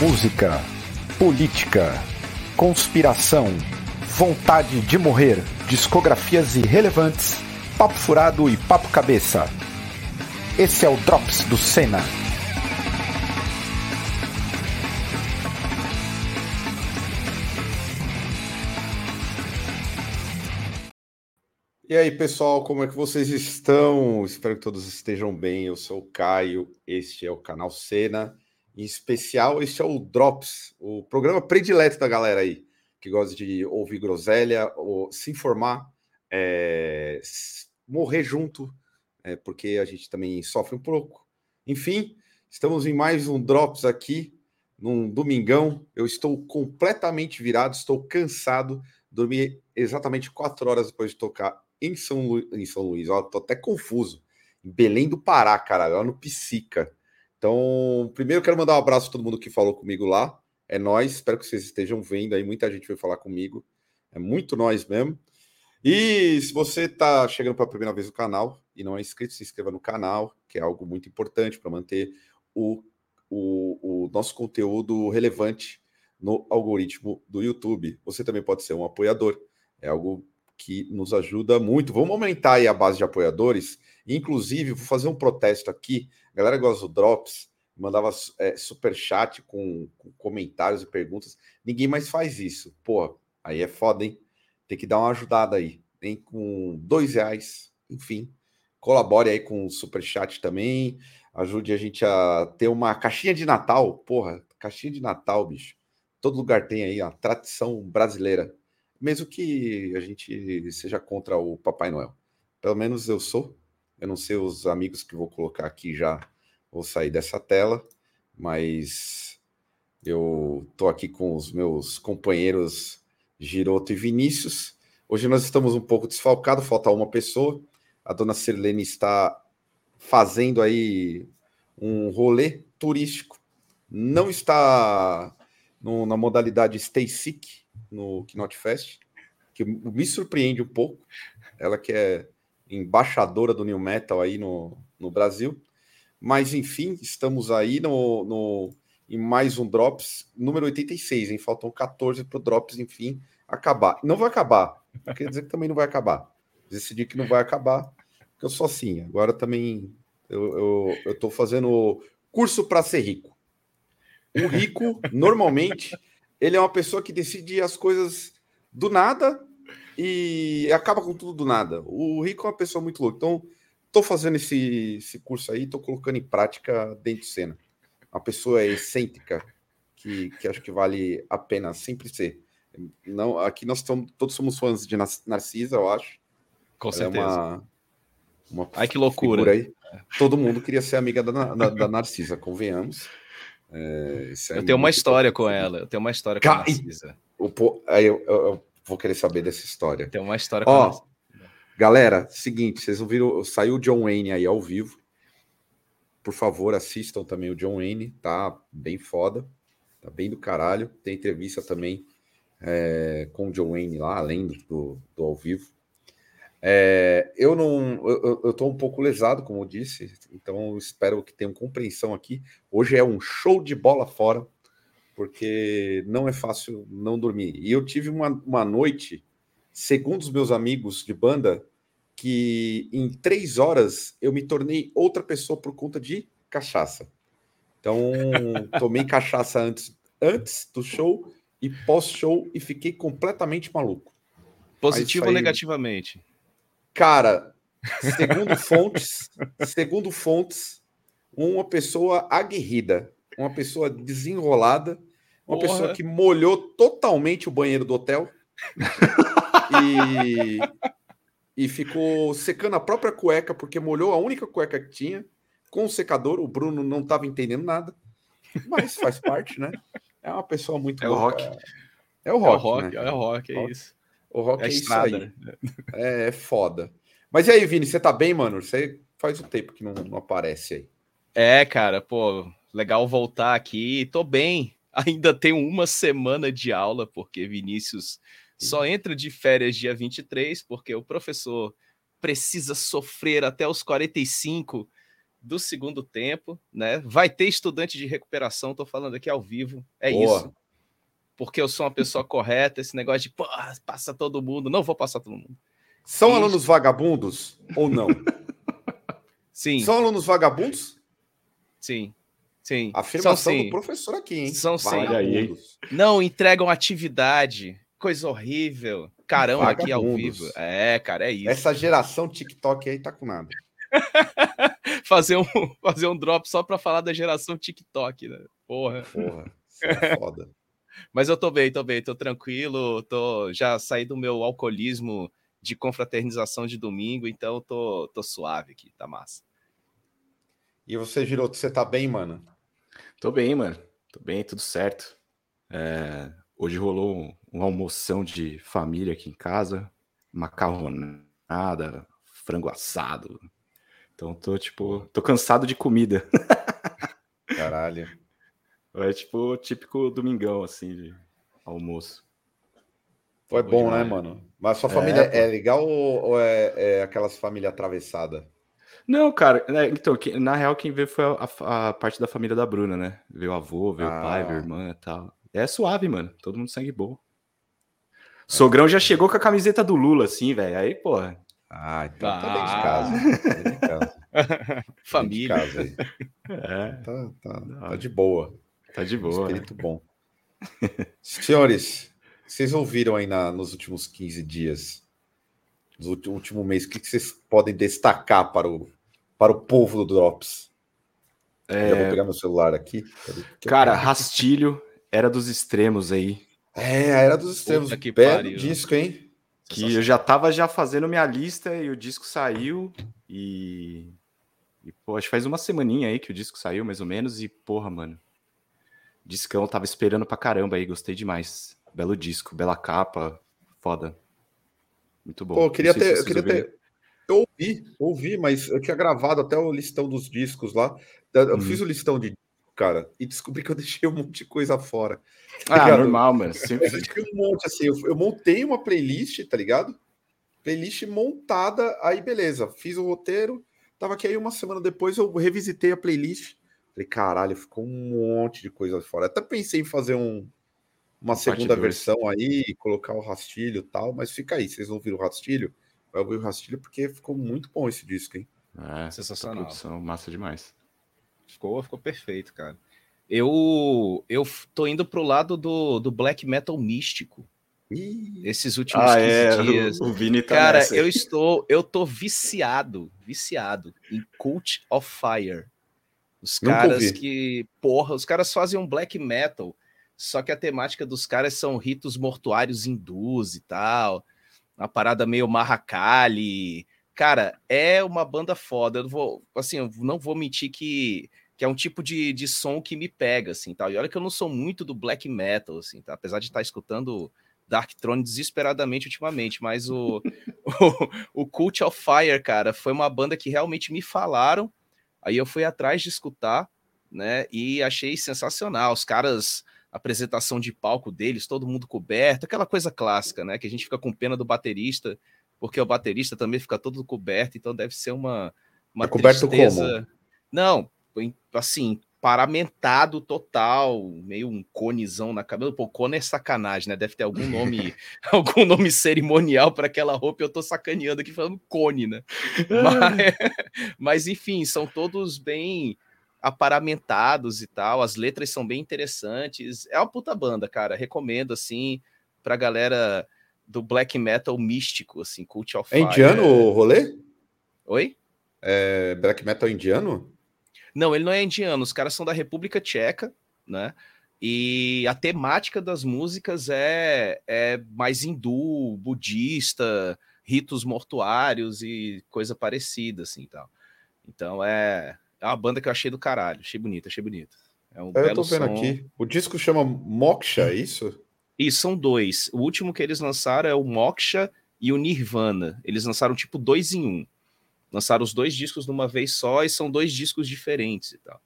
música, política, conspiração, vontade de morrer, discografias irrelevantes, papo furado e papo cabeça. Esse é o Drops do Senna. E aí, pessoal, como é que vocês estão? Espero que todos estejam bem. Eu sou o Caio, este é o canal Cena. Em especial, este é o Drops, o programa predileto da galera aí, que gosta de ouvir groselha, ou se informar, é, morrer junto, é, porque a gente também sofre um pouco. Enfim, estamos em mais um Drops aqui, num domingão. Eu estou completamente virado, estou cansado. Dormi exatamente quatro horas depois de tocar em São, Lu... em São Luís, ó, tô até confuso. Belém do Pará, cara, lá no Psica. Então, primeiro quero mandar um abraço a todo mundo que falou comigo lá. É nós, espero que vocês estejam vendo aí. Muita gente veio falar comigo. É muito nós mesmo. E se você está chegando pela primeira vez no canal e não é inscrito, se inscreva no canal, que é algo muito importante para manter o, o, o nosso conteúdo relevante no algoritmo do YouTube. Você também pode ser um apoiador. É algo que nos ajuda muito. Vamos aumentar aí a base de apoiadores. Inclusive, vou fazer um protesto aqui. A galera gosta do Drops, mandava é, super chat com, com, comentários e perguntas. Ninguém mais faz isso. Pô, aí é foda, hein? Tem que dar uma ajudada aí. Tem com dois reais, enfim. Colabore aí com o super chat também. Ajude a gente a ter uma caixinha de Natal. Porra, caixinha de Natal, bicho. Todo lugar tem aí a tradição brasileira mesmo que a gente seja contra o Papai Noel. Pelo menos eu sou. Eu não sei os amigos que vou colocar aqui já vou sair dessa tela, mas eu tô aqui com os meus companheiros Giroto e Vinícius. Hoje nós estamos um pouco desfalcados, falta uma pessoa. A dona Sirlene está fazendo aí um rolê turístico. Não está no, na modalidade Stay Sick, no Knot Fest, que me surpreende um pouco. Ela que é embaixadora do New Metal aí no, no Brasil. Mas, enfim, estamos aí no, no, em mais um Drops, número 86, hein? Faltam 14 para o Drops, enfim, acabar. Não vai acabar, quer dizer que também não vai acabar. Decidi que não vai acabar, porque eu sou assim. Agora também eu estou fazendo curso para ser rico. O rico, normalmente, ele é uma pessoa que decide as coisas do nada e acaba com tudo do nada. O Rico é uma pessoa muito louca. Então, estou fazendo esse, esse curso aí, estou colocando em prática dentro de cena. Uma pessoa excêntrica que, que acho que vale a pena sempre ser. Não, aqui nós estamos, todos somos fãs de Narcisa, eu acho. Com Ela certeza. É uma, uma Ai, que loucura. Aí. Todo mundo queria ser amiga da, da, da Narcisa, convenhamos. É, é eu tenho uma história com ela. Eu tenho uma história com a Narcisa. O, aí eu, eu, eu, vou querer saber dessa história. Tem uma história Ó, Galera, seguinte, vocês ouviram, saiu o John Wayne aí ao vivo. Por favor, assistam também o John Wayne, tá bem foda, tá bem do caralho. Tem entrevista também é, com o John Wayne lá, além do, do ao vivo. É, eu não, eu, estou um pouco lesado, como eu disse, então espero que tenham compreensão aqui. Hoje é um show de bola fora, porque não é fácil não dormir. E eu tive uma, uma noite, segundo os meus amigos de banda, que em três horas eu me tornei outra pessoa por conta de cachaça. Então, tomei cachaça antes, antes do show e pós-show e fiquei completamente maluco. Positivo ou negativamente? Cara, segundo fontes, segundo fontes, uma pessoa aguerrida, uma pessoa desenrolada, uma Porra. pessoa que molhou totalmente o banheiro do hotel e, e ficou secando a própria cueca, porque molhou a única cueca que tinha, com o secador. O Bruno não estava entendendo nada, mas faz parte, né? É uma pessoa muito é louca. O rock. É o rock. É o rock, né? é, o rock, é isso. O rock é, é isso aí. É, é foda. Mas e aí, Vini, você tá bem, mano? Você faz um tempo que não, não aparece aí. É, cara, pô, legal voltar aqui. Tô bem. Ainda tenho uma semana de aula, porque Vinícius só entra de férias dia 23, porque o professor precisa sofrer até os 45 do segundo tempo, né? Vai ter estudante de recuperação, tô falando aqui ao vivo. É Boa. isso. Porque eu sou uma pessoa correta, esse negócio de pô, passa todo mundo, não vou passar todo mundo. São Isso. alunos vagabundos ou não? Sim, São alunos vagabundos? sim, sim. Afirmação São sim. do professor aqui, hein? São sim. Olha aí. Não entregam atividade, coisa horrível. Carão aqui ao vivo. É, cara, é isso. Essa geração TikTok aí tá com nada. Fazer, um, fazer um drop só pra falar da geração TikTok, né? Porra. Porra, é foda. Mas eu tô bem, tô bem, tô tranquilo, tô já saí do meu alcoolismo de confraternização de domingo, então tô, tô suave aqui, tá massa. E você, Giroto, você tá bem, mano? Tô bem, mano. Tô bem, tudo certo. É, hoje rolou um, uma almoção de família aqui em casa, macarronada, frango assado. Então tô tipo, tô cansado de comida. Caralho. É tipo típico domingão assim de almoço. Foi Bom bom, né, demais. mano? Mas sua É, família pô. é legal ou, ou é, é aquelas famílias atravessadas? Não, cara, né, então, que- na real, quem veio foi a, a parte da família da Bruna, né? Veio o avô, veio o pai, Ah. veio a irmã e tal. É suave, mano. Todo mundo sangue bom. Sogrão já chegou com a camiseta do Lula, assim, velho. Aí, porra. Ah, então tá dentro de Ah. casa. Tá dentro de casa. Família. Dentro de casa aí. É, Tá, tá, tá de boa. tá de boa. né? Espírito bom. Senhores, vocês ouviram aí na- nos últimos 15 dias, no último mês, o que, que vocês podem destacar para o, para o povo do Drops? É, Já vou pegar meu celular aqui. Eu cara, Rastilho era dos extremos aí. É, a Era dos Extremos. Puta que Belo pariu. disco, hein? Que eu já tava já fazendo minha lista e o disco saiu e... e pô, acho que faz uma semaninha aí que o disco saiu, mais ou menos, e porra, mano. Discão, tava esperando pra caramba aí, gostei demais. Belo disco, bela capa, foda. Muito bom. Pô, eu queria ter. se Eu, queria ter eu ouvi, ouvi, mas eu tinha gravado até o listão dos discos lá. Eu Uhum. fiz o listão de cara, e descobri que eu deixei um monte de coisa fora. tá Ah, ligado? normal, mano. Eu Sempre... deixei um monte, assim. Eu, eu montei uma playlist, tá ligado? Playlist montada, aí beleza. Fiz o roteiro, tava aqui aí uma semana depois eu revisitei a playlist. Falei, caralho, ficou um monte de coisa fora. Até pensei em fazer um, uma segunda versão aí, colocar o rastilho e tal, mas fica aí. Vocês não viram o rastilho? Vai ouvir o rastilho porque ficou muito bom esse disco, hein? É, Sensacional. produção, massa demais. Ficou, ficou perfeito, cara. Eu, eu tô indo pro lado do, do black metal místico. Ih, Esses últimos Ah, 15 é, dias. o, o Vini tá Cara, nessa eu estou, eu tô viciado, viciado em Cult of Fire. Os Nunca caras ouvi. que, porra, os caras fazem um black metal, só que a temática dos caras são ritos mortuários hindus e tal, uma parada meio Mahakali. Cara, é uma banda foda. Eu vou, assim, eu não vou mentir que que é um tipo de, de som que me pega, assim, tal. E olha que eu não sou muito do black metal, assim, tá? Apesar de estar escutando Dark Throne desesperadamente ultimamente, mas o, o, o Cult of Fire, cara, foi uma banda que realmente me falaram, aí eu fui atrás de escutar, né, e achei sensacional, os caras, apresentação de palco deles, todo mundo coberto, aquela coisa clássica, né, que a gente fica com pena do baterista, porque o baterista também fica todo coberto, então deve ser uma, uma Tá coberto tristeza... Não, assim, paramentado total, meio um conezão na cabeça. Pô, cone é sacanagem, né? Deve ter algum nome, algum nome cerimonial para aquela roupa. Eu tô sacaneando aqui falando cone, né? Mas, mas, enfim, são todos bem aparamentados e tal. As letras são bem interessantes. É uma puta banda, cara. Recomendo assim pra galera do black metal místico, assim, Cult of É Fire. indiano o rolê? Oi? É black metal indiano? Não, ele não é indiano, os caras são da República Tcheca, né? E a temática das músicas é, é mais hindu, budista, ritos mortuários e coisa parecida, assim, tal. Então é, é uma banda que eu achei do caralho, achei bonita, achei bonita. É um eu belo tô vendo som. aqui. O disco chama Moksha, é isso? E são dois. O último que eles lançaram é o Moksha e o Nirvana. Eles lançaram tipo dois em um. Lançaram os dois discos de uma vez só e são dois discos diferentes e tal.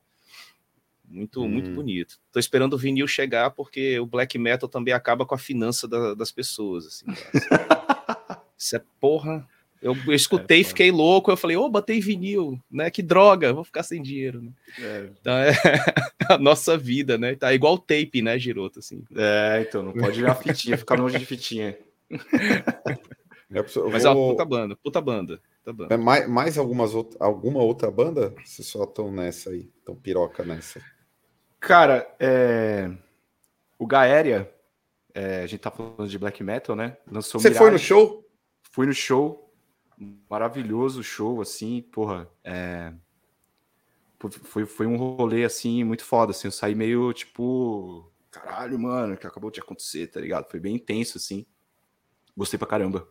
Muito, Hum. muito bonito. Tô esperando o vinil chegar porque o black metal também acaba com a finança da- das pessoas. Assim? Isso é porra. Eu, eu escutei, é, fiquei louco, eu falei, ô, oh, botei vinil, né? Que droga, vou ficar sem dinheiro. Né? É. Então é a nossa vida, né? Tá igual tape, né, Giroto, assim. É, então, não pode ir na fitinha, ficar longe de fitinha. É, Mas vou... é uma puta banda, puta banda. Puta banda. É mais, mais algumas out... alguma outra banda? Vocês só estão nessa aí, estão piroca nessa. Cara, é... o Gaéria, é... a gente tá falando de black metal, né? Lançou Você Mirage. foi no show? Fui no show, maravilhoso show, assim, porra, é... Foi, foi um rolê, assim, muito foda, assim, eu saí meio, tipo, caralho, mano, que acabou de acontecer, tá ligado? Foi bem intenso, assim, gostei pra caramba.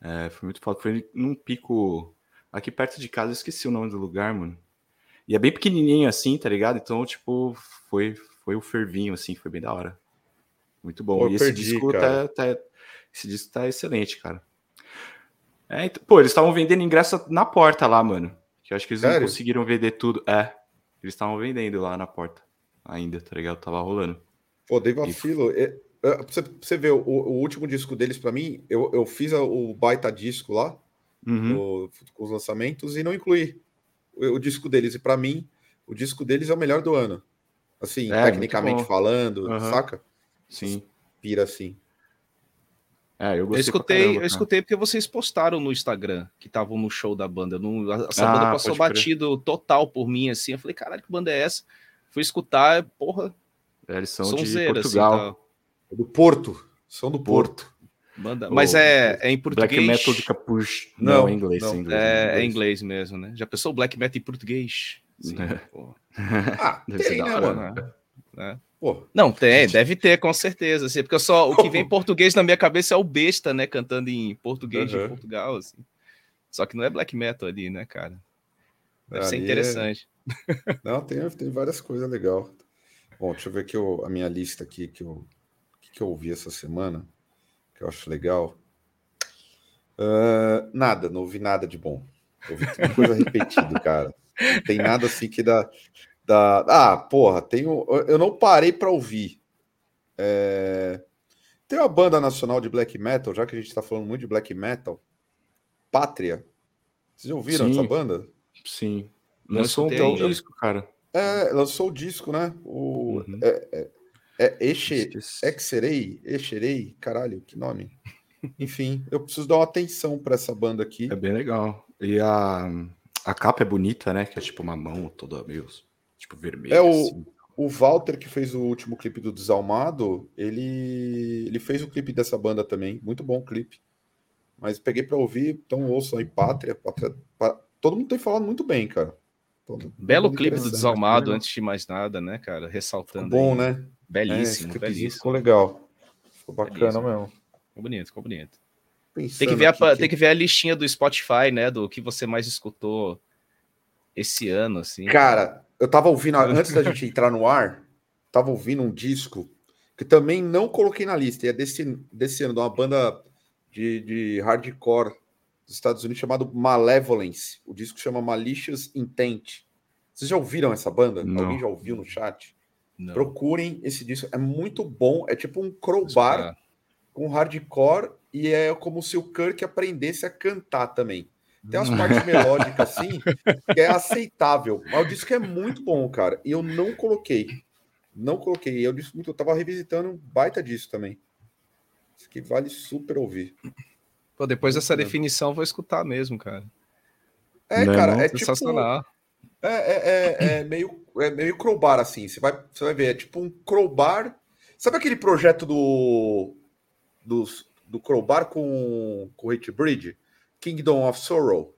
É, foi muito foda. Foi num pico aqui perto de casa, eu esqueci o nome do lugar, mano. E é bem pequenininho assim, tá ligado? Então, tipo, foi, foi o fervinho, assim, foi bem da hora. Muito bom. Pô, e esse perdi, disco tá, tá, esse disco tá excelente, cara. É, então, pô, eles estavam vendendo ingresso na porta lá, mano. Que eu acho que eles Sério? não conseguiram vender tudo. É, eles estavam vendendo lá na porta ainda, tá ligado? Tava rolando. Pô, dei vacilo. E... É, você, você vê, o, o, último disco deles, para mim, eu, eu fiz a, o baita disco lá, uhum. com os lançamentos, e não incluí o, o disco deles. E para mim, o disco deles é o melhor do ano. Assim, é, tecnicamente falando, uhum. saca? Sim. Pira assim. É, eu, eu escutei, caramba, eu escutei porque vocês postaram no Instagram que estavam no show da banda. No, essa ah, banda passou batido crer. total por mim, assim. Eu falei, caralho, que banda é essa? Fui escutar, porra. É, eles são de assim, Portugal. Assim, tá... É do Porto. São do Porto. Banda... Mas é, é em português. Black Metal de capuz. Não, não, é inglês, não. É, inglês, é, é, inglês mesmo, né? Já pensou Black Metal em português? Sim, é. ah, deve tem, né, hora, mano? Né? Não, tem, deve ter, com certeza. Assim, porque só o que vem em português na minha cabeça é o besta, né? Cantando em português uhum. de Portugal, assim. Só que não é black metal ali, né, cara? Deve ser interessante. É... Não, tem, tem várias coisas legais. Bom, deixa eu ver aqui o, a minha lista aqui que eu que eu ouvi essa semana, que eu acho legal. Uh, nada, não ouvi nada de bom. Ouvi coisa repetida, cara. Não tem nada assim que dá. Dá... Ah, porra, tenho. Eu não parei para ouvir. É... Tem uma banda nacional de black metal, já que a gente está falando muito de black metal. Pátria. Vocês já ouviram Sim. essa banda? Sim. Lançou um disco, cara. É, lançou o disco, né? O, uhum. é, é, é Eche, Exerei, Exerei, caralho, que nome. Enfim, eu preciso dar uma atenção para essa banda aqui. É bem legal. E a, a capa é bonita, né? Que é tipo uma mão toda meio tipo vermelha. É o, assim. o Walter que fez o último clipe do Desalmado, ele ele fez o clipe dessa banda também, muito bom clipe. Mas peguei para ouvir, então ouçam aí Pátria, Pátria, todo mundo tem falado muito bem, cara. Todo, Belo clipe do Desalmado, antes de mais nada, né, cara? Ressaltando. Ficou bom, aí. né? Belíssimo, é, belíssimo. Ficou legal. Ficou bacana belíssimo. mesmo. Ficou bonito, ficou bonito. tem que, ver a, tem que ver a listinha do Spotify, né? Do que você mais escutou esse ano, assim. Cara, eu tava ouvindo, antes da gente entrar no ar, tava ouvindo um disco que também não coloquei na lista, e é desse, desse ano, de uma banda de, de hardcore dos Estados Unidos chamado Malevolence. O disco chama Malicious Intent. Vocês já ouviram essa banda? Não. Alguém já ouviu no chat? Não. Procurem esse disco, é muito bom. É tipo um crowbar com hardcore e é como se o Kirk aprendesse a cantar também. Tem umas partes melódicas assim que é aceitável. Mas o disco é muito bom, cara. E eu não coloquei. Não coloquei. Eu disse muito, eu tava revisitando um baita disso também. Isso que vale super ouvir. Pô, depois dessa definição, vou escutar mesmo, cara. É, não, cara, é tipo sensacional. tipo. É, é, é, é, meio, é meio crowbar, assim. Você vai, você vai ver, é tipo um crowbar. Sabe aquele projeto do. Do, do crowbar com, com o Hate Bridge? Kingdom of Sorrow.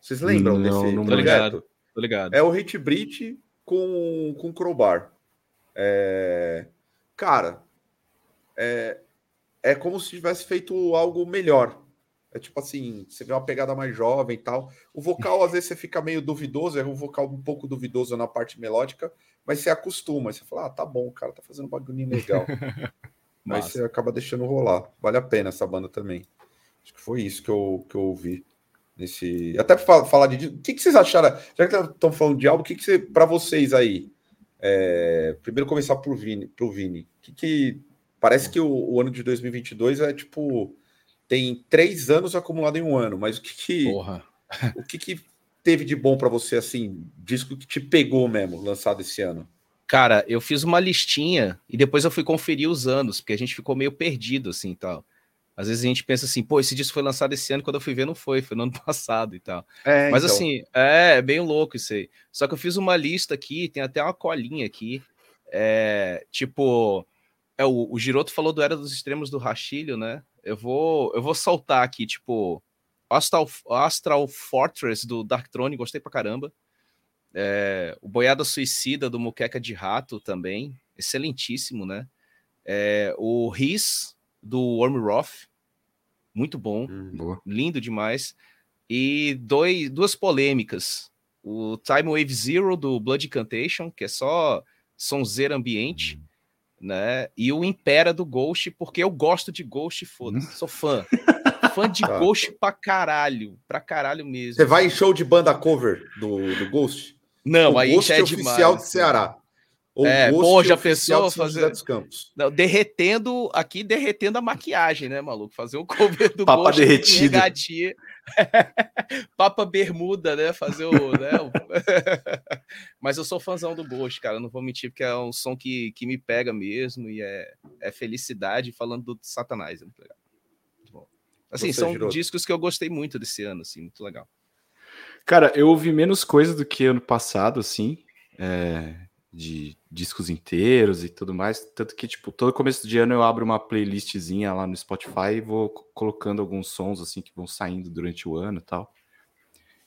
Vocês lembram não, desse não projeto? Ligado, tô ligado. É o Hate com, com crowbar. É... Cara, é, é como se tivesse feito algo melhor. É tipo assim, você vê uma pegada mais jovem e tal. O vocal, às vezes, você fica meio duvidoso, é um vocal um pouco duvidoso na parte melódica, mas você acostuma. Você fala, ah, tá bom, o cara tá fazendo um bagulho legal. mas você acaba deixando rolar. Vale a pena essa banda também. Acho que foi isso que eu, que eu ouvi. Nesse... Até para falar de. O que, que vocês acharam? Já que estão falando de algo, o que, que você, para vocês aí? É... Primeiro começar pro Vini. Pro Vini. O que, que... Parece que o, o ano de 2022 é tipo tem três anos acumulado em um ano, mas o que, que Porra. o que, que teve de bom para você assim, disco que te pegou mesmo, lançado esse ano? Cara, eu fiz uma listinha e depois eu fui conferir os anos, porque a gente ficou meio perdido assim tal. Às vezes a gente pensa assim, pô, esse disco foi lançado esse ano, quando eu fui ver não foi, foi no ano passado e tal. É, Mas então. assim, é, é bem louco isso aí. Só que eu fiz uma lista aqui, tem até uma colinha aqui. É, tipo, é, o, o Giroto falou do Era dos Extremos do Rachilho, né? Eu vou, eu vou soltar aqui, tipo, Astral, Astral Fortress do Darkthrone, gostei pra caramba. É, o Boiada Suicida do Muqueca de Rato também, excelentíssimo, né? É, o Riz do Wormroth, muito bom Hum. Lindo demais. E dois, duas polêmicas. O Time Wave Zero do Blood Incantation, que é só sonzeira ambiente, né? E o Impera do Ghost, porque eu gosto de Ghost, foda-se, sou fã. fã de Tá. Ghost pra caralho, pra caralho mesmo. Você vai em show de banda cover do, do Ghost? Não, o aí Ghost já é oficial demais. de Ceará. Ou É, Ghost pô, já pensou fazer- dos Campos. Não, derretendo, aqui derretendo a maquiagem, né, maluco? Fazer um cover do Papa derretido. Papa bermuda, né? Fazer o, né, o- Mas eu sou fãzão do Ghost, cara. Não vou mentir, porque é um som que, que me pega mesmo e é, é felicidade falando do Satanás. É muito legal. Muito bom. Assim, Você, são Giroto? discos que eu gostei muito desse ano, assim, muito legal. Cara, eu ouvi menos coisa do que ano passado, assim, é, de discos inteiros e tudo mais. Tanto que, tipo, todo começo de ano eu abro uma playlistzinha lá no Spotify e vou co- colocando alguns sons, assim, que vão saindo durante o ano e tal.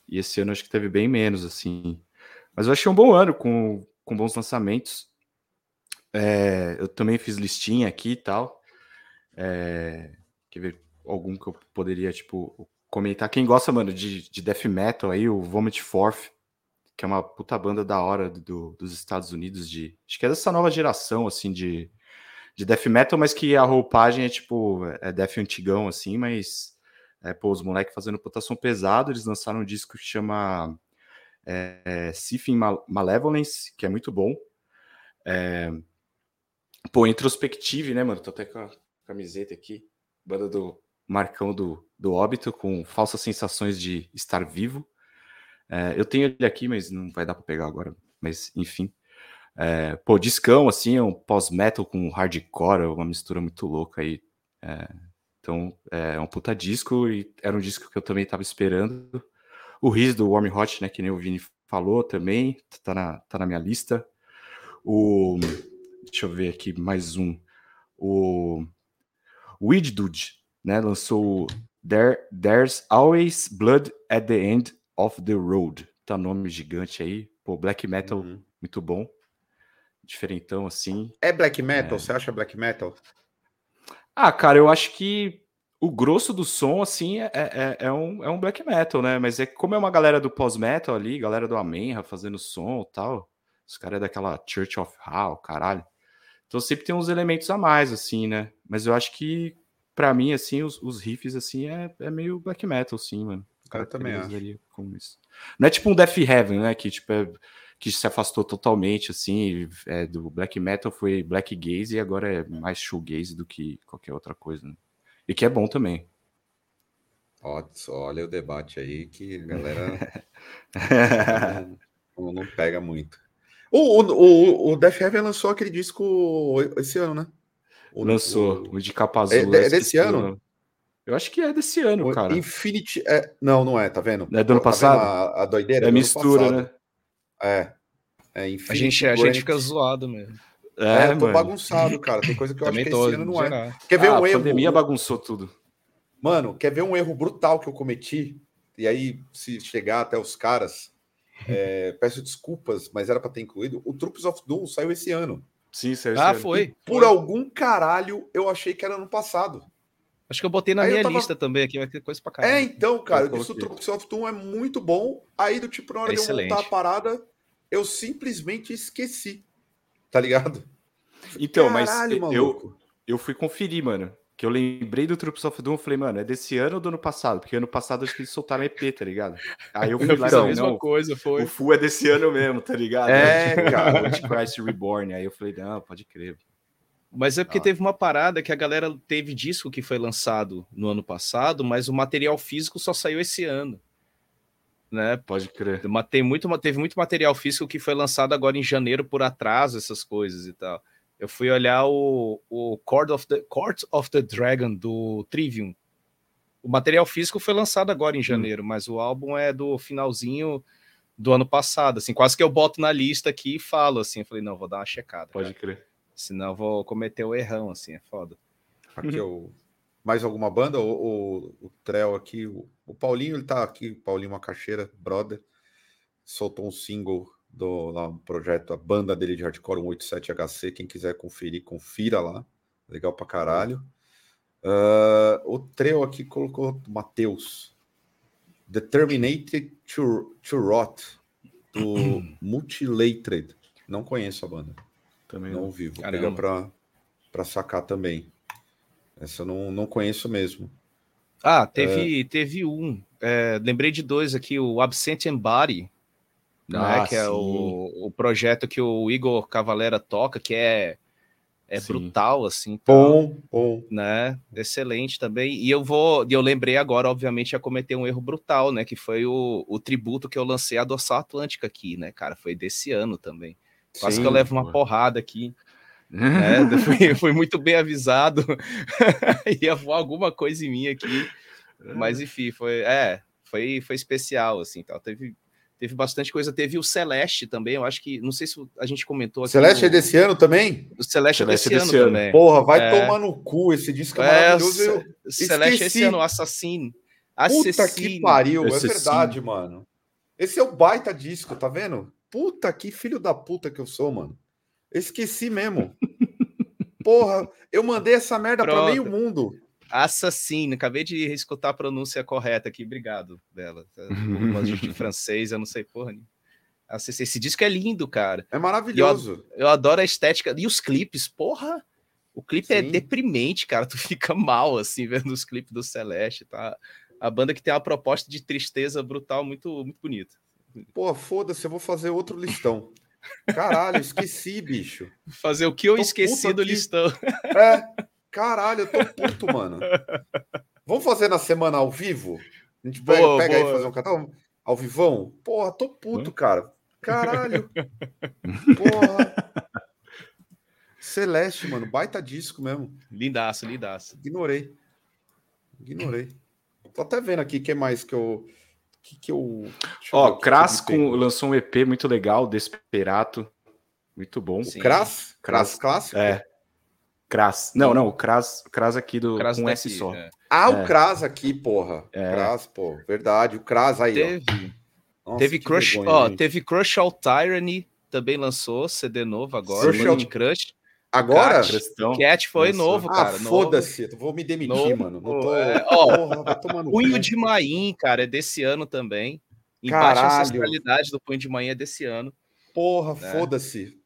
E esse ano acho que teve bem menos, assim. Mas eu achei um bom ano, com, com bons lançamentos. É, eu também fiz listinha aqui e tal. É, quer ver algum que eu poderia, tipo, comentar. Quem gosta, mano, de, de death metal aí, o Vomit Forth, que é uma puta banda da hora do- dos Estados Unidos, de. Acho que é dessa nova geração, assim, de, de death metal, mas que a roupagem é tipo, é death antigão, assim, mas. É, pô, os moleques fazendo putação pesado, eles lançaram um disco que chama é, é, Sifin Mal- Malevolence, que é muito bom. É, pô, Introspective, né, mano? Tô até com a camiseta aqui. Banda do Marcão do, do Óbito, com falsas sensações de estar vivo. É, eu tenho ele aqui, mas não vai dar pra pegar agora. Mas, enfim. É, pô, discão, assim, é um pós-metal com hardcore, uma mistura muito louca aí. É, então, é um puta disco e era um disco que eu também tava esperando. O Riz do Warm Hot, né, que nem o Vini falou também, tá na, tá na minha lista. O, deixa eu ver aqui mais um. O Weed Dude, né, lançou There, There's Always Blood at the End of the Road. Tá nome gigante aí. Pô, black metal Uhum. muito bom. Diferentão assim. É black metal? Você acha black metal? Ah, cara, eu acho que o grosso do som, assim, é, é, é um, é um black metal, né? Mas é como é uma galera do pós-metal ali, galera do Amenra fazendo som e tal, os caras é daquela Church of Hell, caralho. Então sempre tem uns elementos a mais, assim, né? Mas eu acho que, pra mim, assim, os, os riffs, assim, é, é meio black metal, sim, mano. Eu também acho. Como isso. Não é tipo um Death Heaven, né? Que, tipo, é, que se afastou totalmente, assim, é, do black metal foi black gaze e agora é mais shoegaze do que qualquer outra coisa, né? E que é bom também. Olha o debate aí que a galera não, não- pega muito. O, o, o, o Death Heaven lançou aquele disco esse ano, né? O- Lançou, o- o de capa azul. É- eu é esqueci desse ano? Eu acho que é desse ano, o cara. Infinity. É, não, não é, tá vendo? É do ano Tá passado? A, a doideira? É ano mistura, passado. né? É. É Infinity A gente, a gente fica zoado mesmo. É, eu tô mano. bagunçado, cara. Tem coisa que eu Também acho que esse ano não é. geral. Quer ver Ah, um a erro? pandemia bagunçou tudo. Mano, quer ver um erro brutal que eu cometi? E aí, se chegar até os caras, é, peço desculpas, mas era para ter incluído. O Troops of Doom saiu esse ano. Sim, saiu Ah, esse ano. foi. Por foi. algum caralho, eu achei que era ano passado. Acho que eu botei na Aí eu minha tava- lista também aqui, vai ter coisa pra É, caralho. então, cara, Eu eu disse o of Doom é muito bom. Aí, do tipo, na hora É de eu excelente. montar a parada, eu simplesmente esqueci. Tá ligado? Então, mas Caralho, eu, maluco. eu fui conferir, mano. Que eu lembrei do Troops of Doom, eu falei, mano, é desse ano ou do ano passado? Porque ano passado acho que eles soltaram EP, tá ligado? Aí eu fui Eu lá fiz e a mesma não, coisa, foi. o Full é desse ano mesmo, tá ligado? É, Tipo, cara. Antichrist Reborn. Aí eu falei, não, pode crer. Mas é porque Ah. teve uma parada que a galera teve disco que foi lançado no ano passado, mas o material físico só saiu esse ano. Né? Pode crer. Tem muito, teve muito material físico que foi lançado agora em janeiro por atraso, essas coisas e tal. Eu fui olhar o, o Court, of the, Court of the Dragon do Trivium. O material físico foi lançado agora em janeiro, mas o álbum é do finalzinho do ano passado. Assim, quase que eu boto na lista aqui e falo assim. Eu falei, não, vou dar uma checada. Pode cara, crer. Senão eu vou cometer o errão, assim, é foda. Aqui é o... Mais alguma banda? O, o, o Trell aqui, o, o Paulinho, ele tá aqui, o Paulinho Macaxeira, brother, soltou um single do lá, um projeto, a banda dele de hardcore 187HC, quem quiser conferir, confira lá, legal pra caralho. Ah, o Trell aqui colocou Matheus, Determinated to, to Rot, do Mutilated, não conheço a banda. Também Não não. ouvi, vou Caramba. pegar pra, pra sacar também. Essa eu não, não conheço mesmo. Ah, teve, teve um. é, lembrei de dois aqui, o Absent Body, né, Ah, que é sim. o, o projeto que o Igor Cavalera toca, que é, é Sim. brutal, assim. tal, Bom, bom. né? Excelente também. E eu vou, e eu lembrei agora, obviamente, a cometer um erro brutal, né? Que foi o, o tributo que eu lancei à Dorsal Atlântica aqui, né, cara? Foi desse ano também. Quase Sim. que eu levo uma boa. porrada aqui. né? Fui, fui muito bem avisado. Ia voar alguma coisa em mim aqui. Mas enfim, foi, é, foi, foi especial, assim, tal. Teve, teve bastante coisa. Teve o Celeste também, eu acho que, não sei se a gente comentou aqui. Celeste é no- desse ano também? O Celeste, Celeste é é desse, desse ano, ano. também. Porra, vai É. tomar no cu. Esse disco é, É, maravilhoso. Eu- Celeste é esse esqueci. ano, o Assassino. Puta que Assassino. pariu, é Assassino. verdade, mano. Esse é o baita disco, tá vendo? Puta que filho da puta que eu sou, mano. Eu esqueci mesmo. Porra, eu mandei essa merda pra Pronto. meio mundo. Assassino, acabei de escutar a pronúncia correta aqui, obrigado dela. Um monte de francês, eu não sei porra. Assassino. Esse disco é lindo, cara. É maravilhoso. Eu adoro a estética. E os clipes, porra! O clipe é Sim. deprimente, cara. Tu fica mal, assim, vendo os clipes do Celeste, tá? A banda que tem uma proposta de tristeza brutal muito, muito bonita. Porra, foda-se, eu vou fazer outro listão. Caralho, esqueci, bicho. Fazer o que eu Tô esqueci do aqui. listão. É, caralho, eu tô puto, mano. Vamos fazer na semana ao vivo? A gente pega, Boa, pega aí boa. fazer um canal ao vivão? Porra, tô puto, cara. Caralho. Porra. Celeste, mano, baita disco mesmo. Lindaço, lindaço. Ignorei. Ignorei. Tô até vendo aqui o que mais que eu. Que que eu. Ó, o me pegou. com- lançou um EP muito legal, Desperato. Muito bom. Sim. Kras? Kras Kras. clássico? É. Kras. Não, não, o Kras, Kras aqui do, Kras com S daqui, só. é. Ah, o É. Kras aqui, porra. É. Kras, pô. Verdade, o Kras aí, Teve, ó. Nossa, teve Crush, vergonha, ó, gente. teve Crush All Tyranny, também lançou CD novo agora, Crush All- de Crush. Agora? Cat. Cristão. Cat foi lançou. novo, Ah, cara. novo. foda-se, eu vou me demitir, Novo, mano. Não tô. é, ó, Porra, Punho de Maim, cara, é desse ano também. Embaixo Caralho. ancestralidade do Punho de Maim é desse ano. Porra, É. foda-se.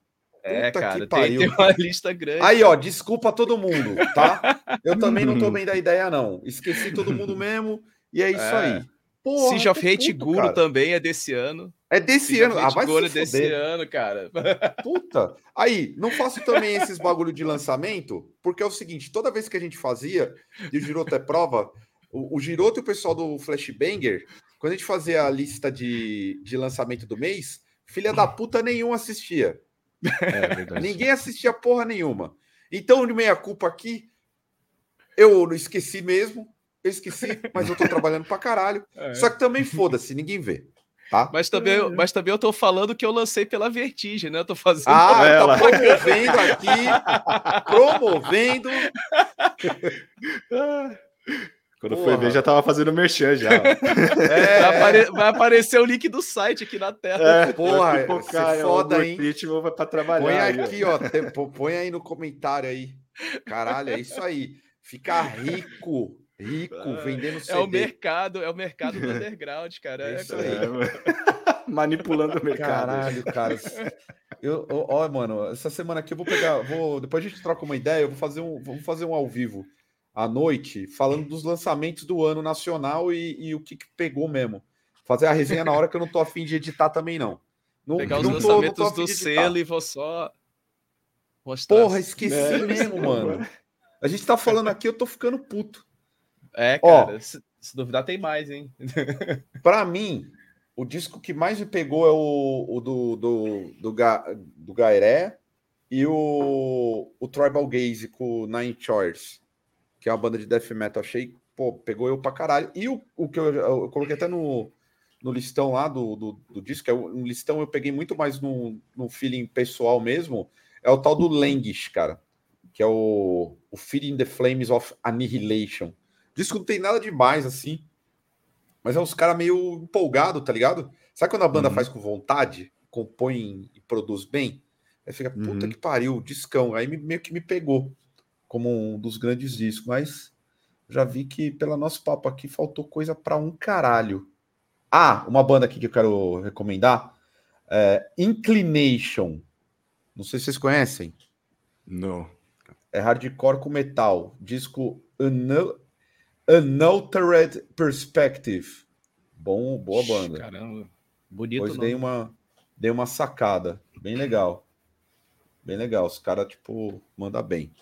É, Puta que cara, tem, pariu. tem uma lista grande. Aí, ó, desculpa a todo mundo, tá? Eu também não tô bem da ideia, não. Esqueci todo mundo mesmo, e é isso É. aí. Porra, Siege of Hate puto, Guru cara. também é desse ano. É desse Siege ano. of Ah, Hate vai Guru é se desse fuder. ano, cara. Puta. Aí, não faço também esses bagulho de lançamento, porque é o seguinte, toda vez que a gente fazia, e o Giroto é prova, o, o Giroto e o pessoal do Flashbanger, quando a gente fazia a lista de, de lançamento do mês, filha da puta nenhum assistia. É verdade. Ninguém assistia porra nenhuma. Então, de meia culpa aqui, eu não esqueci mesmo, eu esqueci, mas eu tô trabalhando pra caralho. É. Só que também foda-se, ninguém vê, tá? Mas também, eu- mas também eu tô falando que eu lancei pela Vertigem, né? Eu tô fazendo. Ah, ela. tá promovendo aqui, promovendo. Quando Porra. foi ver, já tava fazendo merchan já. É, Vai, apare- vai aparecer o link do site aqui na tela. É, Porra, pipocar, é, foda, o hein? algoritmo vai pra trabalhar. põe aqui, ó, põe aí no comentário aí. Caralho, é isso aí. Ficar rico, rico, vendendo CD. É o mercado, é o mercado do underground, cara. É É, isso aí. É. Manipulando o mercado. Caralho, cara. Eu, eu- ó, mano, essa semana aqui eu vou pegar, vou, depois a gente troca uma ideia, eu vou fazer um, vamos fazer um ao vivo à noite, falando dos lançamentos do ano nacional e, e o que, que pegou mesmo. Fazer a resenha na hora que eu não tô afim de editar também, não. Não, Pegar os não tô- não tô lançamentos afim do selo e vou só. Mostrar. Porra, esqueci É, mesmo, mano. A gente tá falando aqui, eu tô ficando puto. É, Ó. cara, se, se duvidar tem mais, hein? Pra mim, o disco que mais me pegou é o, o do, do, do, Ga, do Gairé e o, o Tribal Gaze com o Nine Choirs, que é uma banda de death metal. Achei, pô, pegou eu pra caralho. E o, o que eu, eu coloquei até no, no listão lá do, do, do disco, é um listão eu peguei muito mais no, no feeling pessoal mesmo, é o tal do Languish, cara, que é o, o Feeding the Flames of Annihilation. Disco não tem nada demais, assim, mas é uns caras meio empolgado, tá ligado? Sabe quando a banda Uhum. faz com vontade, compõe e produz bem? Aí fica, puta Uhum. que pariu, discão. Aí me- meio que me pegou como um dos grandes discos, mas já vi que pelo nosso papo aqui faltou coisa pra um caralho. Ah, uma banda aqui que eu quero recomendar é Inclination. Não sei se vocês conhecem. Não. É hardcore com metal. Disco Unaltered Perspective. Bom, boa banda. Caramba. Bonito, Depois nome. dei uma, dei uma sacada. Bem legal. Bem legal. Os caras, tipo, manda bem.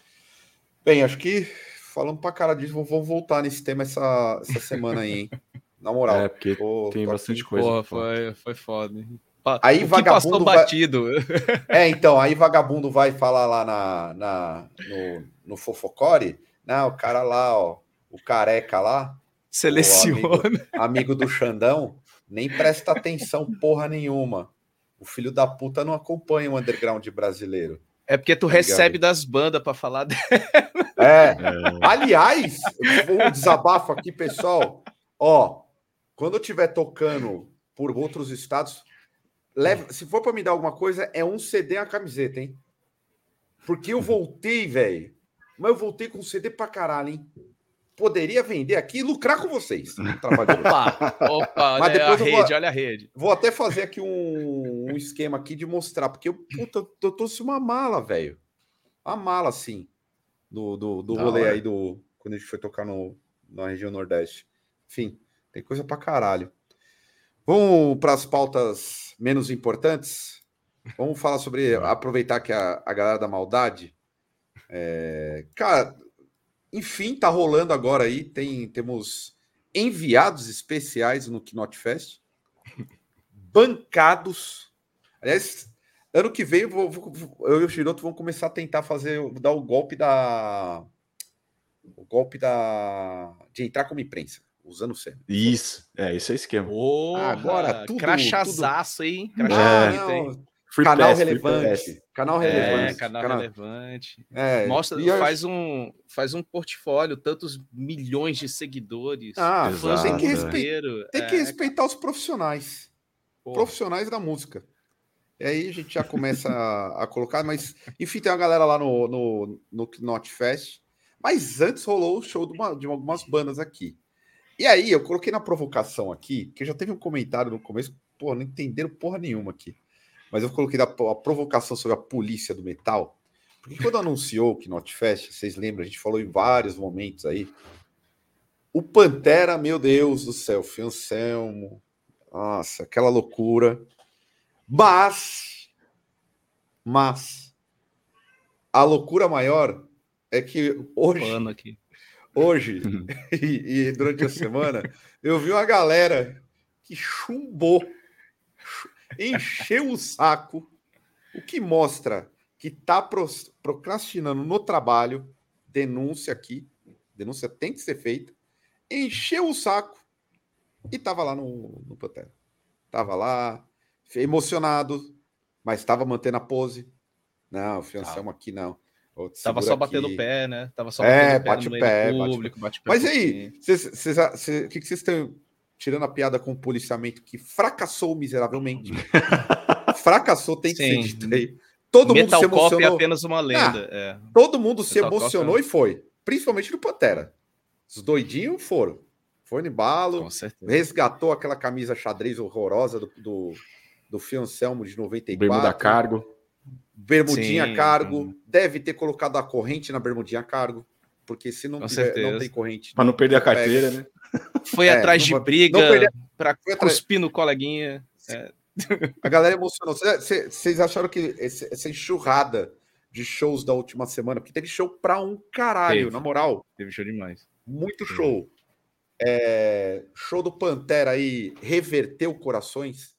Bem, acho que falando pra cara disso, vamos vamos voltar nesse tema essa, essa semana aí, hein? Na moral. É, porque Tô- tem tô bastante aqui. coisa. Porra, foi, foi foda. hein? Aí, o que vagabundo passou vai- batido. É, então, aí vagabundo vai falar lá na, na, no, no Fofocore, né? O cara lá, ó, o careca lá, Seleciona. amigo do Xandão, nem presta atenção porra nenhuma. O filho da puta não acompanha o underground brasileiro. É porque tu Tá ligado? recebe das bandas pra falar dela. É, É, aliás, um desabafo aqui, pessoal. Ó, quando eu estiver tocando por outros estados, leve, se for para me dar alguma coisa, é um CD e a camiseta, hein? Porque eu voltei, velho. Mas eu voltei com CD pra caralho, hein? Poderia vender aqui e lucrar com vocês. Opa, opa, Mas olha a depois eu vou- rede, olha a rede. Vou até fazer aqui um, um esquema aqui de mostrar, porque eu, puta, eu, eu trouxe uma mala, velho. Uma mala, assim, do, do, do Da rolê hora. aí do. Quando a gente foi tocar no, na região Nordeste. Enfim, tem coisa pra caralho. Vamos para as pautas menos importantes. Vamos falar sobre. Aproveitar que a, a galera da maldade. é, cara, enfim, tá rolando agora aí. Tem, temos enviados especiais no Knot Fest bancados. Aliás, ano que vem eu, vou- vou- eu e o Giroto vamos começar a tentar fazer, dar o golpe da. O golpe da. de entrar como imprensa, usando o Senna. Isso, é, esse é o esquema. Porra, Agora, tudo- Crachazaço, hein? É. Crachá Não, bonito, hein? Free canal pass, relevante. Canal É, relevante. canal, relevante. é, Mostra, e eu- faz um, faz um portfólio, tantos milhões de seguidores. Ah, Exato, tem que, é. respeitar, brasileiro. tem que É, respeitar os profissionais. porra. profissionais da música. E aí a gente já começa a, a colocar, mas enfim, tem uma galera lá no, no, no Knot Fest. Mas antes rolou o show de, uma- de algumas bandas aqui. E aí eu coloquei na provocação aqui, que já teve um comentário no começo, pô, não entenderam porra nenhuma aqui. Mas eu coloquei da, a provocação sobre a polícia do metal. Porque quando anunciou o Knot Fest, vocês lembram, a gente falou em vários momentos aí. O Pantera, meu Deus do céu, Anselmo, nossa, aquela loucura. Mas, mas, a loucura maior é que hoje, hoje e, e durante a semana, eu vi uma galera que chumbou, chu- encheu o saco, o que mostra que tá pros- procrastinando no trabalho, denúncia aqui, denúncia tem que ser feita, encheu o saco e tava lá no, no Pantera. Tava lá, emocionado, mas estava mantendo a pose. Não, Fiancelmo aqui não. Tava só batendo aqui. o pé, né? Tava só É, batendo o pé, bate o público, bate o pé Mas aí, o que, que vocês estão tirando a piada com o policiamento que fracassou miseravelmente? fracassou, tem que ser dito aí. Todo mundo se Metal Cop é emocionou. apenas uma lenda. é. Todo mundo se Metal Cop emocionou é- e foi. Principalmente no Pantera. Os doidinhos foram. Foi no embalo, resgatou aquela camisa xadrez horrorosa do, do, do Fiancelmo de 94. Bermuda cargo. Bermudinha Sim, cargo. sim. Deve ter colocado a corrente na bermudinha cargo. Porque se não, tiver, não tem corrente. Pra não perder a carteira, né? Foi É, atrás de briga atrás- cuspir no coleguinha. A galera emocionou. Vocês acharam que esse- essa enxurrada de shows da última semana, porque teve show pra um caralho, Teve. na moral. Teve show demais. Muito Sim. show. É, show do Pantera aí reverteu corações?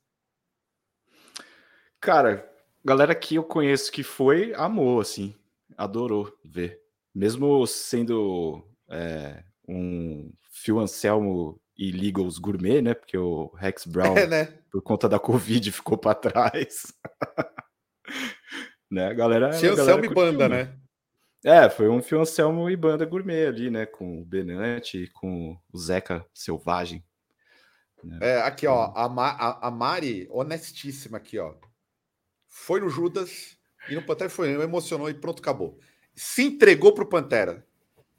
Cara, galera que eu conheço que foi, amou, assim. Adorou ver. Mesmo sendo é, um Phil Anselmo e Legals gourmet, né? Porque o Rex Brown, É, né? por conta da Covid, ficou pra trás. né? A galera. galera Anselmo e banda, né? É, foi um Phil Anselmo e banda gourmet ali, né? Com o Benante, com o Zeca Selvagem. É, aqui, ó, a, Ma- a- a Mari, honestíssima aqui, ó. Foi no Judas e no Pantera foi, emocionou e pronto, acabou. Se entregou pro Pantera.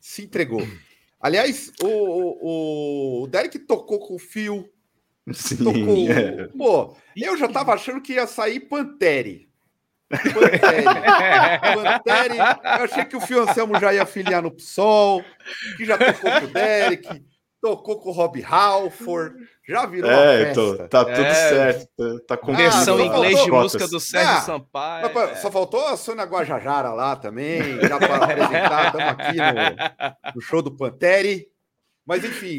Se entregou. Aliás, o, o, o Derek tocou com o fio, Sim, tocou. é. Pô, eu já tava achando que ia sair Pantere. Pantere. Panteri, eu achei que o Fio Anselmo já ia filiar no PSOL, que já tocou com o Derek, tocou com o Rob Halford, já virou uma É, festa. então, tá tudo É. certo. Tá, com Versão só em inglês de música do Sérgio Ah, Sampaio. Mas, pô, Só faltou a Sônia Guajajara lá também, já para apresentar, estamos aqui no, no show do Panteri. Mas enfim,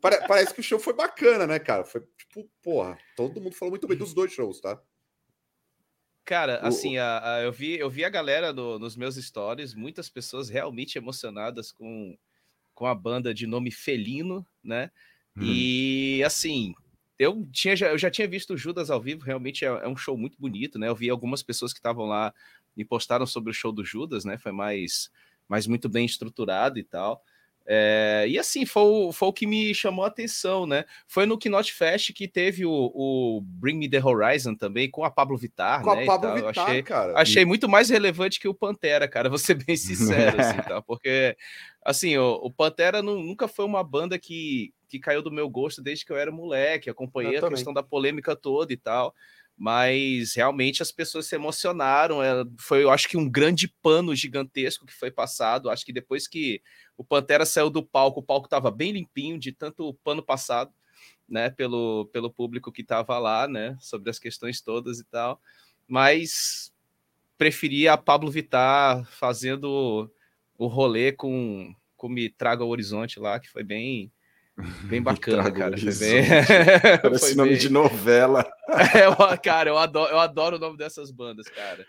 pare- parece que o show foi bacana, né, cara? Foi tipo, porra, todo mundo falou muito bem dos dois shows, tá? Cara, assim, a- a- eu, vi, eu vi a galera no- nos meus stories, muitas pessoas realmente emocionadas com, com a banda de nome Felino, né? Uhum. E assim, eu, tinha, já- eu já tinha visto o Judas ao vivo, realmente é, é um show muito bonito, né? Eu vi algumas pessoas que estavam lá e postaram sobre o show do Judas, né? Foi mais, mais muito bem estruturado e tal. É, e assim, foi o, foi o que me chamou a atenção, né? Foi no Knot Fest que teve o, o Bring Me The Horizon também, com a Pablo Vittar, Com né? a Pablo Vittar, achei, cara. achei muito mais relevante que o Pantera, cara, vou ser bem sincero, assim, tá? Porque, assim, o, o Pantera nu- nunca foi uma banda que, que caiu do meu gosto desde que eu era moleque, acompanhei Eu a também. questão da polêmica toda e tal, mas realmente as pessoas se emocionaram, é, foi, eu acho que um grande pano gigantesco que foi passado, acho que depois que o Pantera saiu do palco, o palco tava bem limpinho de tanto pano passado, né, pelo, pelo público que tava lá, né, sobre as questões todas e tal, mas preferia a Pablo Vittar fazendo o rolê com, com Me Traga ao Horizonte lá, que foi bem, bem bacana, cara. Foi bem... Parece foi nome bem- de novela. É, eu- cara, eu adoro, eu adoro o nome dessas bandas, cara.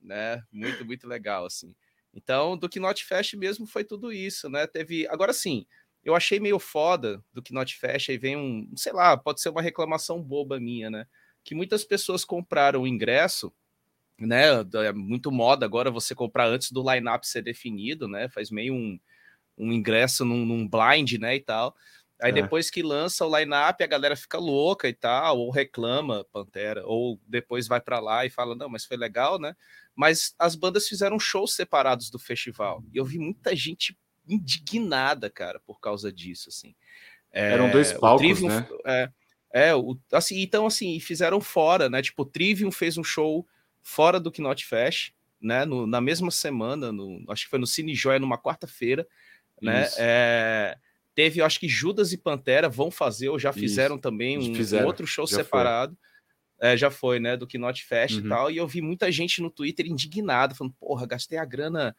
Né? Muito, muito legal, assim. Então, do Knot Fest mesmo foi tudo isso, né? Teve. Agora sim, eu achei meio foda do Knot Fest, aí vem um, sei lá, pode ser uma reclamação boba minha, né? Que muitas pessoas compraram o ingresso, né? É muito moda agora você comprar antes do line-up ser definido, né? Faz meio um, um ingresso num, num blind, né? E tal. Aí É. depois que lança o line-up, a galera fica louca e tal, ou reclama Pantera, ou depois vai para lá e fala, não, mas foi legal, né? Mas as bandas fizeram shows separados do festival. E eu vi muita gente indignada, cara, por causa disso, assim. É, Eram dois palcos, Trivium- né? É, é o, assim, então, assim, fizeram fora, né? Tipo, o Trivium fez um show fora do Knot Fest, né? No- na mesma semana, no, acho que foi no Cine Joia, numa quarta-feira, né? Isso. É, teve, acho que Judas e Pantera vão fazer, ou já fizeram também um, um Fizeram, outro show já separado. É, já foi, né? Do Knot Fest e Uhum. tal. E eu vi muita gente no Twitter indignada, falando, porra, gastei a grana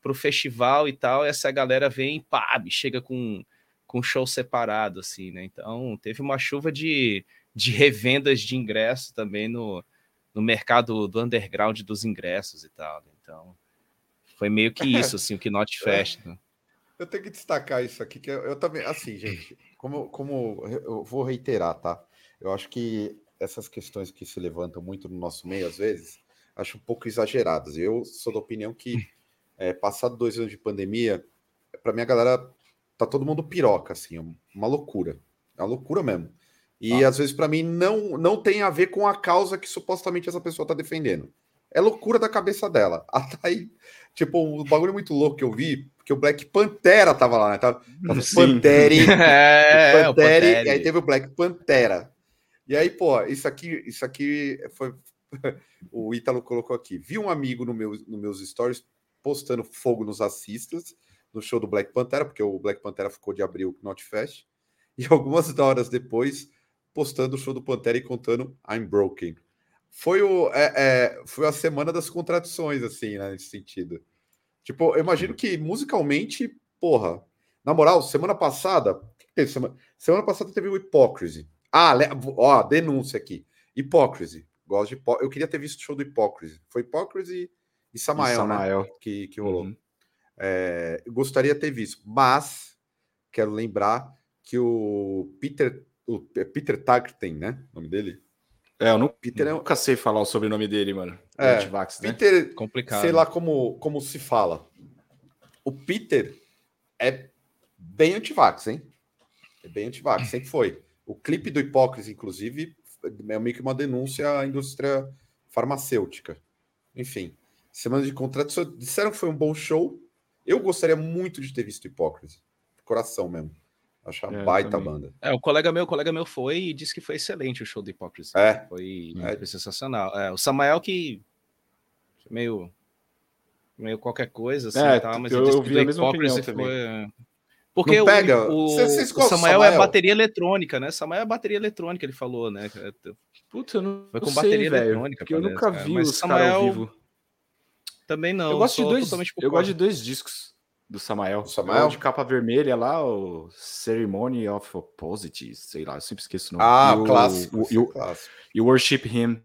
pro festival e tal. E essa galera vem e pá, chega com, com show separado, assim, né? Então teve uma chuva de, de revendas de ingresso também no, no mercado do underground dos ingressos e tal. né? Então foi meio que isso, assim, o Knot Fest. né? Eu tenho que destacar isso aqui, que eu, eu também, assim, gente, como, como eu vou reiterar, tá? Eu acho que essas questões que se levantam muito no nosso meio, às vezes, acho um pouco exageradas. Eu sou da opinião que, é, passado dois anos de pandemia, para mim a galera tá todo mundo piroca, assim, é uma loucura. É uma loucura mesmo. E às vezes, para mim, não, não tem a ver com a causa que supostamente essa pessoa tá defendendo. É loucura da cabeça dela. Até aí, tipo, um bagulho muito louco que eu vi, porque o Black Pantera tava lá, né? Tava, tava. Panteri, É, é, Panteri, Pantera. e aí teve o Black Pantera. E aí, pô, isso aqui, isso aqui foi. o Ítalo colocou aqui. Vi um amigo no meu, nos meus stories postando fogo nos assistas no show do Black Pantera, porque o Black Pantera ficou de abrir o Knot Fest. E algumas horas depois, postando o show do Pantera e contando I'm Broken. foi, o, é, é, foi a semana das contradições, assim, né, nesse sentido. Tipo, eu imagino que musicalmente, porra, na moral, semana passada, semana, semana passada teve o Hypocrisy. Ah, ó, denúncia aqui. Hypocrisy. Gosto de Eu queria ter visto o show do Hypocrisy. Foi Hypocrisy e Samael, e Samael. Né? Que, que rolou. Uhum. É, gostaria de ter visto, mas quero lembrar que o Peter, o Peter Tagten, né? O nome dele? É, eu não, Peter é nunca é... sei falar o sobrenome dele, mano. É, Antivax, né? Peter, complicado. Sei lá como, como se fala. O Peter é bem antivax, hein? É bem antivax, sempre foi. O clipe do Hipócrise, inclusive, é meio que uma denúncia à indústria farmacêutica. Enfim, semana de contrato. Disseram que foi um bom show. Eu gostaria muito de ter visto Hipócrise. Coração mesmo. Achar é, baita também. banda. É, o colega meu, o colega meu foi e disse que foi excelente o show do Hipócrise. É. Foi, é. foi sensacional. É, o Samael que meio meio qualquer coisa assim, é, tá, mas eu, eu vi a mesma opinião foi... Porque não pega. O, o, Samuel, o Samuel, é bateria eletrônica, né? Samuel é bateria eletrônica, ele falou, né? Putz, eu não, foi com sei, bateria véio, eletrônica. Porque eu nunca vi o Samuel ao vivo. Também não. Eu gosto de dois, eu gosto de dois discos do Samuel. O Samuel? de capa vermelha lá, o Ceremony of Opposites, sei lá, eu sempre esqueço o nome. Ah, e o, clássico. O, e, o, clássico. e Worship Him.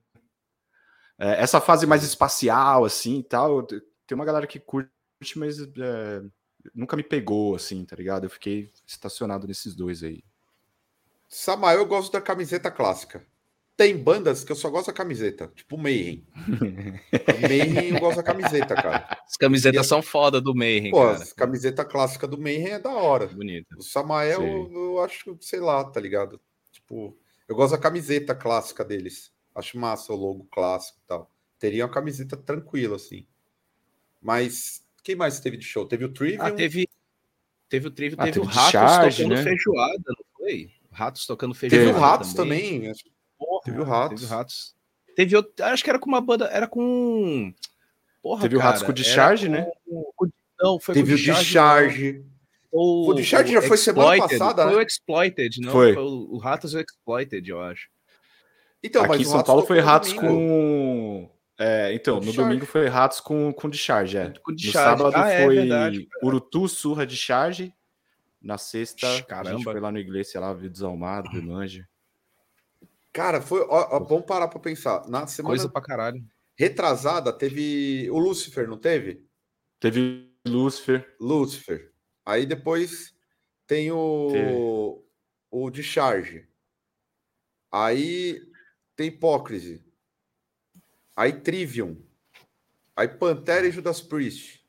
É, essa fase mais espacial, assim e tal, tem uma galera que curte, mas é, nunca me pegou, assim, tá ligado? Eu fiquei estacionado nesses dois aí. Samael, eu gosto da camiseta clássica. Tem bandas que eu só gosto da camiseta, tipo Mayhem. Mayhem eu gosto da camiseta, cara. As camisetas são foda do Mayhem, Pô, cara. camiseta clássica do Mayhem é da hora. Bonito. O Samael, eu, eu acho, sei lá, tá ligado? Tipo, eu gosto da camiseta clássica deles. Acho massa o logo clássico e tal. Teria uma camiseta tranquila, assim. Mas quem mais teve de show? Teve o Trivium? Ah, teve, teve o Trivium, ah, teve, teve, o Ratos charge, tocando né? feijoada, não foi? Ratos tocando feijoada. Teve o Ratos também. também. Teve o Ratos. Teve o Ratos. Teve outro, acho que era com uma banda, era com. Porra, teve cara, o Ratos com o Discharge, né? Com, não, foi teve com o Discharge. O, o Discharge já foi semana passada, Foi né? o Exploited, não? Foi. foi o, o Ratos e o Exploited, eu acho. Então, Aqui em São Paulo foi Ratos com é, então, no domingo foi Ratos com, com discharge, é. Com discharge. No sábado ah, é, foi verdade, Urutu, surra de charge. Na sexta, Caramba. a gente foi lá no igreja, lá, viu Desalmado, viu. Cara, foi. Ó, ó, vamos parar pra pensar. Na semana. Coisa pra caralho. Retrasada, teve o Lúcifer, não teve? Teve Lúcifer. Lúcifer. Aí depois tem o. Teve. O Discharge. Aí tem Hipócrise. Aí Trivium. Aí Pantera e Judas Priest.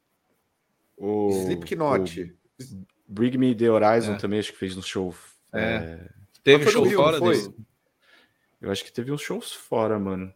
O, Slipknot. O Bring Me The Horizon é. também acho que fez um show. É. é... Teve show Rio, fora foi? Eu acho que teve uns shows fora, mano.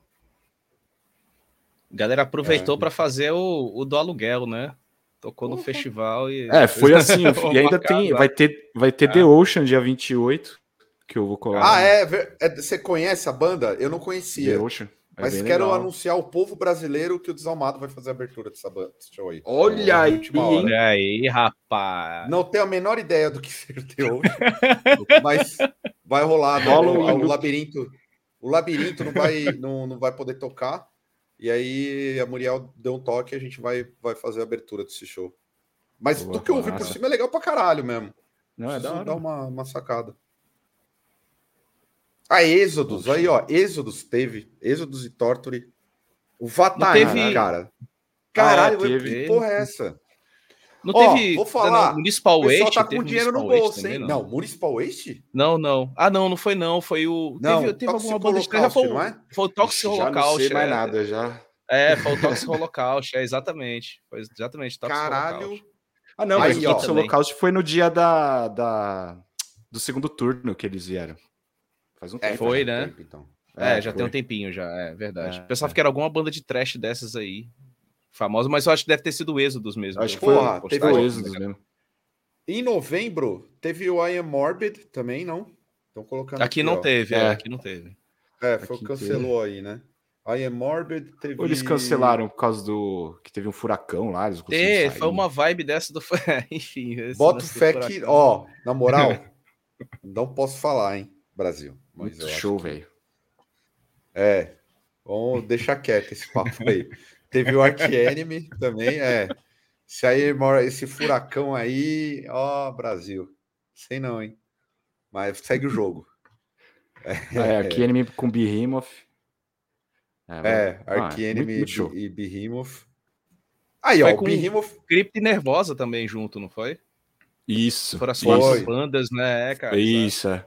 A galera aproveitou é. para fazer o, o do aluguel, né? Tocou no festival e. É, foi assim. e ainda tem. Vai ter, vai ter The Ocean dia 28, que eu vou colar. Ah, é, é, Você conhece a banda? Eu não conhecia. The Ocean. É Mas quero legal. anunciar ao povo brasileiro que o Desalmado vai fazer a abertura dessa banda, show aí. Olha aí, olha aí, rapaz. Não tenho a menor ideia do que ser o teu, mas vai rolar. Né? O, o, labirinto, o labirinto não vai, não, não vai poder tocar. E aí a Muriel deu um toque e a gente vai, vai fazer a abertura desse show. Mas Boa, do que eu ouvi por cima é legal pra caralho mesmo. Não, é da dar uma, uma sacada. A Êxodos, aí, ó. Êxodos teve. Êxodos e Torture. O Vatai, teve... cara. Caralho, ah, teve... que porra é essa? Não ó, teve. Vou falar. Não, Municipal Waste. O tá com dinheiro no bolso, também, hein? Não. não, Municipal Waste? Não, não. Ah, não, não foi não. Foi o. Não, teve, teve alguma banda estranha. Foi, não é? foi o Toxic Holocaust. Já não sei mais é. nada, já. É, foi o Toxic Holocaust, é exatamente. Foi exatamente Toxic Caralho. Holocaust. Ah, não, mas o Toxic Holocaust foi no dia da, da, do segundo turno que eles vieram. Faz um é, tempo. Foi, né? Tempo, então. É, é já foi. tem um tempinho já, é verdade. É, Pensava é. que era alguma banda de trash dessas aí, famosa, mas eu acho que deve ter sido o Êxodos mesmo. Acho que foi, teve o Êxodos mesmo. Em novembro, teve o I Am Morbid também, não? Estão colocando aqui. Aqui não ó. teve, é. aqui não teve. É, foi, cancelou teve. aí, né? I Am Morbid teve. Ou eles cancelaram por causa do. que teve um furacão lá. Eles é, foi uma vibe dessa do. Enfim. Bota o fé que. Ó, na moral, não posso falar, hein, Brasil. Muito show, velho. É. Vamos deixar quieto esse papo aí. Teve o Arch Enemy também, é. Se aí esse furacão aí, ó, Brasil. Sei não, hein? Mas segue o jogo. É, é Arch Enemy com Behemoth. É, é Arch ah, Enemy e Behemoth. Aí, foi ó, o Behemoth. Crypt Nervosa também junto, não foi? Isso. Foram as quatro bandas, né, cara? Isso, é.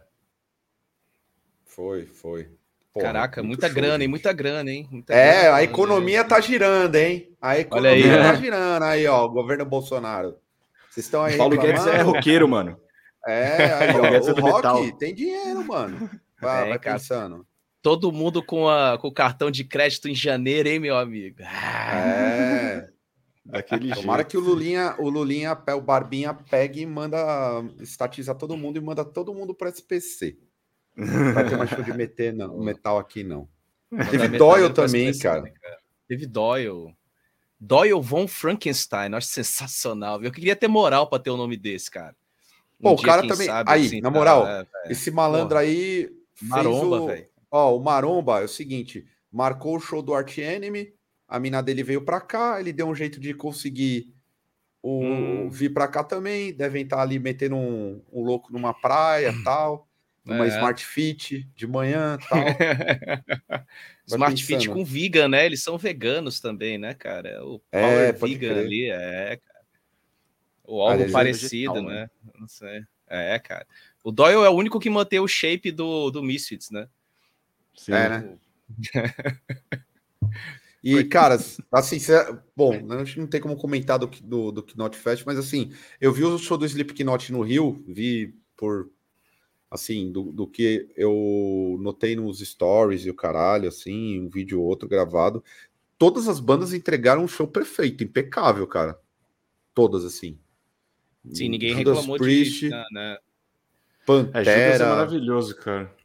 Foi, foi. Porra, Caraca, muita show, grana, hein? Muita grana, hein? Muita é, grana, a economia tá girando, hein? A economia aí, tá girando aí, ó, o governo Bolsonaro. Vocês estão aí. Paulo Guedes é roqueiro, mano. É, aí, ó, é o rock tem dinheiro, mano. Vai, é, vai pensando. Todo mundo com, a, com o cartão de crédito em janeiro, hein, meu amigo? É. Daquele Tomara jeito. que o Lulinha, o Lulinha, o Barbinha pegue e manda estatiza todo mundo e manda todo mundo para SPC. Vai ter mais show de meter, não, metal aqui, não. Teve Doyle também, cara. cara. Teve Doyle. Doyle von Frankenstein, acho sensacional. Eu queria ter moral para ter o um nome desse, cara. Um Pô, o cara também. Sabe, aí, assim, na moral, tá, é, esse malandro Porra. aí. Maromba, velho. Ó, o Maromba é o seguinte: marcou o show do Art Enemy, a mina dele veio para cá, ele deu um jeito de conseguir o, hum. vir para cá também. Devem estar tá ali metendo um, um louco numa praia tal uma é. Smart Fit de manhã tal. Smart Fit com vegan, né? Eles são veganos também, né, cara? O é, Power é, Vegan crer. ali, é, cara. Ou algo é parecido, vegetal, né? né? Não sei. É, cara. O Doyle é o único que mantém o shape do, do Misfits, né? Sim. É, né? E, cara, assim, cê, bom, a gente não tem como comentar do, do, do Knot Fest, mas assim, eu vi o show do Slipknot no Rio, vi por assim, do, do que eu notei nos stories e o caralho, assim, um vídeo ou outro gravado, todas as bandas entregaram um show perfeito, impecável, cara. Todas, assim. Sim, ninguém Judas reclamou Priest, de né? Pantera. É, Judas é maravilhoso, cara.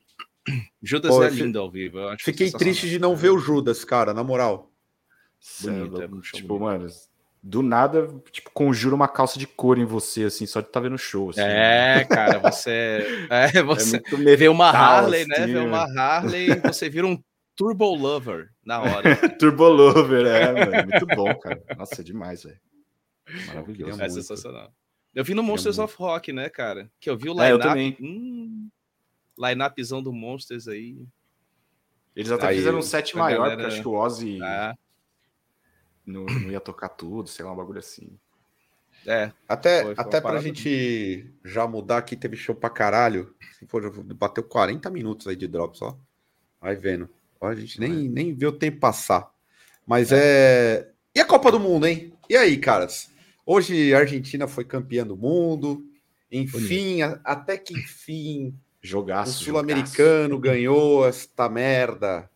Judas Pô, é lindo ao vivo. fiquei triste de não ver o Judas, cara, na moral. Bonito, é, tipo, mano, do nada, tipo, conjura uma calça de cor em você, assim, só de estar tá vendo show. Assim, é, né? cara, você. É, você é vê uma Harley, né? assim, né? Vê uma Harley e você vira um Turbo Lover na hora. Turbo Lover, é, mano. Muito bom, cara. Nossa, é demais, velho. Maravilhoso. É sensacional. Eu vi no Monsters of Rock, né, cara? Que eu vi o line-up. É, hum, line-upzão do Monsters aí. Eles até aí, fizeram um set maior, galera... porque acho que o Ozzy. Ah não, não ia tocar tudo, sei lá, um bagulho assim. É. Até, foi, foi até pra gente já mudar aqui, teve show pra caralho. Se for, bateu 40 minutos aí de drop só. Vai vendo. Ó, a gente nem, nem vê o tempo passar. Mas é. é. E a Copa do Mundo, hein? E aí, caras? Hoje a Argentina foi campeã do mundo. Enfim, a, até que enfim. Jogaço. O Sul-Americano ganhou esta merda.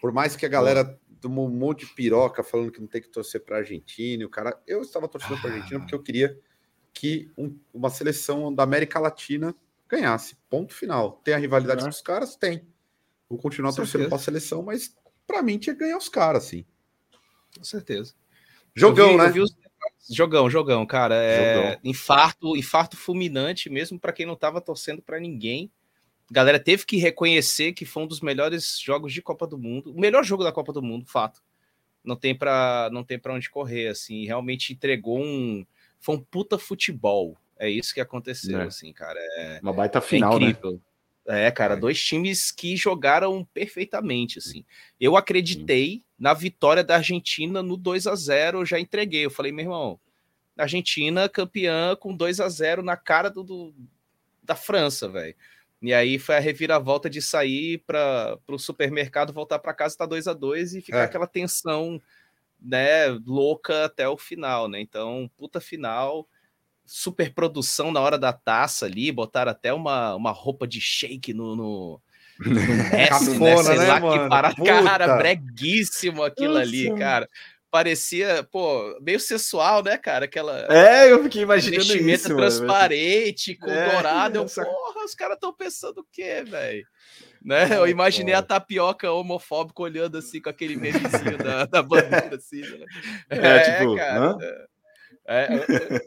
Por mais que a galera tomou um monte de piroca falando que não tem que torcer para a Argentina. O cara, eu estava torcendo ah. para a Argentina porque eu queria que um, uma seleção da América Latina ganhasse. Ponto final. Tem a rivalidade é. dos caras? Tem. Vou continuar Com torcendo para a seleção, mas para mim tinha que ganhar os caras, assim. Com certeza. Jogão, vi, né? Os... Jogão, jogão, cara. É... Jogão. Infarto, infarto fulminante mesmo para quem não estava torcendo para ninguém galera teve que reconhecer que foi um dos melhores jogos de Copa do Mundo, o melhor jogo da Copa do Mundo, fato. Não tem para não tem para onde correr assim, realmente entregou um foi um puta futebol. É isso que aconteceu é. assim, cara. É, Uma baita final, é incrível. Né? É, cara, é. dois times que jogaram perfeitamente, assim. Eu acreditei na vitória da Argentina no 2 a 0 eu já entreguei. Eu falei, meu irmão, Argentina campeã com 2 a 0 na cara do, do da França, velho. E aí foi a reviravolta de sair para o supermercado, voltar para casa, tá 2 a 2 e ficar é. aquela tensão, né, louca até o final, né? Então, puta final, super produção na hora da taça ali, botaram até uma, uma roupa de shake no, no, no Messi, né? Sei né, lá mano? que para cara, breguíssimo aquilo Nossa. ali, cara parecia, pô, meio sensual, né, cara? Aquela. É, eu fiquei imaginando isso. transparente, com é, dourado. Eu, essa... porra, os caras estão pensando o quê, velho? Né? Eu imaginei a tapioca homofóbica olhando assim com aquele memezinho da, da bandeira, assim, né? É, é tipo, cara. É,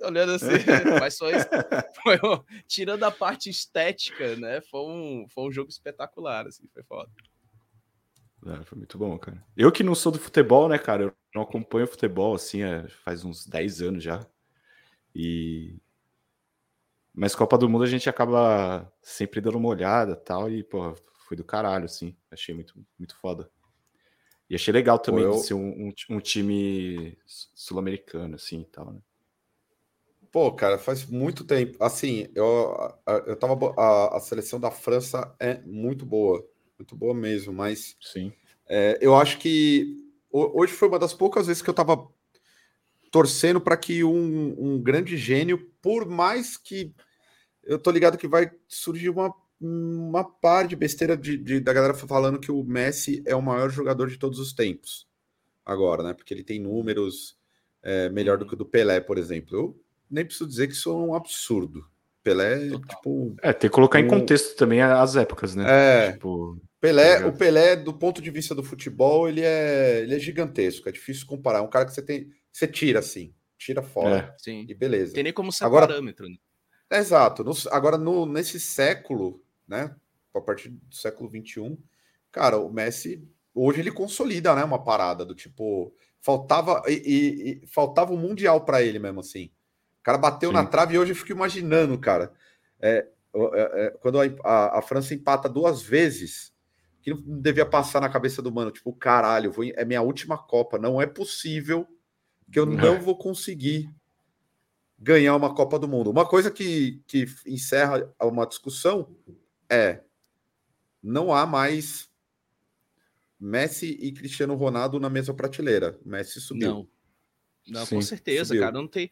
olhando assim, mas só isso, foi, tirando a parte estética, né? Foi um, foi um jogo espetacular, assim, foi foda. É, foi muito bom, cara. Eu que não sou do futebol, né, cara? Eu não acompanho futebol, assim, é, faz uns 10 anos já. E... Mas Copa do Mundo a gente acaba sempre dando uma olhada tal, e, pô, foi do caralho, assim. Achei muito, muito foda. E achei legal também pô, eu... ser um, um, um time sul-americano, assim, e tal, né? Pô, cara, faz muito tempo. Assim, eu, eu tava. A, a seleção da França é muito boa muito boa mesmo, mas sim. É, eu acho que hoje foi uma das poucas vezes que eu estava torcendo para que um, um, grande gênio, por mais que eu tô ligado que vai surgir uma, uma par de besteira de, de, da galera falando que o Messi é o maior jogador de todos os tempos agora, né? Porque ele tem números é, melhor do que o do Pelé, por exemplo. Eu nem preciso dizer que isso é um absurdo. Pelé, Total. tipo. É, tem que colocar um... em contexto também as épocas, né? É. Tipo, Pelé, tá o Pelé, do ponto de vista do futebol, ele é, ele é gigantesco. É difícil comparar. É um cara que você tem, você tira assim, tira fora. É. Sim. E beleza. Tem nem como ser agora, parâmetro. Né? exato. No, agora, no, nesse século, né? A partir do século XXI, cara, o Messi hoje ele consolida, né? Uma parada do tipo. Faltava e, e, e faltava um mundial para ele mesmo assim. O cara bateu Sim. na trave e hoje eu fico imaginando, cara. É, é, é, quando a, a, a França empata duas vezes que não devia passar na cabeça do mano, tipo, caralho, vou, é minha última Copa, não é possível que eu não vou conseguir ganhar uma Copa do Mundo. Uma coisa que, que encerra uma discussão é não há mais Messi e Cristiano Ronaldo na mesma prateleira. Messi subiu. Não, não com certeza, subiu. cara. Não tem.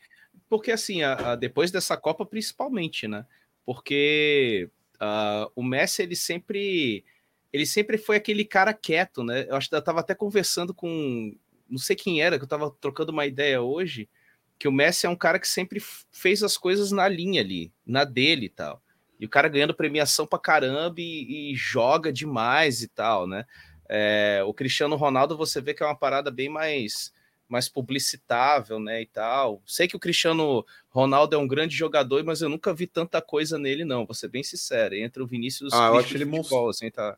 Porque assim, a, a, depois dessa Copa, principalmente, né? Porque uh, o Messi ele sempre ele sempre foi aquele cara quieto, né? Eu acho que eu tava até conversando com não sei quem era, que eu tava trocando uma ideia hoje, que o Messi é um cara que sempre fez as coisas na linha ali, na dele e tal. E o cara ganhando premiação pra caramba e, e joga demais e tal, né? É, o Cristiano Ronaldo você vê que é uma parada bem mais mais publicitável, né, e tal. Sei que o Cristiano Ronaldo é um grande jogador, mas eu nunca vi tanta coisa nele, não. Vou ser bem sincero. Entre o Vinícius ah, eu acho ele futebol, assim, tá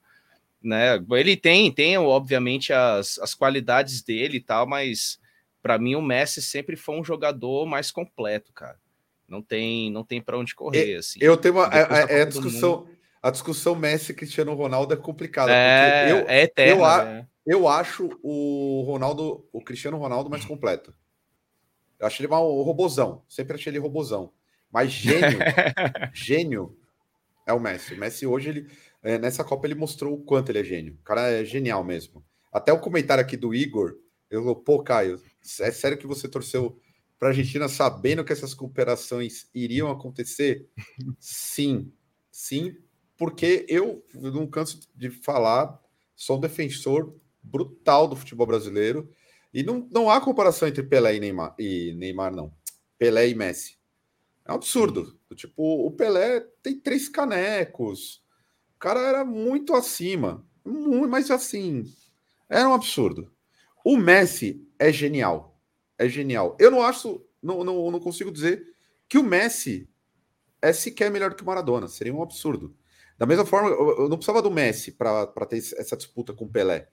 né? Ele tem, tem obviamente as, as qualidades dele e tal, mas para mim o Messi sempre foi um jogador mais completo, cara. Não tem, não tem para onde correr. assim. Eu tenho uma é, é, é a discussão, a discussão Messi Cristiano Ronaldo é complicada. É, eu, é eterna, eu, né? eu acho o Ronaldo, o Cristiano Ronaldo mais completo. Eu acho ele um robozão. Sempre achei ele robozão. Mas gênio, gênio é o Messi. O Messi hoje ele é, nessa Copa ele mostrou o quanto ele é gênio. O cara é genial mesmo. Até o comentário aqui do Igor, eu vou, pô, Caio, é sério que você torceu para a Argentina sabendo que essas cooperações iriam acontecer? sim, sim, porque eu não canso de falar, sou um defensor brutal do futebol brasileiro e não, não há comparação entre Pelé e Neymar, e Neymar, não. Pelé e Messi. É um absurdo. Tipo, o Pelé tem três canecos, cara era muito acima. Muito, mas assim, era um absurdo. O Messi é genial. É genial. Eu não acho, não, não, não consigo dizer que o Messi é sequer melhor que o Maradona. Seria um absurdo. Da mesma forma, eu não precisava do Messi para ter essa disputa com o Pelé.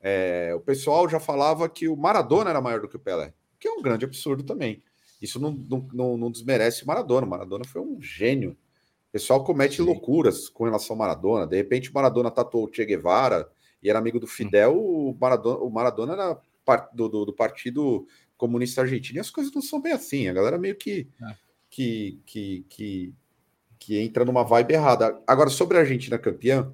É, o pessoal já falava que o Maradona era maior do que o Pelé, que é um grande absurdo também. Isso não, não, não desmerece o Maradona. O Maradona foi um gênio o pessoal comete Sim. loucuras com relação ao Maradona. De repente, o Maradona tatuou o Che Guevara e era amigo do Fidel. Hum. O, Maradona, o Maradona era part, do, do, do, Partido Comunista Argentino. E as coisas não são bem assim. A galera meio que, é. que, que, que, que entra numa vibe errada. Agora, sobre a Argentina campeã,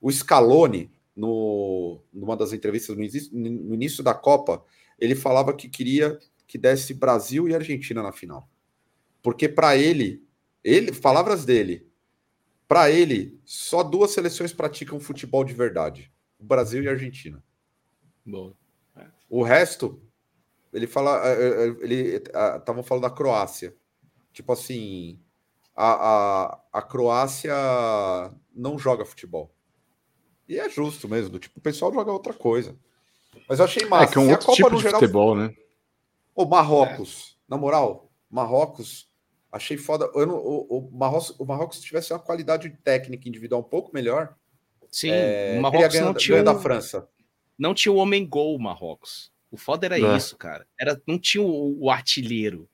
o Scaloni, no, numa das entrevistas no no início da Copa, ele falava que queria que desse Brasil e Argentina na final. Porque para ele ele, palavras dele. Para ele, só duas seleções praticam futebol de verdade: o Brasil e a Argentina. Bom. O resto, ele fala, é, é, ele estavam falando da Croácia. Tipo assim, a, a, a Croácia não joga futebol. E é justo mesmo, tipo, o pessoal joga outra coisa. Mas eu achei massa. É que é um outro tipo de geral, futebol, né? O Marrocos, é. na moral, Marrocos Achei foda. Eu não, o, o, Marrocos, o Marrocos, se tivesse uma qualidade técnica individual um pouco melhor, Sim, é, o Marrocos ganha, não tinha da França. não tinha o homem gol Marrocos. O foda era é. isso, cara. Era, não tinha o, o artilheiro.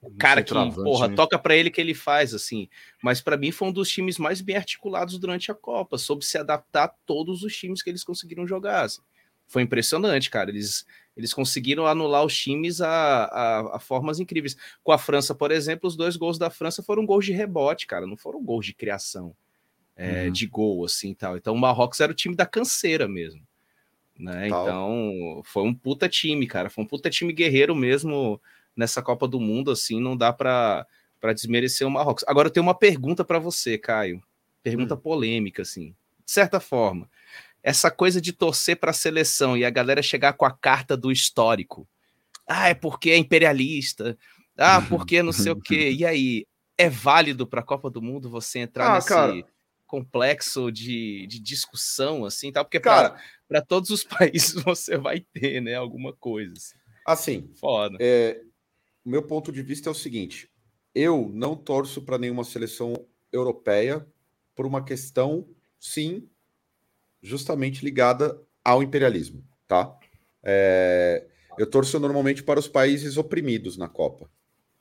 O cara que, porra, né? toca para ele que ele faz, assim. Mas para mim foi um dos times mais bem articulados durante a Copa, soube se adaptar a todos os times que eles conseguiram jogar. Assim. Foi impressionante, cara. Eles, eles conseguiram anular os times a, a, a, formas incríveis. Com a França, por exemplo, os dois gols da França foram gols de rebote, cara, não foram gols de criação, é, uhum. de gol, assim tal. Então o Marrocos era o time da canseira mesmo. Né? Então foi um puta time, cara. Foi um puta time guerreiro mesmo nessa Copa do Mundo, assim, não dá para desmerecer o Marrocos. Agora eu tenho uma pergunta para você, Caio. Pergunta hum. polêmica, assim. De certa forma, essa coisa de torcer para a seleção e a galera chegar com a carta do histórico. Ah, é porque é imperialista. Ah, porque não sei o quê. E aí, é válido para a Copa do Mundo você entrar ah, nesse cara. complexo de, de discussão, assim, tal? Porque para todos os países você vai ter, né, alguma coisa. Assim, assim foda. É, o meu ponto de vista é o seguinte: eu não torço para nenhuma seleção europeia por uma questão, sim, justamente ligada ao imperialismo, tá? É, eu torço normalmente para os países oprimidos na Copa.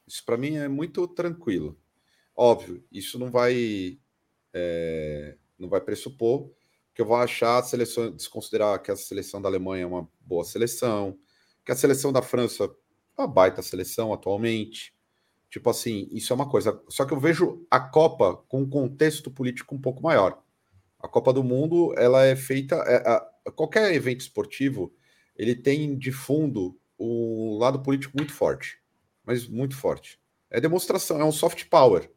Isso para mim é muito tranquilo. Óbvio, isso não vai é, não vai pressupor que eu vou achar a seleção, desconsiderar que a seleção da Alemanha é uma boa seleção, que a seleção da França uma baita seleção atualmente. Tipo assim, isso é uma coisa. Só que eu vejo a Copa com um contexto político um pouco maior. A Copa do Mundo, ela é feita. É, qualquer evento esportivo, ele tem de fundo um lado político muito forte. Mas muito forte. É demonstração, é um soft power.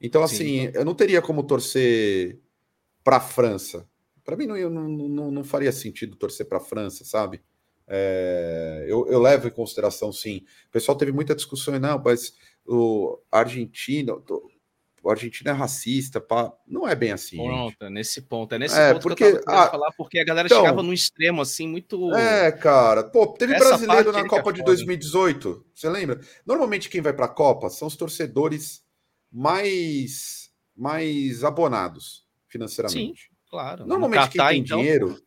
Então, assim, Sim, então. eu não teria como torcer para a França. Para mim, não, não, não, não faria sentido torcer para a França, sabe? É, eu, eu, levo em consideração, sim. O pessoal teve muita discussão, não, mas o Argentina, o Argentina é racista, pá. não é bem assim. Pronto, gente. nesse ponto. É nesse é, ponto porque, que eu tava ah, falar, porque a galera então, chegava num extremo assim, muito. É, cara. Pô, teve Essa brasileiro na Copa de 2018. Você lembra? Normalmente quem vai para a Copa são os torcedores mais, mais abonados financeiramente. Sim, claro. Normalmente Catar, quem tem então... dinheiro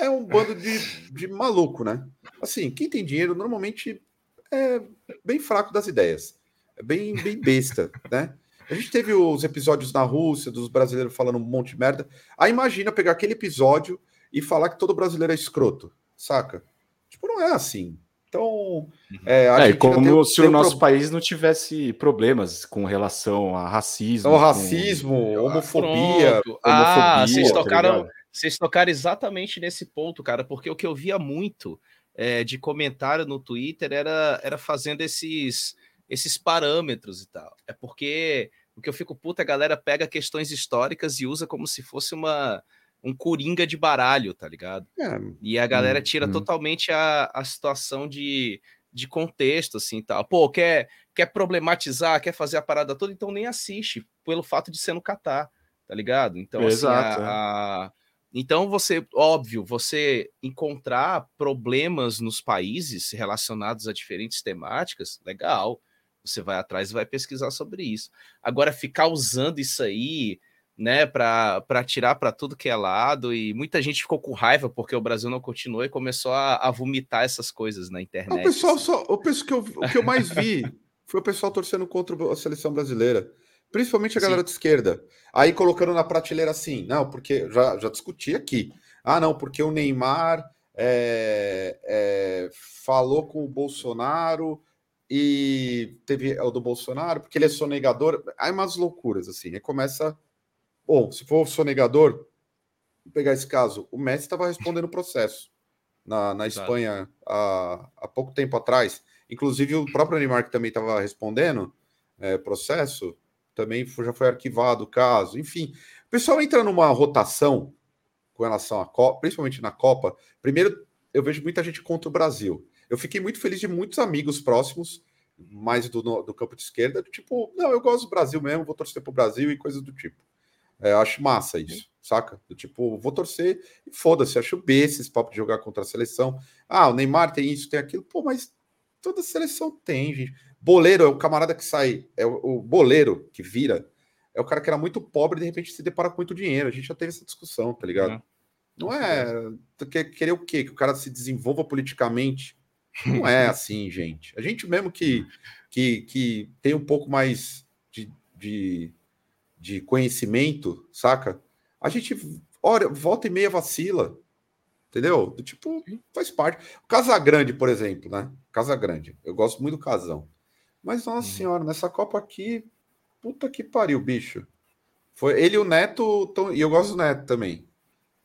é um bando de, de maluco, né? Assim, quem tem dinheiro normalmente é bem fraco das ideias, é bem, bem besta, né? A gente teve os episódios na Rússia, dos brasileiros falando um monte de merda. Aí imagina pegar aquele episódio e falar que todo brasileiro é escroto, saca? Tipo, não é assim. Então, é, é como se o nosso pro... país não tivesse problemas com relação a racismo. O racismo, com... homofobia. Pronto. Ah, homofobia, vocês tá tocaram, tá vocês tocaram exatamente nesse ponto, cara, porque o que eu via muito é, de comentário no Twitter era, era fazendo esses, esses parâmetros e tal. É porque o que eu fico puta, a galera pega questões históricas e usa como se fosse uma um coringa de baralho, tá ligado? É. E a galera tira hum, totalmente a, a situação de, de contexto, assim, tal. Pô, quer, quer problematizar, quer fazer a parada toda, então nem assiste, pelo fato de ser no Catar, tá ligado? Então, Exato, assim, a, é. a, então, você, óbvio, você encontrar problemas nos países relacionados a diferentes temáticas, legal. Você vai atrás e vai pesquisar sobre isso. Agora, ficar usando isso aí, né, para tirar para tudo que é lado, e muita gente ficou com raiva porque o Brasil não continuou e começou a, a vomitar essas coisas na internet. O pessoal só. O, pessoal que eu, o que eu mais vi foi o pessoal torcendo contra a seleção brasileira. Principalmente a galera Sim. de esquerda. Aí colocando na prateleira assim, não, porque já, já discuti aqui. Ah, não, porque o Neymar é, é, falou com o Bolsonaro e teve é o do Bolsonaro, porque ele é sonegador. Aí umas loucuras, assim. Aí começa. Bom, se for sonegador, vou pegar esse caso. O Messi estava respondendo o processo na, na Espanha há, há pouco tempo atrás. Inclusive, o próprio Neymar, que também estava respondendo é, processo, também já foi arquivado o caso, enfim. O pessoal entra numa rotação com relação à Copa, principalmente na Copa. Primeiro, eu vejo muita gente contra o Brasil. Eu fiquei muito feliz de muitos amigos próximos, mais do, do campo de esquerda, tipo, não, eu gosto do Brasil mesmo, vou torcer pro Brasil e coisas do tipo. É, eu acho massa isso, saca? Do tipo, vou torcer e foda-se, acho B esses papos de jogar contra a seleção. Ah, o Neymar tem isso, tem aquilo. Pô, mas toda seleção tem, gente. Boleiro é o camarada que sai, é o, o boleiro que vira, é o cara que era muito pobre e de repente se depara com muito dinheiro. A gente já teve essa discussão, tá ligado? Não é querer o quê? Que o cara se desenvolva politicamente. Não é assim, gente. A gente mesmo que, que, que tem um pouco mais de, de, de conhecimento, saca? A gente, olha, volta e meia vacila. Entendeu? Tipo, faz parte. O Casagrande, por exemplo, né? Casagrande. Eu gosto muito do Casão. Mas, nossa uhum. senhora, nessa Copa aqui, puta que pariu, bicho. Foi ele e o Neto, tão, e eu gosto do Neto também.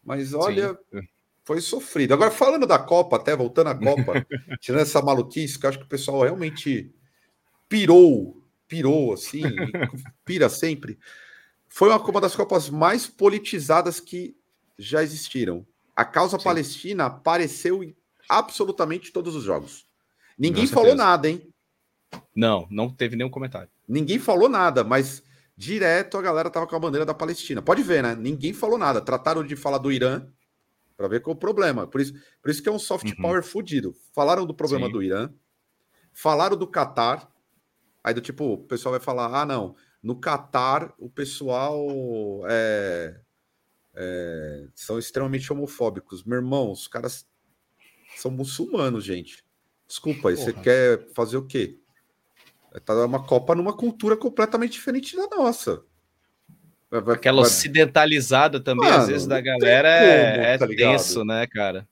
Mas olha, Sim. Foi sofrido. Agora, falando da Copa, até voltando à Copa, tirando essa maluquice, que eu acho que o pessoal realmente pirou, pirou assim, pira sempre. Foi uma, uma das Copas mais politizadas que já existiram. A causa Sim. palestina apareceu em absolutamente todos os jogos. Ninguém falou nada, hein? Não, não teve nenhum comentário. Ninguém falou nada, mas direto a galera tava com a bandeira da Palestina. Pode ver, né? Ninguém falou nada. Trataram de falar do Irã para ver qual é o problema. Por isso, por isso que é um soft uhum. power fudido. Falaram do problema Sim. do Irã, falaram do Catar. Aí do tipo, o pessoal vai falar: ah, não, no Catar o pessoal é, é, são extremamente homofóbicos. Meu irmão, os caras são muçulmanos, gente. Desculpa, aí você quer fazer o quê? Tá uma Copa numa cultura completamente diferente da nossa. Vai, Aquela vai... ocidentalizada também, Mano, às vezes, da galera como, é, tá é tenso, né, cara?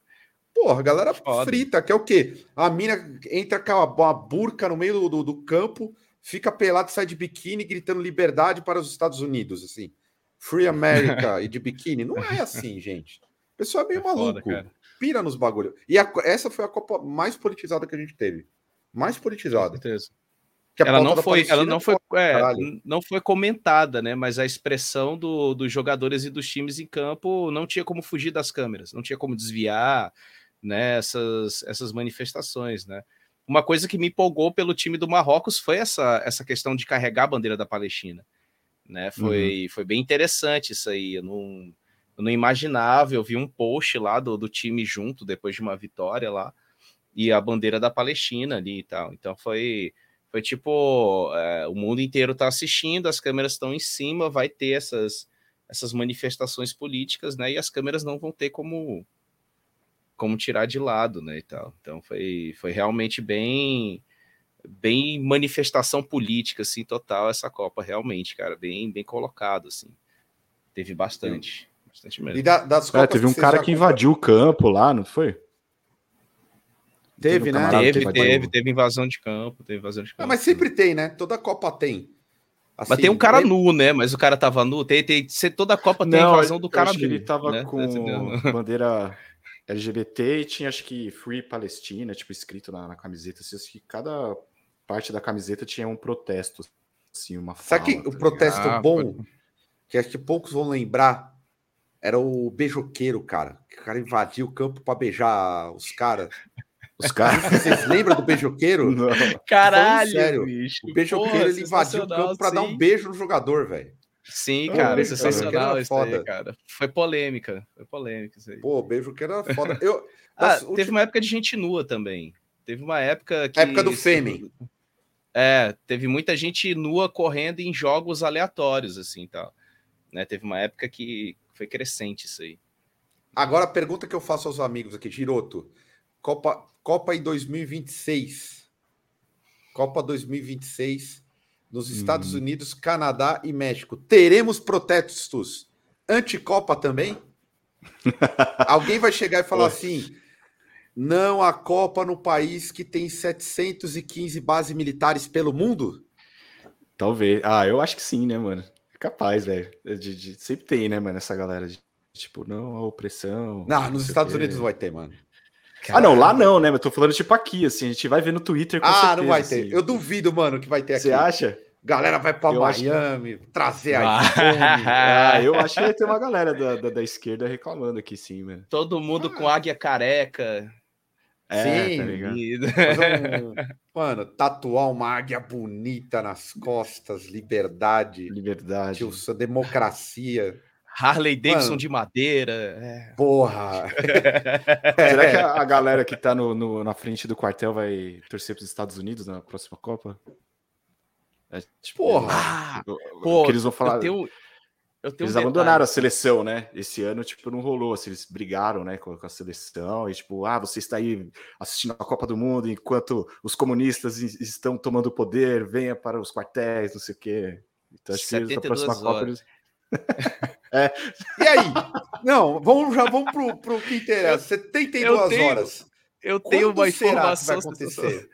Porra, a galera Foda. frita, que é o quê? A mina entra com uma burca no meio do, do, do campo, fica pelada, sai de biquíni, gritando liberdade para os Estados Unidos, assim. Free America e de biquíni. Não é assim, gente. O pessoal é meio é maluco. Foda, pira nos bagulhos. E a, essa foi a Copa mais politizada que a gente teve. Mais politizada. Com certeza ela não foi, ela não foi, é, não foi comentada, né? Mas a expressão do, dos jogadores e dos times em campo não tinha como fugir das câmeras, não tinha como desviar, né? Essas, essas manifestações, né? Uma coisa que me empolgou pelo time do Marrocos foi essa, essa questão de carregar a bandeira da Palestina, né? Foi, uhum. foi bem interessante isso aí. Eu não, eu não imaginava. Eu vi um post lá do, do time junto depois de uma vitória lá e a bandeira da Palestina ali e tal. Então foi foi tipo, é, o mundo inteiro está assistindo, as câmeras estão em cima, vai ter essas, essas manifestações políticas, né? E as câmeras não vão ter como como tirar de lado, né, e tal. Então foi, foi realmente bem bem manifestação política assim total essa Copa realmente, cara, bem bem colocado assim. Teve bastante, bastante mesmo. E da, das é, teve um cara que invadiu o campo lá, não foi? Teve, né? Teve, teve, teve, invasão de campo, teve invasão de campo. Ah, mas sempre tem, né? Toda Copa tem. Assim, mas tem um cara nu, né? Mas o cara tava nu. Tem, tem, toda a Copa tem Não, invasão do cara nu. Ele tava né? com bandeira LGBT e tinha, acho que, Free Palestina, tipo, escrito na, na camiseta. Assim, acho que cada parte da camiseta tinha um protesto, assim, uma Sabe que o tá protesto ah, bom, que acho que poucos vão lembrar, era o beijoqueiro, cara. Que o cara invadiu o campo para beijar os caras. Os caras, vocês lembram do beijoqueiro? Não. Caralho, sério. Bicho. O beijoqueiro Porra, ele invadiu o campo para dar um beijo no jogador, velho. Sim, cara, oh, sensacional isso foda. aí, cara. Foi polêmica, foi polêmica isso aí. Pô, beijoqueiro era foda. Eu, ah, teve uma época de gente nua também. Teve uma época que... época do Fêmen. É, teve muita gente nua correndo em jogos aleatórios, assim, tal. Né? Teve uma época que foi crescente isso aí. Agora a pergunta que eu faço aos amigos aqui, Giroto. Copa, Copa em 2026. Copa 2026 nos Estados hum. Unidos, Canadá e México. Teremos protestos anti-Copa também? Alguém vai chegar e falar assim: não há Copa no país que tem 715 bases militares pelo mundo? Talvez. Ah, eu acho que sim, né, mano? É capaz, velho. De, de, sempre tem, né, mano, essa galera de tipo, não, a opressão. Não, nos Estados Unidos não vai ter, mano. Caralho. Ah, não, lá não, né? Eu tô falando tipo aqui, assim, a gente vai ver no Twitter com Ah, certeza, não vai ter. Assim. Eu duvido, mano, que vai ter aqui. Você acha? Galera vai pra eu Miami, que... trazer a ah, Eu acho que vai ter uma galera da, da, da, esquerda reclamando aqui, sim, mano. Todo mundo ah. com águia careca. É, sim, tá um, mano, tatuar uma águia bonita nas costas, liberdade. Liberdade. Tio, democracia. Harley Davidson Mano, de madeira. É. Porra! Será que a, a, galera que tá no, no, na frente do quartel vai torcer para os Estados Unidos na próxima Copa? É, tipo, porra! Ah, eles vão falar. Eu tenho, eles um abandonaram a seleção, né? Esse ano, tipo, não rolou. Assim, eles brigaram, né, com, a seleção. E, tipo, ah, você está aí assistindo a Copa do Mundo enquanto os comunistas estão tomando poder, venha para os quartéis, não sei o quê. Então, acho que eles, a próxima horas. Copa eles... é. E aí? Não, vamos, já vamos pro, pro que interessa. 72 eu tenho, horas. Eu tenho Quando uma informação. Vai acontecer?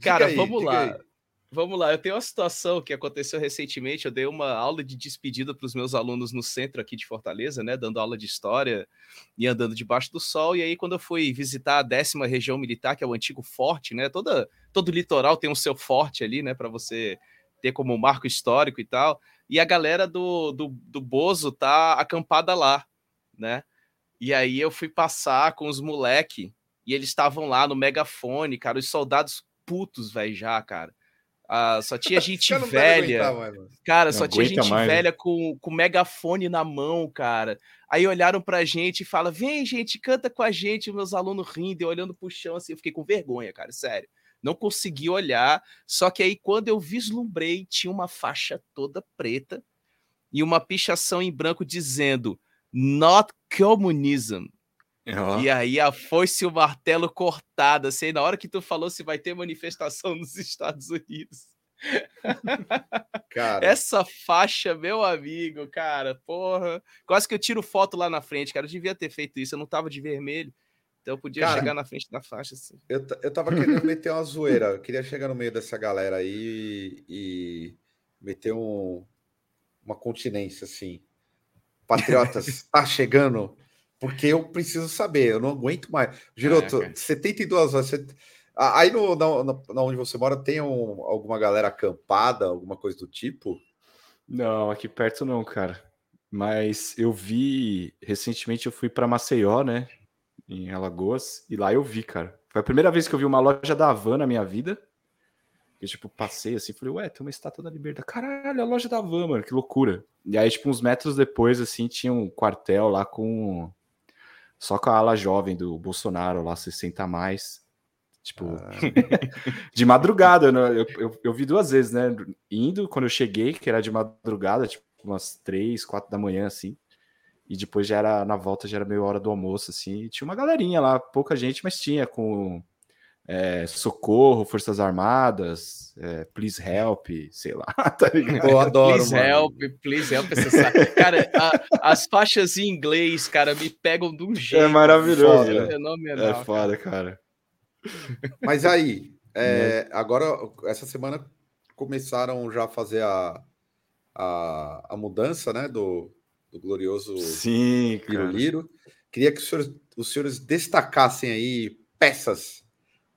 Cara, aí, vamos lá. Aí. Vamos lá, eu tenho uma situação que aconteceu recentemente. Eu dei uma aula de despedida para os meus alunos no centro aqui de Fortaleza, né? Dando aula de história e andando debaixo do sol. E aí, quando eu fui visitar a décima região militar, que é o antigo forte, né? Toda, todo litoral tem o seu forte ali, né? Para você ter como marco histórico e tal. E a galera do, do, do Bozo tá acampada lá, né? E aí eu fui passar com os moleque e eles estavam lá no megafone, cara, os soldados putos, velho, já, cara ah, só tinha gente velha. Aguentar, cara, só tinha gente mais. velha com, com megafone na mão, cara. Aí olharam pra gente e fala: vem, gente, canta com a gente, meus alunos rindo, e olhando pro chão assim, eu fiquei com vergonha, cara, sério. Não consegui olhar. Só que aí, quando eu vislumbrei, tinha uma faixa toda preta e uma pichação em branco dizendo Not Communism. Uhum. E aí a foice e o martelo cortada, assim, na hora que tu falou se vai ter manifestação nos Estados Unidos. Cara. Essa faixa, meu amigo, cara, porra. Quase que eu tiro foto lá na frente, cara. Eu devia ter feito isso, eu não tava de vermelho. Então eu podia cara, chegar na frente da faixa assim. Eu, eu tava querendo meter uma zoeira. Eu queria chegar no meio dessa galera aí e meter um, uma continência assim. Patriotas, tá chegando porque eu preciso saber, eu não aguento mais. Giroto, é, 72 horas. Você... Aí no, na, na, onde você mora, tem um, alguma galera acampada, alguma coisa do tipo? Não, aqui perto não, cara. Mas eu vi recentemente eu fui para Maceió, né? Em Alagoas, e lá eu vi, cara. Foi a primeira vez que eu vi uma loja da Havan na minha vida. Eu, tipo, passei assim, falei, ué, tem uma estátua da liberdade. Caralho, a loja da Havan, mano, que loucura. E aí, tipo, uns metros depois, assim, tinha um quartel lá com só com a ala jovem do Bolsonaro lá, 60 a mais. Tipo, ah. de madrugada, né? Eu, eu, eu, vi duas vezes, né? Indo, quando eu cheguei, que era de madrugada, tipo, umas três, quatro da manhã, assim. E depois já era, na volta, já era meia hora do almoço, assim. E tinha uma galerinha lá, pouca gente, mas tinha, com é, socorro, Forças Armadas, é, please help, sei lá, tá Eu adoro. Please mano. help, please help. Cara, a, as faixas em inglês, cara, me pegam de um jeito. É maravilhoso. Foda, né? É foda, cara. Mas aí, é, agora, essa semana começaram já a fazer a, a, a mudança, né, do, do glorioso Sim, Liro Queria que os senhores, os senhores destacassem aí peças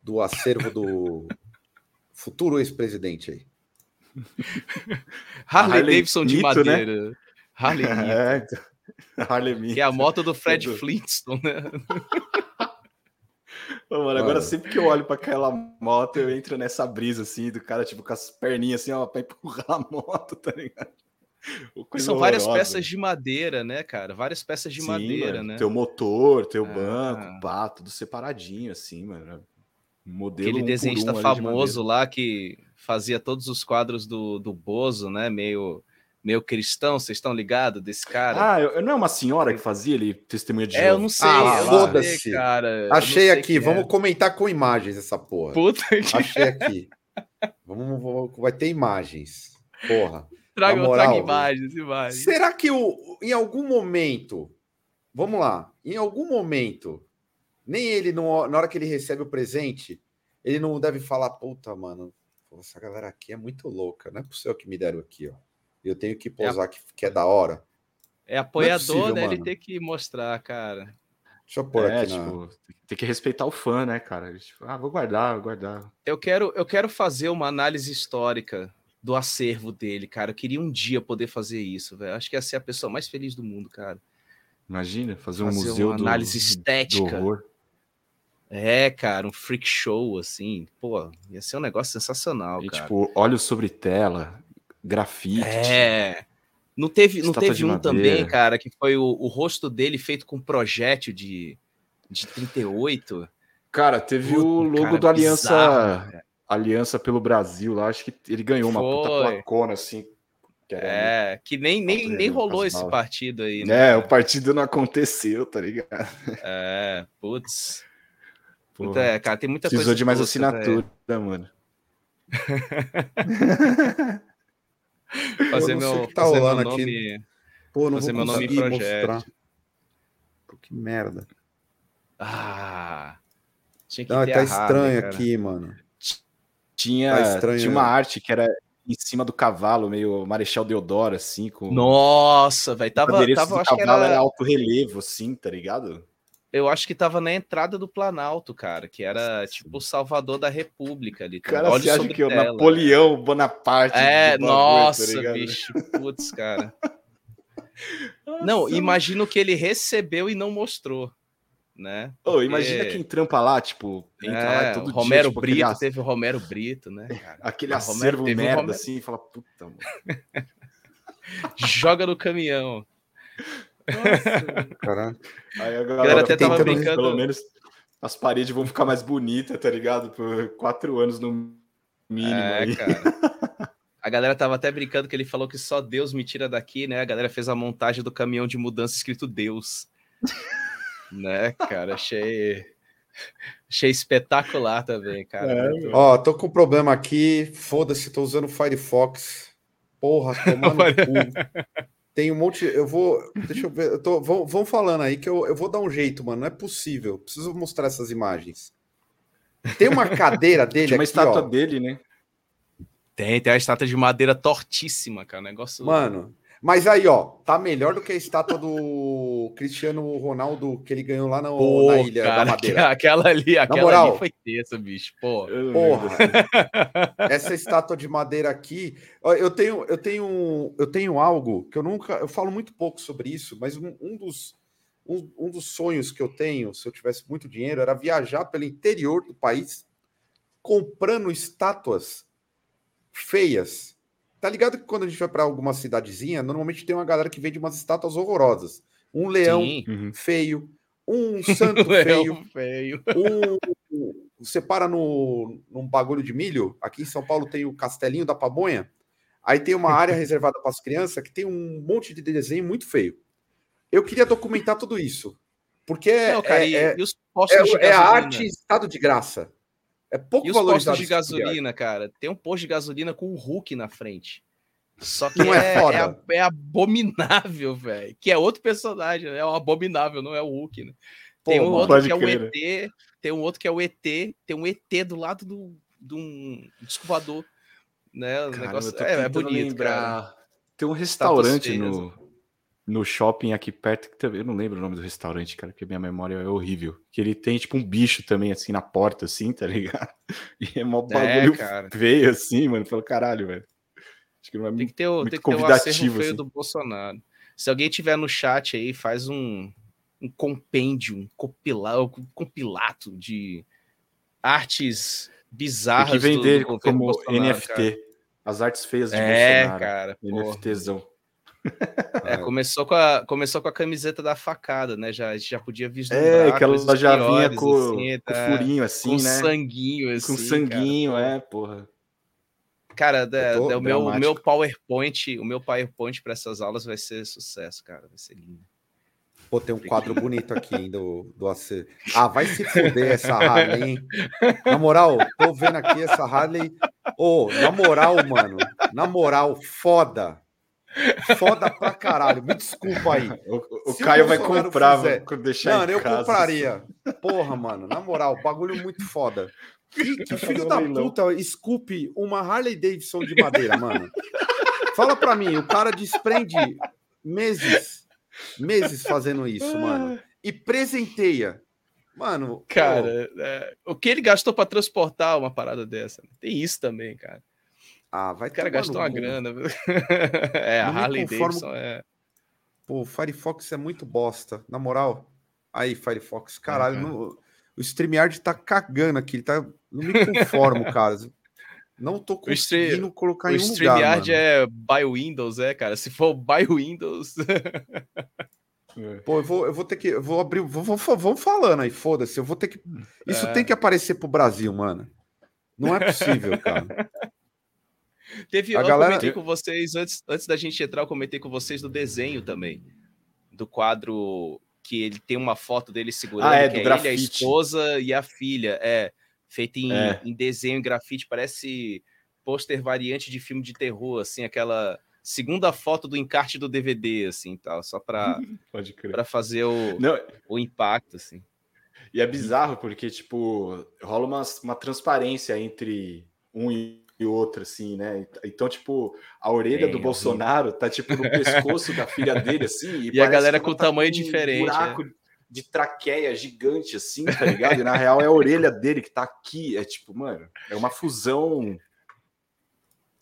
do acervo do futuro ex-presidente aí. Harley, Harley Davidson de Mito, né? madeira. Né? Harley é, então. Harley Mito. Que é a moto do Fred Flintstone, né? Pô, mano, agora sempre que eu olho para aquela moto, eu entro nessa brisa assim, do cara, tipo, com as perninhas assim, ó, pra empurrar a moto, tá ligado? São várias peças de madeira, né, cara? Várias peças de Sim, madeira, mano. né? Teu motor, teu ah. banco, pá, tudo separadinho, assim, mano. Modelo Aquele um desenhista um famoso de lá que fazia todos os quadros do, do Bozo, né? Meio, meio cristão, vocês estão ligados desse cara? Ah, eu, não é uma senhora que fazia ele testemunha de É, eu não sei. Ah, foda-se. cara. Achei aqui, vamos é. comentar com imagens essa porra. Puta que... Achei aqui. vamos, vamos, vai ter imagens. Porra. Traga, moral, traga imagens, imagens. Será que o, em algum momento, vamos lá, em algum momento nem ele, no, na hora que ele recebe o presente, ele não deve falar, puta, mano, essa galera aqui é muito louca, não é possível que me deram aqui, ó. Eu tenho que posar é, que, que é da hora. É apoiador, é possível, né? Ele tem que mostrar, cara. Deixa eu pôr é, aqui tipo, na... Tem que respeitar o fã, né, cara? Tipo, ah, vou guardar, vou guardar. Eu quero, eu quero fazer uma análise histórica do acervo dele, cara. Eu queria um dia poder fazer isso, velho. Acho que ia ser a pessoa mais feliz do mundo, cara. Imagina, fazer, fazer um museu uma análise do, estética. Do. É, cara, um freak show, assim. Pô, ia ser um negócio sensacional, e, cara. tipo, olhos sobre tela, grafite. É. Não teve, não teve um madeira. também, cara, que foi o, o, rosto dele feito com projétil de, de 38. Cara, teve Puta, o logo cara, do Aliança bizarro, Aliança pelo Brasil lá, acho que ele ganhou uma foi. puta placona, assim, Que é, que nem, nem, nem rolou esse partido aí, né? É, o partido não aconteceu, tá ligado? É, putz. Puta, é, cara, tem muita Precisou coisa. Precisou de mais assinatura, mano. fazer meu, que tá fazer meu nome, aqui. Pô, não fazer vou meu nome em mostrar. Pô, que merda. Ah. Tinha que não, ter tá estranho aqui, mano. Tinha, tá estranho, tinha uma arte que era em cima do cavalo, meio Marechal Deodoro, assim, com. Nossa, velho. Tava, tava acho que era... era alto relevo, assim, tá ligado? Eu acho que tava na entrada do Planalto, cara, que era tipo o Salvador da República ali. Tá? Cara, você acha que o Napoleão Bonaparte. É, bagulho, nossa, tá bicho, putz, cara. Nossa, não, imagino que ele recebeu e não mostrou né? Porque... Oh, imagina quem trampa lá, tipo, entra é, lá todo Romero dia, tipo, Brito, aquele... teve o Romero Brito, né? Cara? Aquele acervo Romero, merda Romero... assim, e fala, puta, mano. Joga no caminhão. Nossa, caralho. Aí a galera, a galera até tava brincando. Pelo menos as paredes vão ficar mais bonitas, tá ligado? Por quatro anos no mínimo. É, aí. cara. A galera tava até brincando que ele falou que só Deus me tira daqui, né? A galera fez a montagem do caminhão de mudança escrito Deus né, cara? Achei. Achei espetacular também, cara. É, Ó, tô com um problema aqui. Foda-se, tô usando o Firefox. Porra, tomando cu. Tem um monte. Eu vou. Deixa eu ver. Eu tô, vão, vão falando aí que eu, eu vou dar um jeito, mano. Não é possível. Preciso mostrar essas imagens. Tem uma cadeira dele. Tem uma aqui, estátua ó. dele, né? Tem, tem a estátua de madeira tortíssima, cara. negócio. Mano, mas aí, ó, tá melhor do que a estátua do Cristiano Ronaldo que ele ganhou lá na, Pô, na Ilha cara, da Madeira. Aquela ali, aquela moral, ali foi terça, bicho. Pô. Porra. essa estátua de madeira aqui, eu tenho, eu tenho, eu tenho algo que eu nunca, eu falo muito pouco sobre isso, mas um, um dos um, um dos sonhos que eu tenho, se eu tivesse muito dinheiro, era viajar pelo interior do país comprando estátuas feias Tá ligado que quando a gente vai para alguma cidadezinha, normalmente tem uma galera que vende umas estátuas horrorosas. Um leão uhum. feio, um santo feio, feio. Um, você para no, num bagulho de milho. Aqui em São Paulo tem o Castelinho da Pamonha. Aí tem uma área reservada para as crianças que tem um monte de desenho muito feio. Eu queria documentar tudo isso. Porque Não, cara, é, é, é, é a arte em estado de graça. É pouco e os postos de gasolina, cara? Tem um posto de gasolina com o Hulk na frente. Só que não é, é, é, é abominável, velho. Que é outro personagem, é o abominável, não é o Hulk, né? Tem Pô, um outro que é o ET, tem um outro que é o ET, tem um ET do lado do, de um descovador. Né? O negócio é, é bonito, lembrar. cara. Tem um restaurante no, no shopping aqui perto, que eu não lembro o nome do restaurante, cara, porque minha memória é horrível. Que ele tem, tipo, um bicho também, assim, na porta, assim, tá ligado? E é mó é, bagulho é, feio, assim, mano. Falou, caralho, velho. Acho que não é tem que ter o, muito tem que convidativo, ter o feio assim. do Bolsonaro. Se alguém tiver no chat aí, faz um, um compêndio, um compilado, um compilado de artes bizarras tem que vender do, do como NFT. Cara. As artes feias de é, Bolsonaro. cara. NFTzão. É, começou, com a, começou com a camiseta da facada, né? Já, já podia vislumbrar. É, que ela já vinha com, assim, com tá, furinho assim, com né? sanguinho, assim. Com sanguinho, cara, é, porra. Cara, da, o meu, meu PowerPoint, o meu PowerPoint para essas aulas vai ser sucesso, cara. Vai ser lindo. Pô, tem um quadro bonito aqui do, do AC. Ah, vai se fuder essa Harley, hein? Na moral, tô vendo aqui essa Harley. Ô, oh, na moral, mano. Na moral, foda. Foda pra caralho. Me desculpa aí. O, o Caio vai comprar, fizer... deixar Mano, eu casa, compraria. Assim. Porra, mano, na moral, bagulho muito foda. Que, que filho da puta esculpe uma Harley Davidson de madeira, mano. Fala pra mim, o cara desprende meses, meses fazendo isso, mano. E presenteia. Mano, cara, é, o que ele gastou para transportar uma parada dessa? Tem isso também, cara. Ah, vai O cara gastou uma grana. é, a Harley conformo... Davidson é. Pô, o Firefox é muito bosta. Na moral. Aí, Firefox, caralho. Uhum. No... O StreamYard tá cagando aqui. Ele tá. Não me conformo, cara. Não tô conseguindo colocar em um lugar. O StreamYard é by Windows, é, cara. Se for by Windows. Pô, eu vou, eu vou ter que. Eu vou abrir. Vou, vou, vamos falando aí, foda-se. Eu vou ter que. Isso é. tem que aparecer pro Brasil, mano. Não é possível, cara. Teve, A eu galera- comentei com vocês, antes, antes da gente entrar, eu comentei com vocês do desenho também. Do quadro que ele tem uma foto dele segurando, Ah, é, do é ele, a esposa e a filha. É, feito em, É. em desenho em grafite, parece pôster variante de filme de terror, assim, aquela segunda foto do encarte do DVD, assim, tal, só pra, Pode crer. pra fazer o, Não, o impacto, assim. E é bizarro porque, tipo, rola uma, uma transparência entre um e outro, assim, né? Então, tipo, a orelha Tem, do. Bolsonaro tá, tipo, no pescoço da filha dele, assim. E a parece galera com tá tamanho com diferente, Um buraco de traqueia gigante, assim, tá ligado? E na real é a orelha dele que tá aqui. É tipo, mano, é uma fusão.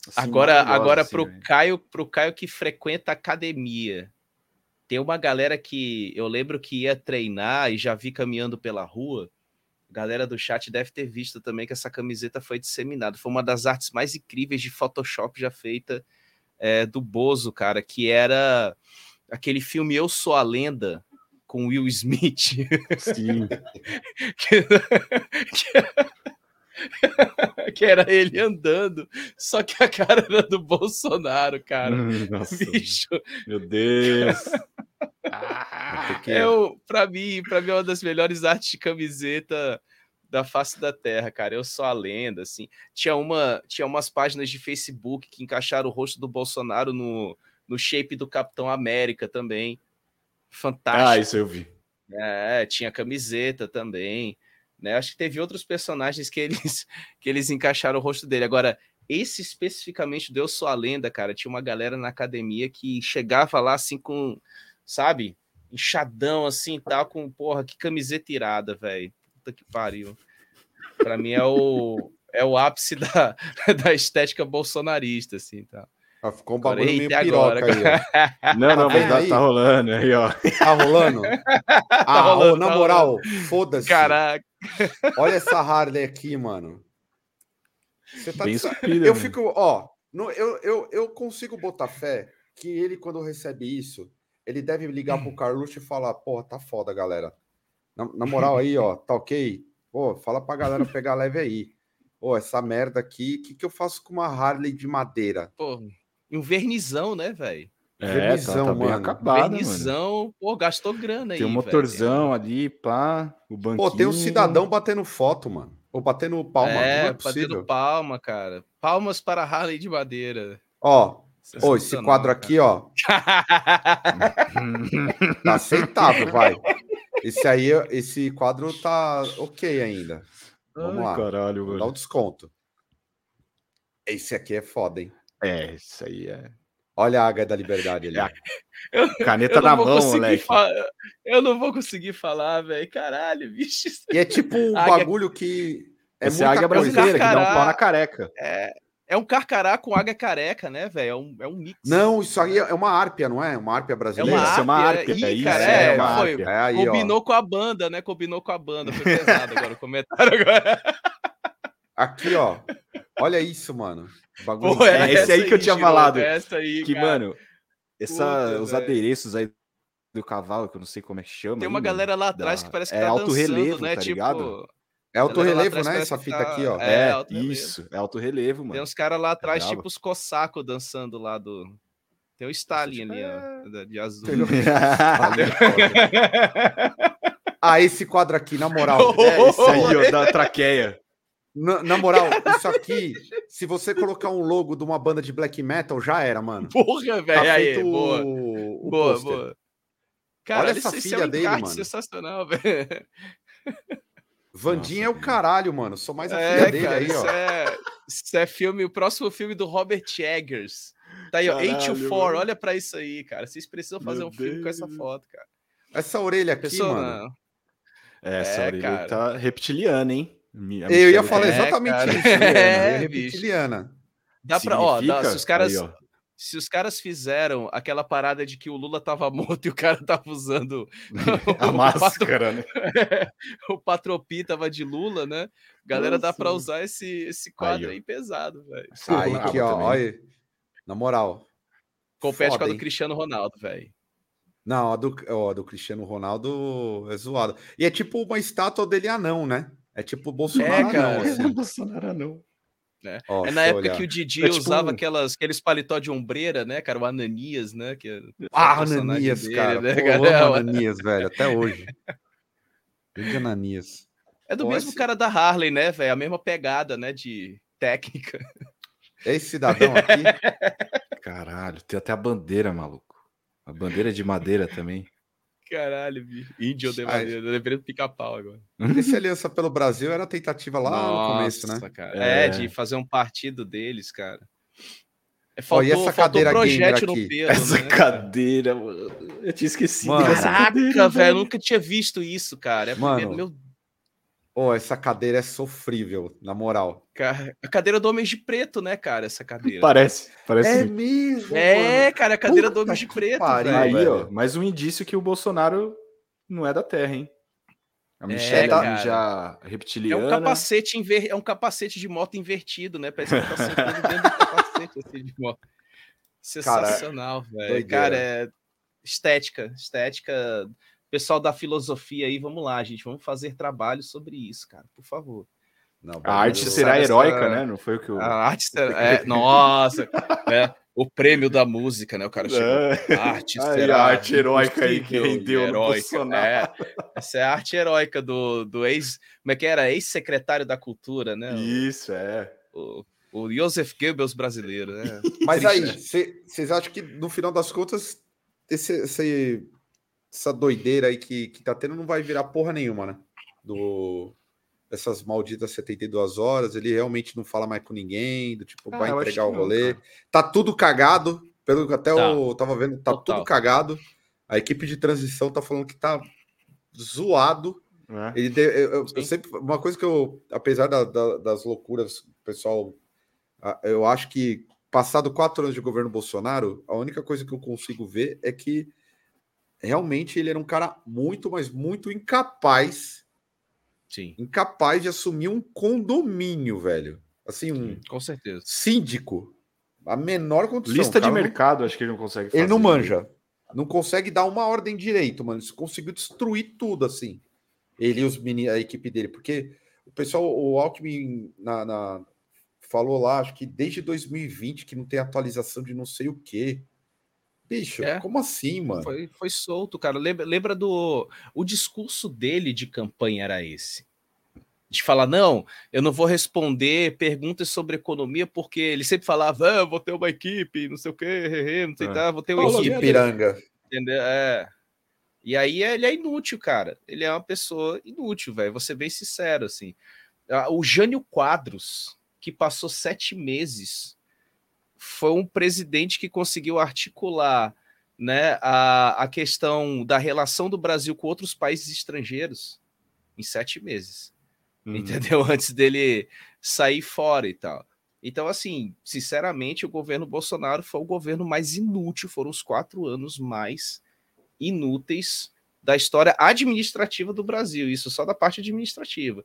assim, agora, agora assim, pro velho. Caio, pro Caio que frequenta academia. Tem uma galera que eu lembro que ia treinar e já vi caminhando pela rua. Galera do chat deve ter visto também que essa camiseta foi disseminada. Foi uma das artes mais incríveis de Photoshop já feita é, do Bozo, cara, que era aquele filme Eu Sou a Lenda com Will Smith. Sim. que, que- que era ele andando, só que a cara era do Bolsonaro, cara. Nossa, Bicho, meu Deus. É o, pra mim, para mim é uma das melhores artes de camiseta da face da terra, cara. Eu sou a lenda, assim. Tinha uma, tinha umas páginas de Facebook que encaixaram o rosto do Bolsonaro no, no shape do Capitão América também. Fantástico. Ah, isso eu vi. É, tinha camiseta também, né? Acho que teve outros personagens que eles que eles encaixaram o rosto dele. Agora, esse especificamente do Eu Sou a Lenda, cara, tinha uma galera na academia que chegava lá assim com, sabe, inchadão assim, tal, com, porra, que camiseta irada, velho. Puta que pariu. Pra mim é o é o ápice da, da estética bolsonarista, assim, tá? Ah, ficou um bagulho meio eita, piroca agora, aí, ó. Não, não, mas tá, tá rolando aí, ó. Tá rolando? Ah, rolando, na tá moral, foda-se. Caraca, Olha essa Harley aqui, mano. Você tá Bem esculpida, Eu mano. fico, ó, no- eu, eu, eu consigo botar fé que ele, quando recebe isso, ele deve ligar pro Carluxo e falar, porra, tá foda, galera. Na, na moral aí, ó, tá ok? Pô, fala pra galera pegar leve aí. Pô, essa merda aqui, o que, que eu faço com uma Harley de madeira? pô, e um vernizão, né, velho? É, tá, Vernizão, tá bem mano. acabada, mano. Vernizão, pô, gastou grana aí. Tem um motorzão ali, pá, o banquinho. Pô, tem um cidadão batendo foto, mano. Ou batendo palma, É, não é batendo possível. palma, cara. Palmas para Harley de madeira. Ó, Ô, esse quadro cara. aqui, ó, tá aceitável, vai. Esse aí, esse quadro tá ok ainda. Vamos Ai, lá. Caralho, dar um desconto. Esse aqui é foda, hein? É, isso aí é. Olha a águia da liberdade ali. É Caneta Eu na mão, moleque. Eu não vou conseguir falar, velho. Caralho, bicho. E é tipo um Águia- bagulho que é Essa é a muita águia brasileira, que dá um pau na careca. É um carcará com águia careca, né, velho? É um, é um mix. Não, isso aí é uma árpia, não é? Uma árpia é brasileira. uma Isso, é uma árpia. árpia, Ih, é isso, cara, é é, uma foi, árpia. É aí, ó. Combinou com a banda, né? Combinou com a banda. Foi pesado agora o comentário. Agora. Aqui, ó. Olha isso, mano. Bagulho Pô, É, esse aí que eu tinha falado. Essa aí, Que, cara. mano, essa, Puta, os velho. adereços aí do cavalo, que eu não sei como é que chama. Tem uma aí, galera lá atrás da- que parece que é tá alto dançando, relevo, né? tá tipo, ligado? É alto galera lá relevo, atrás né? Essa fita tá- aqui, ó. É, É, isso, é alto relevo, mano. Tem uns caras lá atrás, brabo. tipo os cossacos dançando lá do. Tem o Stalin ali, ó, da- de azul. Ah, esse quadro aqui, na moral. é isso aí, ó, da traqueia. Na, na moral, isso aqui, se você colocar um logo de uma banda de black metal, já era, mano. Porra, Tá velho. Aí, feito boa. o, o boa, boa. Cara, Olha essa esse, filha é um dele, mano. sensacional, velho. Vandinha Nossa, é o caralho, mano. Sou mais a filha É, dele cara, aí, isso ó. é, isso é filme, o próximo filme do Robert Eggers. Tá aí, ó, Caralho, 8 to 4, mano. olha pra isso aí, cara. Vocês precisam fazer Meu um filme com essa Deus. foto, cara. Essa orelha aqui, Pessoa, mano. não. Essa É, orelha cara. tá reptiliana, hein? Eu ia falar É, exatamente cara. isso. Juliana. É, É, bicho. reptiliana. Dá pra, ó, dá- se os caras, Aí, ó. Se os caras fizeram aquela parada de que o Lula tava morto e o cara tava usando A o máscara, né? o Patropi tava de Lula, né? Galera, dá pra Nossa. usar esse, esse quadro Aí, aí, pesado, velho. Aí, aqui, ó. Olha. aí. Na moral. Compete com a do? Cristiano Ronaldo, velho. Não, a do, ó, a do Cristiano Ronaldo é zoada. E é tipo uma estátua dele anão, né? É tipo o Bolsonaro É, anão, cara. assim. Bolsonaro não. É, oh, é na época olhar. que o Didi é tipo usava aquelas, aqueles paletó de ombreira, né, cara? O Ananias, né? Que é ah, Ananias, dele, cara. Né, Pô, cara? Eu amo Ananias, velho, até hoje. Grande Ananias. É do Pô, mesmo esse... cara da Harley, né, velho? A mesma pegada, né, de técnica. É esse cidadão aqui? Caralho, tem até a bandeira, maluco. A bandeira de madeira também. Caralho, bicho. Índio de deveria pica-pau agora. Esse Aliança pelo Brasil era a tentativa lá Nossa, no começo, né? Cara. É. é. de fazer um partido deles, cara. Faltou, e essa cadeira projétil no pelo, Essa né, cadeira, mano. Eu tinha esquecido. Mano, Caraca, velho, nunca tinha visto isso, cara. É mano, primeiro, meu Oh, essa cadeira é sofrível, na moral. A cadeira do Homem de Preto, né, cara? Essa cadeira. Parece, parece. É mesmo. É, mano. cara, a cadeira Puta do Homem de Preto. Pariu, aí, velho. ó, mais um indício que o Bolsonaro não é da Terra, hein? A Michelle é, já reptiliana. É um capacete inver... é um capacete de moto invertido, né? Parece que tá sentando dentro do capacete assim, de moto. Sensacional, velho. Cara, é estética, estética pessoal da filosofia aí, vamos lá, gente, vamos fazer trabalho sobre isso, cara, por favor. Não, a arte será heróica, né? Não foi o que o. A arte será. É, nossa, né? O prêmio da música, né? O cara chegou. É. A arte será. a arte heróica aí que rendeu heróica. É, essa é a arte heróica do, do ex. Como é que era? Ex-secretário da Cultura, né? Isso, é. O, o Joseph Goebbels brasileiro, né? Mas aí, vocês acham que no final das contas, esse, esse essa doideira aí que, que tá tendo não vai virar porra nenhuma, né? Do, essas malditas 72 horas, ele realmente não fala mais com ninguém, do tipo, ah, vai entregar o rolê. Não, tá tudo cagado, pelo que até tá. eu tava vendo, tá Total. tudo cagado. A equipe de transição tá falando que tá zoado. É. Ele eu, eu, eu, sempre uma coisa que eu, apesar da, da, das loucuras, pessoal, eu acho que passado quatro anos de governo Bolsonaro, a única coisa que eu consigo ver é que realmente ele era um cara muito, mas muito incapaz. Sim. Incapaz de assumir um condomínio, velho. Assim, um com certeza. Síndico. A menor condição. Lista de mercado, não... acho que ele não consegue fazer. Ele não manja. Não consegue dar uma ordem direito, mano. Ele conseguiu destruir tudo, assim. Ele e os meninos, a equipe dele. Porque o pessoal, o Alckmin na, na, falou lá, acho que desde 2020 que não tem atualização de não sei o quê. Bicho, é. como assim, mano? Foi, foi solto, cara. Lembra, lembra do. O discurso dele de campanha era esse. De falar, não, eu não vou responder perguntas sobre economia, porque ele sempre falava, ah, vou ter uma equipe, não sei o quê, não sei é. tá, vou ter uma Paulo equipe. Piranga. Entendeu? É. E aí ele é inútil, cara. Ele é uma pessoa inútil, velho. Vou ser bem sincero, assim. Ah, o Jânio Quadros, que passou sete meses foi um presidente que conseguiu articular né, a, a questão da relação do Brasil com outros países estrangeiros em sete meses. Uhum. Entendeu? Antes dele sair fora e tal. Então, assim, sinceramente, o governo Bolsonaro foi o governo mais inútil, foram os quatro anos mais inúteis da história administrativa do Brasil, isso só da parte administrativa.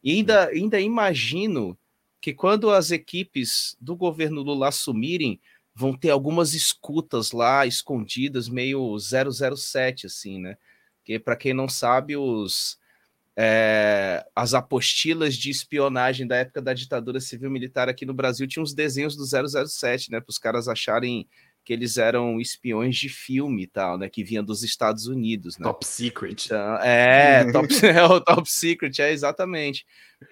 E ainda, ainda imagino que quando as equipes do governo Lula assumirem, vão ter algumas escutas lá escondidas, meio 007, assim, né? Que para quem não sabe, os é, as apostilas de espionagem da época da ditadura civil militar aqui no Brasil tinham os desenhos do 007, né? Para os caras acharem que eles eram espiões de filme e tal, né? Que vinha dos Estados Unidos, né? Top Secret. Então, é, top, é o Top Secret, é exatamente.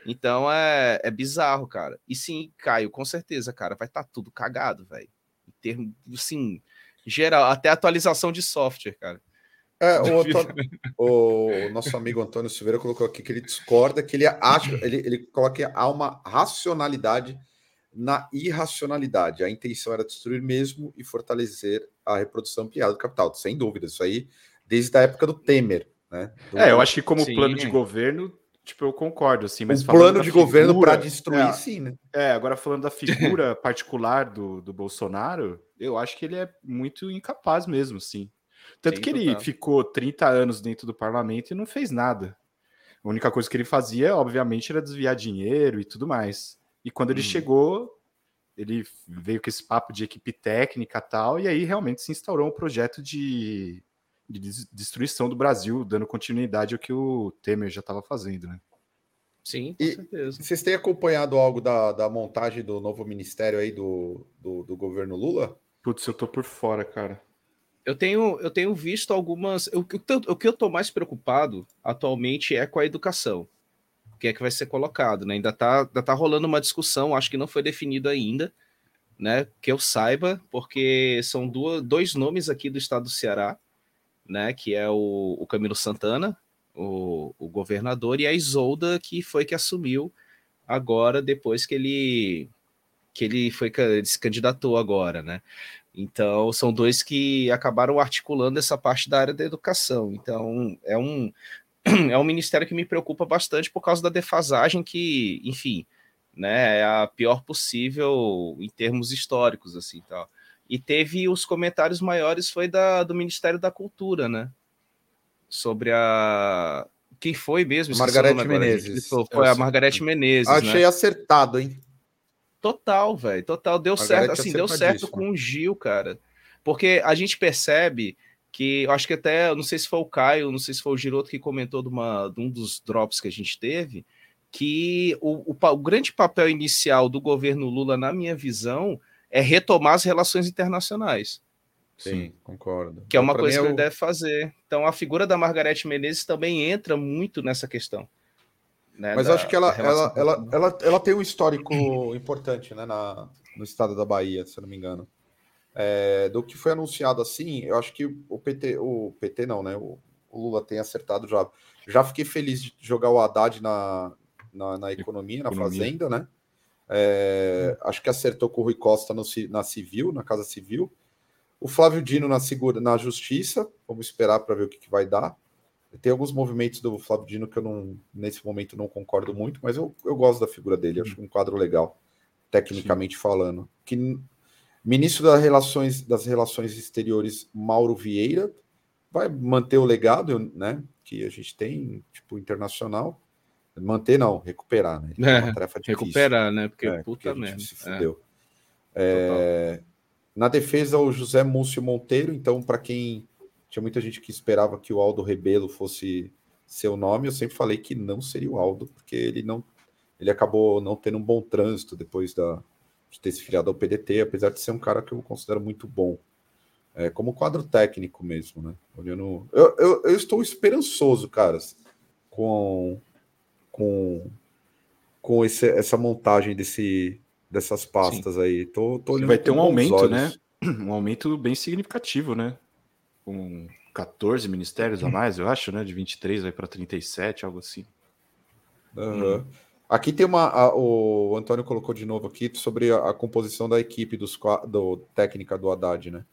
Então é, é bizarro, cara. E sim, Caio, com certeza, cara, vai estar tá tudo cagado, velho. Em termos, assim, geral, até atualização de software, cara. É, o, Antônio, o, nosso amigo Antônio Silveira colocou aqui que ele discorda, que ele acha, ele, ele coloca que há uma racionalidade na irracionalidade. A intenção era destruir mesmo e fortalecer a reprodução ampliada do capital. Sem dúvida, isso aí desde a época do Temer. Né? Do... É, eu acho que como sim. plano de governo, tipo, eu concordo, assim, mas o plano de figura, governo para destruir, é, sim, né? É, agora falando da figura particular do, do Bolsonaro, eu acho que ele é muito incapaz mesmo, sim. Tanto sim, que ele total. ficou 30 anos dentro do parlamento e não fez nada. A única coisa que ele fazia, obviamente, era desviar dinheiro e tudo mais. E quando ele hum. chegou, ele veio com esse papo de equipe técnica tal, e aí realmente se instaurou um projeto de, de destruição do Brasil, dando continuidade ao que o Temer já estava fazendo, né? Sim, com E- certeza. Vocês têm acompanhado algo da, da montagem do novo ministério aí do, do, do governo Lula? Putz, eu tô por fora, cara. Eu tenho, eu tenho visto algumas. O, que eu- o que eu tô mais preocupado atualmente é com a educação. Que é que vai ser colocado, né? Ainda tá, ainda tá rolando uma discussão, acho que não foi definido ainda, né? Que eu saiba, porque são duas, dois nomes aqui do estado do Ceará, né? Que é o, o Camilo Santana, o, o governador, e a Isolda, que foi que assumiu agora, depois que ele que ele foi se candidatou agora, né? Então, são dois que acabaram articulando essa parte da área da educação. Então, é um, é um ministério que me preocupa bastante por causa da defasagem que, enfim, né, é a pior possível em termos históricos, assim, tal. E teve os comentários maiores foi da, do Ministério da Cultura, né? Sobre a... Quem foi mesmo? Margarete. Menezes. Foi Eu a. Margarete Menezes, Achei né? acertado, hein? Total, velho. Total. Deu Margarete certo. Assim, deu certo com o Gil, cara. Porque a gente percebe que. Eu acho que até. Não sei se foi o Caio, não sei se foi o Giroto que comentou de, uma, de um dos drops que a gente teve. Que o, o, o grande papel inicial do governo Lula, na minha visão, é retomar as relações internacionais. Sim, concordo. Que é uma Pra coisa que ele deve fazer. Então, a figura da Margarete Menezes também entra muito nessa questão. né, Mas da- acho que ela, ela, ela, ela, ela tem um histórico importante né, na, no estado da Bahia, se eu não me engano. É, do que foi anunciado assim, eu acho que o PT, o PT não, né? O, o Lula tem acertado já. Já fiquei feliz de jogar o Haddad na, na, na economia, na Economia. fazenda, né? É, acho que acertou com o Rui Costa no, na civil, na Casa Civil. O Flávio Dino na, segura, na justiça, vamos esperar para ver o que, que vai dar. Tem alguns movimentos do Flávio Dino que eu não, nesse momento não concordo muito, mas eu, eu gosto da figura dele, acho um quadro legal, tecnicamente falando. Que ministro das relações, das relações exteriores, Mauro Vieira, vai manter o legado, né, que a gente tem, tipo, internacional. Manter não, recuperar, né? É uma tarefa difícil. Recuperar, né? Porque, É, porque puta a gente merda. se É. fudeu. É, na defesa, o José Múcio Monteiro. Então, para quem tinha muita gente que esperava que o Aldo Rebelo fosse seu nome, eu sempre falei que não seria o Aldo, porque ele não ele acabou não tendo um bom trânsito depois da, de ter se filiado ao PDT, apesar de ser um cara que eu considero muito bom. É, como quadro técnico mesmo, né? Olhando. Eu, eu, eu estou esperançoso, caras, com, com, com esse, essa montagem desse, dessas pastas aí. Tô, tô olhando Vai ter um aumento, olhos. né? Um aumento bem significativo, né? Com 14 ministérios a mais, eu acho, né? De 23 vai para 37, algo assim. Aham. Aqui tem uma. a- o Antônio colocou de novo aqui sobre a, a composição da equipe dos, do técnica do Haddad, né?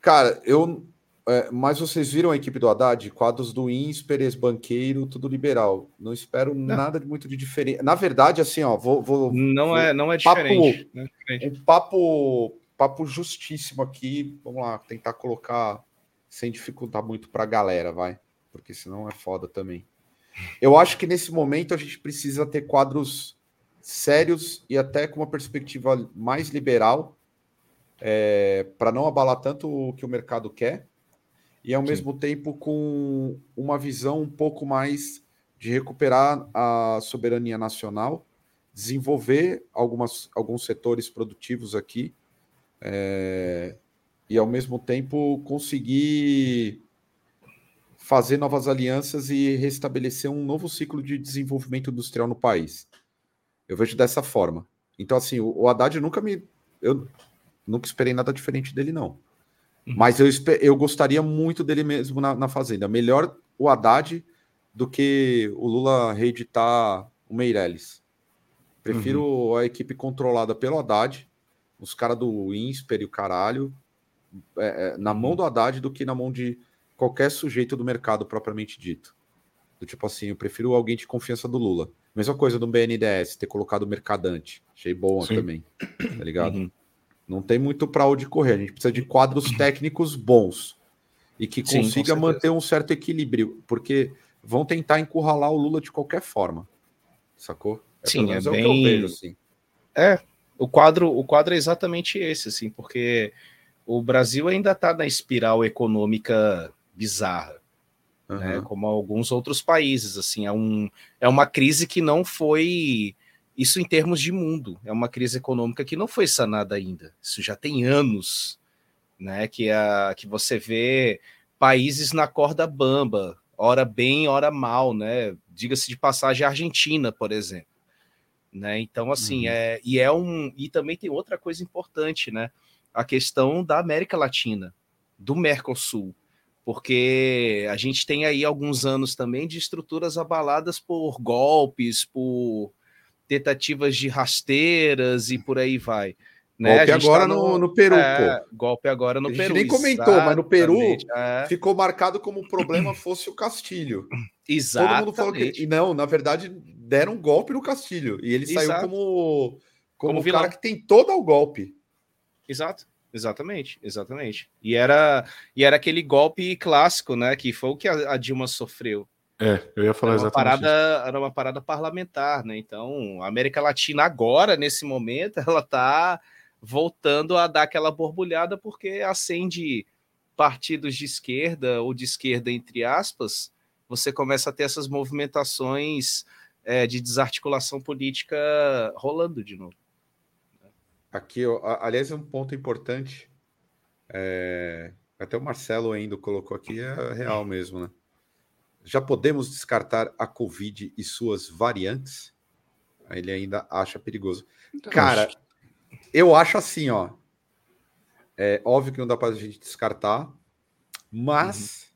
Cara, eu. é, mas vocês viram a equipe do Haddad? Quadros do INSPER, ex-banqueiro, tudo liberal. Não espero nada de muito de diferente. Na verdade, assim, ó, vou. vou Não vou- é, não é Papo- diferente. não é diferente. um papo, papo justíssimo aqui. Vamos lá, tentar colocar sem dificultar muito para a galera, vai, porque senão é foda também. Eu acho que nesse momento a gente precisa ter quadros sérios e até com uma perspectiva mais liberal, para não abalar tanto o que o mercado quer, e ao Sim. mesmo tempo com uma visão um pouco mais de recuperar a soberania nacional, desenvolver algumas, alguns setores produtivos aqui, é, e ao mesmo tempo conseguir fazer novas alianças e restabelecer um novo ciclo de desenvolvimento industrial no país. Eu vejo dessa forma. Então, assim, o, o Haddad nunca me. Eu nunca esperei nada diferente dele, não. Mas eu, eu gostaria muito dele mesmo na, na Fazenda. Melhor o Haddad do que o Lula reeditar o Meirelles. Prefiro a equipe controlada pelo Haddad, os caras do INSPER e o caralho, é, é, na mão do Haddad do que na mão de qualquer sujeito do mercado propriamente dito. Do tipo assim, eu prefiro alguém de confiança do Lula. Mesma coisa do BNDES, ter colocado o Mercadante. Achei boa Sim. também. Tá ligado? Uhum. Não tem muito para onde correr. A gente precisa de quadros técnicos bons e que Sim, consiga manter um certo equilíbrio, porque vão tentar encurralar o Lula de qualquer forma. Sacou? Sim, pelo menos é o que eu bem- vejo, assim. O quadro, o quadro é exatamente esse, assim, porque o Brasil ainda está na espiral econômica bizarra, uhum. né? Como alguns outros países, assim, é, um, é uma crise que não foi isso em termos de mundo, é uma crise econômica que não foi sanada ainda. Isso já tem anos, né? Que a que você vê países na corda bamba, hora bem, hora mal, né? Diga-se de passagem, a Argentina, por exemplo. Né? Então, assim, uhum. é, e é um. E também tem outra coisa importante, né? A questão da América Latina, do Mercosul. Porque a gente tem aí alguns anos também de estruturas abaladas por golpes, por tentativas de rasteiras e por aí vai. Né? Golpe agora tá no, no, Peru, é, pô. Golpe agora no a gente Peru. nem comentou, mas no Peru é. ficou marcado como o problema fosse o Castilho. Exato. Todo mundo falou que. E não, na verdade, deram um golpe no Castilho. E ele Exato. saiu como, como, como o cara que tem todo o golpe. Exato. Exatamente, exatamente. E era, e era aquele golpe clássico, né? Que foi o que a, a Dilma sofreu. É, eu ia falar era exatamente. Parada, isso. Era uma parada parlamentar, né? Então, a América Latina agora, nesse momento, ela está voltando a dar aquela borbulhada porque acende partidos de esquerda ou de esquerda entre aspas, você começa a ter essas movimentações é, de desarticulação política rolando de novo. Aqui, aliás, um ponto importante. É, até o Marcelo ainda colocou aqui, é real mesmo, né? Já podemos descartar a Covid e suas variantes? Ele ainda acha perigoso. Então, Cara, eu acho assim, ó. É óbvio que não dá para a gente descartar, mas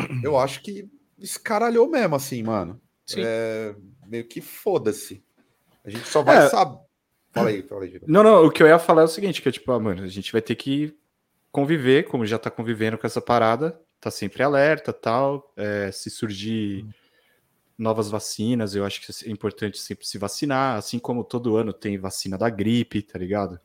uhum. eu acho que escaralhou mesmo, assim, mano. É, meio que foda-se. A gente só vai é, saber. Fala aí, fala aí. Não, não, o que eu ia falar é o seguinte, que é tipo, ah, mano, a gente vai ter que conviver, como já tá convivendo com essa parada, tá sempre alerta, tal, é, se surgir... Novas vacinas, eu acho que é importante sempre se vacinar, assim como todo ano tem vacina da gripe, tá ligado?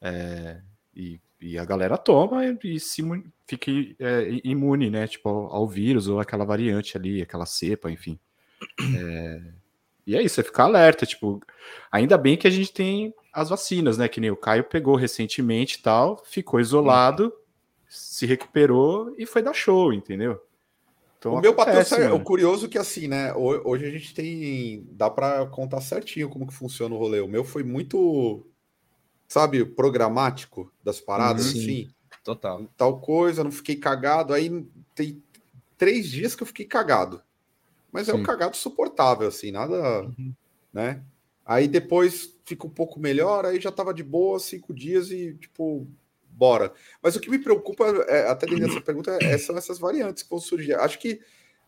É, e, e, a galera toma e, e se fica é, imune, né? Tipo, ao, ao, vírus ou aquela variante ali, aquela cepa, enfim. É, e é isso, é ficar alerta, tipo, ainda bem que a gente tem as vacinas, né? Que nem o Caio pegou recentemente e tal, ficou isolado, se recuperou e foi dar show, entendeu? Então, o meu acontece, patrão, o curioso é que assim, né? Hoje a gente tem. Dá para contar certinho como que funciona o rolê. O meu foi muito, sabe, programático das paradas, uhum, assim. Total. Tal coisa, não fiquei cagado. Aí tem três dias que eu fiquei cagado. Mas é um cagado suportável, assim, nada. Uhum. né? Aí depois fica um pouco melhor, aí já tava de boa, cinco dias e, tipo, bora. Mas o que me preocupa, é, até dentro dessa pergunta, é, são essas variantes que vão surgir. Acho que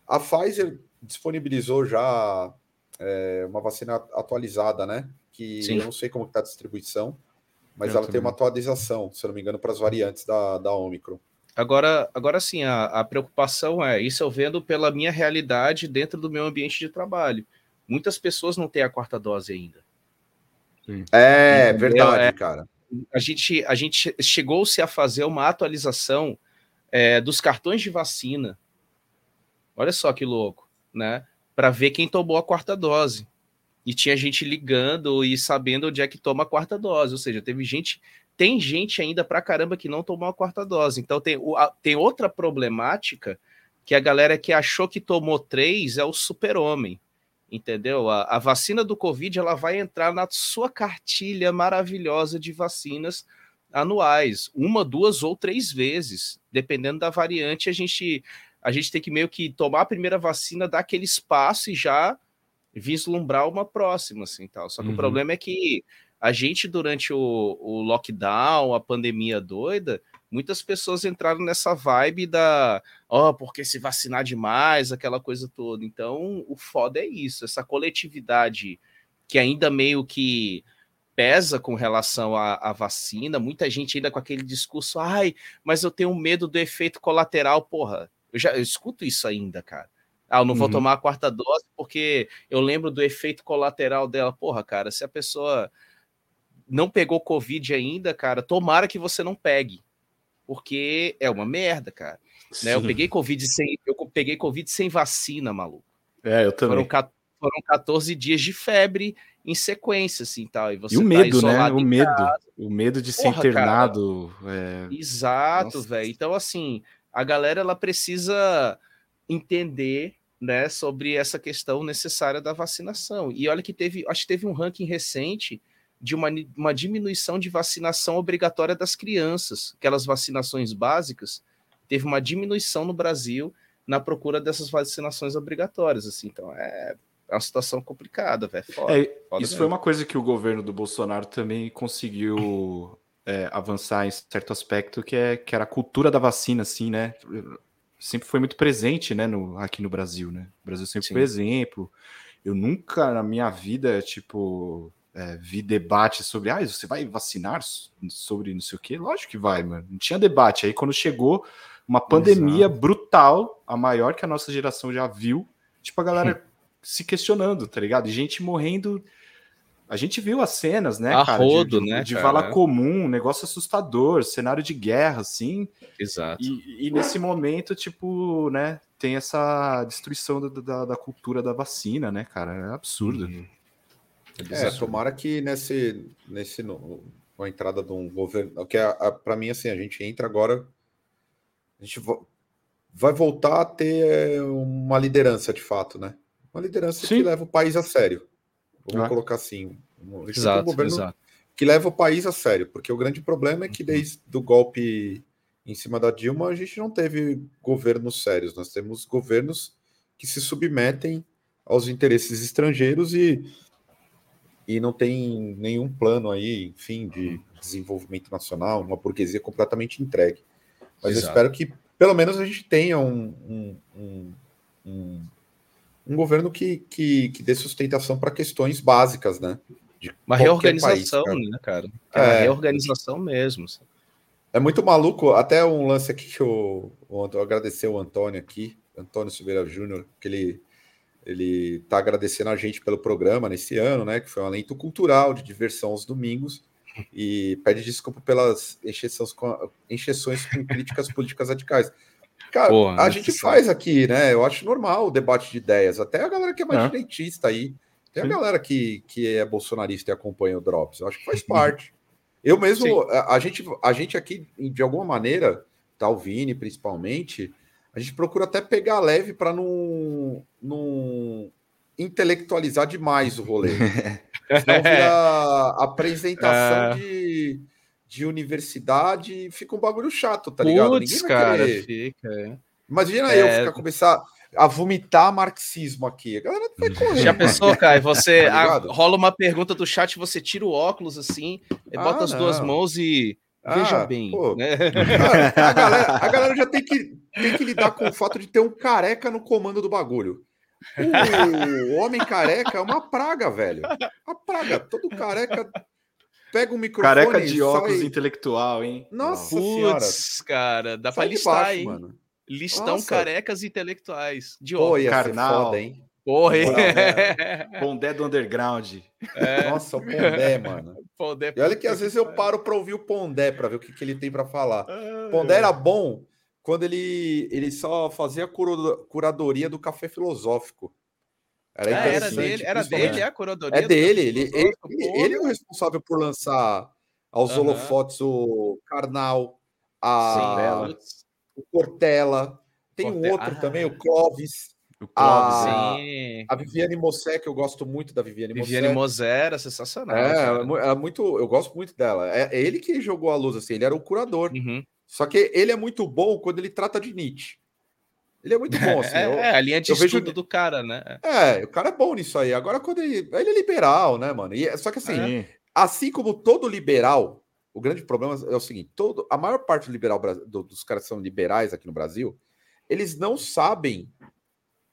a Pfizer disponibilizou já é, uma vacina atualizada, né? Que Sim. eu não sei como está a distribuição, mas eu ela também. tem uma atualização, se eu não me engano, para as variantes da, da Omicron. Agora, agora sim, a, a preocupação é, isso eu vendo pela minha realidade dentro do meu ambiente de trabalho. Muitas pessoas não têm a quarta dose ainda. É, Entendeu? verdade, é, cara a gente, a gente chegou-se a fazer uma atualização é, dos cartões de vacina. Olha só que louco, né? Para ver quem tomou a quarta dose. E tinha gente ligando e sabendo onde é que toma a quarta dose. Ou seja, teve gente. Tem gente ainda pra caramba que não tomou a quarta dose. Então tem, tem outra problemática que a galera que achou que tomou três é o super-homem entendeu? A, a, vacina do Covid ela vai entrar na sua cartilha maravilhosa de vacinas anuais, uma, duas ou três vezes, dependendo da variante. A gente a gente tem que meio que tomar a primeira vacina, dar aquele espaço e já vislumbrar uma próxima, assim, tal. Só que uhum. o problema é que a gente durante o, o lockdown, a pandemia doida, muitas pessoas entraram nessa vibe da, ó, oh, porque se vacinar demais, aquela coisa toda. Então, o foda é isso, essa coletividade que ainda meio que pesa com relação à, à, vacina, muita gente ainda com aquele discurso, ai, mas eu tenho medo do efeito colateral, porra. Eu já eu escuto isso ainda, cara. Ah, eu não vou uhum. tomar a quarta dose porque eu lembro do efeito colateral dela. Porra, cara, se a pessoa não pegou Covid ainda, cara, tomara que você não pegue porque é uma merda, cara. Né? Eu peguei Covid sem, eu peguei Covid sem vacina, maluco. É, eu também. Foram, foram 14 dias de febre em sequência, assim, tal. E, você e o tá medo, né? O medo. Casa. O medo de ser internado. É... Exato, velho. Então, assim, a galera, ela precisa entender né, sobre essa questão necessária da vacinação. E olha que teve, acho que teve um ranking recente de uma, uma diminuição de vacinação obrigatória das crianças, aquelas vacinações básicas, teve uma diminuição no Brasil na procura dessas vacinações obrigatórias, assim, então é, é uma situação complicada, velho. É, isso mesmo. foi uma coisa que o governo do Bolsonaro também conseguiu é, avançar em certo aspecto, que, é, que era a cultura da vacina, assim, né? Sempre foi muito presente, né, no, aqui no Brasil, né? O Brasil sempre Sim. foi exemplo. Eu nunca na minha vida, tipo, é, vi debate sobre, ah, você vai vacinar sobre não sei o quê? Lógico que vai, mano. Não tinha debate. Aí quando chegou uma pandemia Exato. brutal, a maior que a nossa geração já viu, tipo, a galera se questionando, tá ligado? E gente morrendo. A gente viu as cenas, né, a cara? Rodo, de, né, de vala comum, um negócio assustador, cenário de guerra, assim. Exato. E, e nesse momento, tipo, né, tem essa destruição da, da, da, cultura da vacina, né, cara? É absurdo. Uhum. É, é tomara que nesse, nesse no, com a entrada de um governo, que é, para mim assim, a gente entra agora, a gente vai voltar a ter uma liderança de fato, né? Uma liderança Sim. que leva o país a sério. Vamos ah. colocar assim. Exato, um governo exato. que leva o país a sério, porque o grande problema é que uhum. desde o golpe em cima da Dilma a gente não teve governos sérios, nós temos governos que se submetem aos interesses estrangeiros e, e não tem nenhum plano aí, enfim, de desenvolvimento nacional, uma burguesia completamente entregue. Mas Exato. eu espero que pelo menos a gente tenha um, um, um, um governo que, que, que dê sustentação para questões básicas, né? uma reorganização, país, cara. né, cara? É, uma reorganização mesmo. É muito maluco, até um lance aqui que eu, eu agradecer o Antônio aqui, Antônio Silveira Júnior, que ele ele está agradecendo a gente pelo programa nesse ano, né? Que foi um alento cultural de diversão aos domingos e pede desculpa pelas encheções com, encheções com críticas políticas radicais. Cara, Porra, a gente faz aqui, né? Eu acho normal o debate de ideias. Até a galera que é mais é. direitista aí. Tem Sim. a galera que, que é bolsonarista e acompanha o Drops. Eu acho que faz parte. Eu mesmo, a, a, gente, a gente aqui, de alguma maneira, tá o Vini principalmente, a gente procura até pegar leve para não, não intelectualizar demais o rolê. Senão vira apresentação é. de de universidade, fica um bagulho chato, tá ligado? Puts, Ninguém vai cara, querer. Fica, é. Imagina é... eu ficar começar a vomitar marxismo aqui. A galera vai correr. Já pensou, Kai? Você tá rola uma pergunta do chat, você tira o óculos assim, ah, bota as não. duas mãos e veja ah, bem. Né? A, galera, a galera já tem que, tem que lidar com o fato de ter um careca no comando do bagulho. O homem careca é uma praga, velho. Uma praga. Todo careca pega um microfone. Careca de óculos sai... intelectual, hein? Nossa Putz, cara, dá para listar, baixo, hein? Mano. Listão Nossa. carecas intelectuais. De óculos. Pô, Carnal. Foda, hein? Porra, Pondé do underground. É. Nossa, o Pondé, mano. Pondé, e olha que às vezes eu paro para ouvir o Pondé para ver o que, que ele tem para falar. Ah, Pondé era bom quando ele, ele só fazia a curadoria do café filosófico. Era, é, era dele, era dele a curadoria. É dele, ele, ele, ele, é o responsável por lançar aos uhum. holofotes o Karnal, a, Sim, o Cortella, tem um outro ah, também, o Clovis. O Clóvis, a, sim. a Viviane Mossé, que eu gosto muito da Viviane Mossé. Viviane Mossé era sensacional. É, é, muito, eu gosto muito dela. É, é, ele que jogou a luz, assim, ele era o curador. Uhum. Só que ele é muito bom quando ele trata de Nietzsche. Ele é muito bom, assim. É, eu, é a linha de estudo vejo... do cara, né? É, o cara é bom nisso aí. Agora, quando ele. Ele é liberal, né, mano? E, é, só que assim, é. assim como todo liberal, o grande problema é o seguinte: todo, a maior parte do liberal do, dos caras que são liberais aqui no Brasil, eles não sabem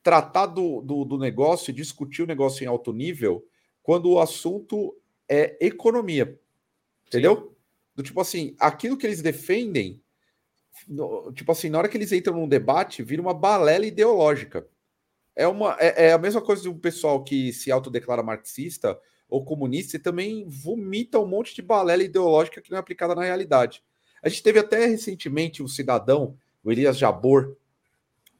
tratar do, do, do negócio e discutir o negócio em alto nível quando o assunto é economia. Entendeu? Sim. Do tipo assim, aquilo que eles defendem no, tipo assim, na hora que eles entram num debate, vira uma balela ideológica. É, uma, é, é a mesma coisa do pessoal que se autodeclara marxista ou comunista e também vomita um monte de balela ideológica que não é aplicada na realidade. A gente teve até recentemente um cidadão, o Elias Jabor,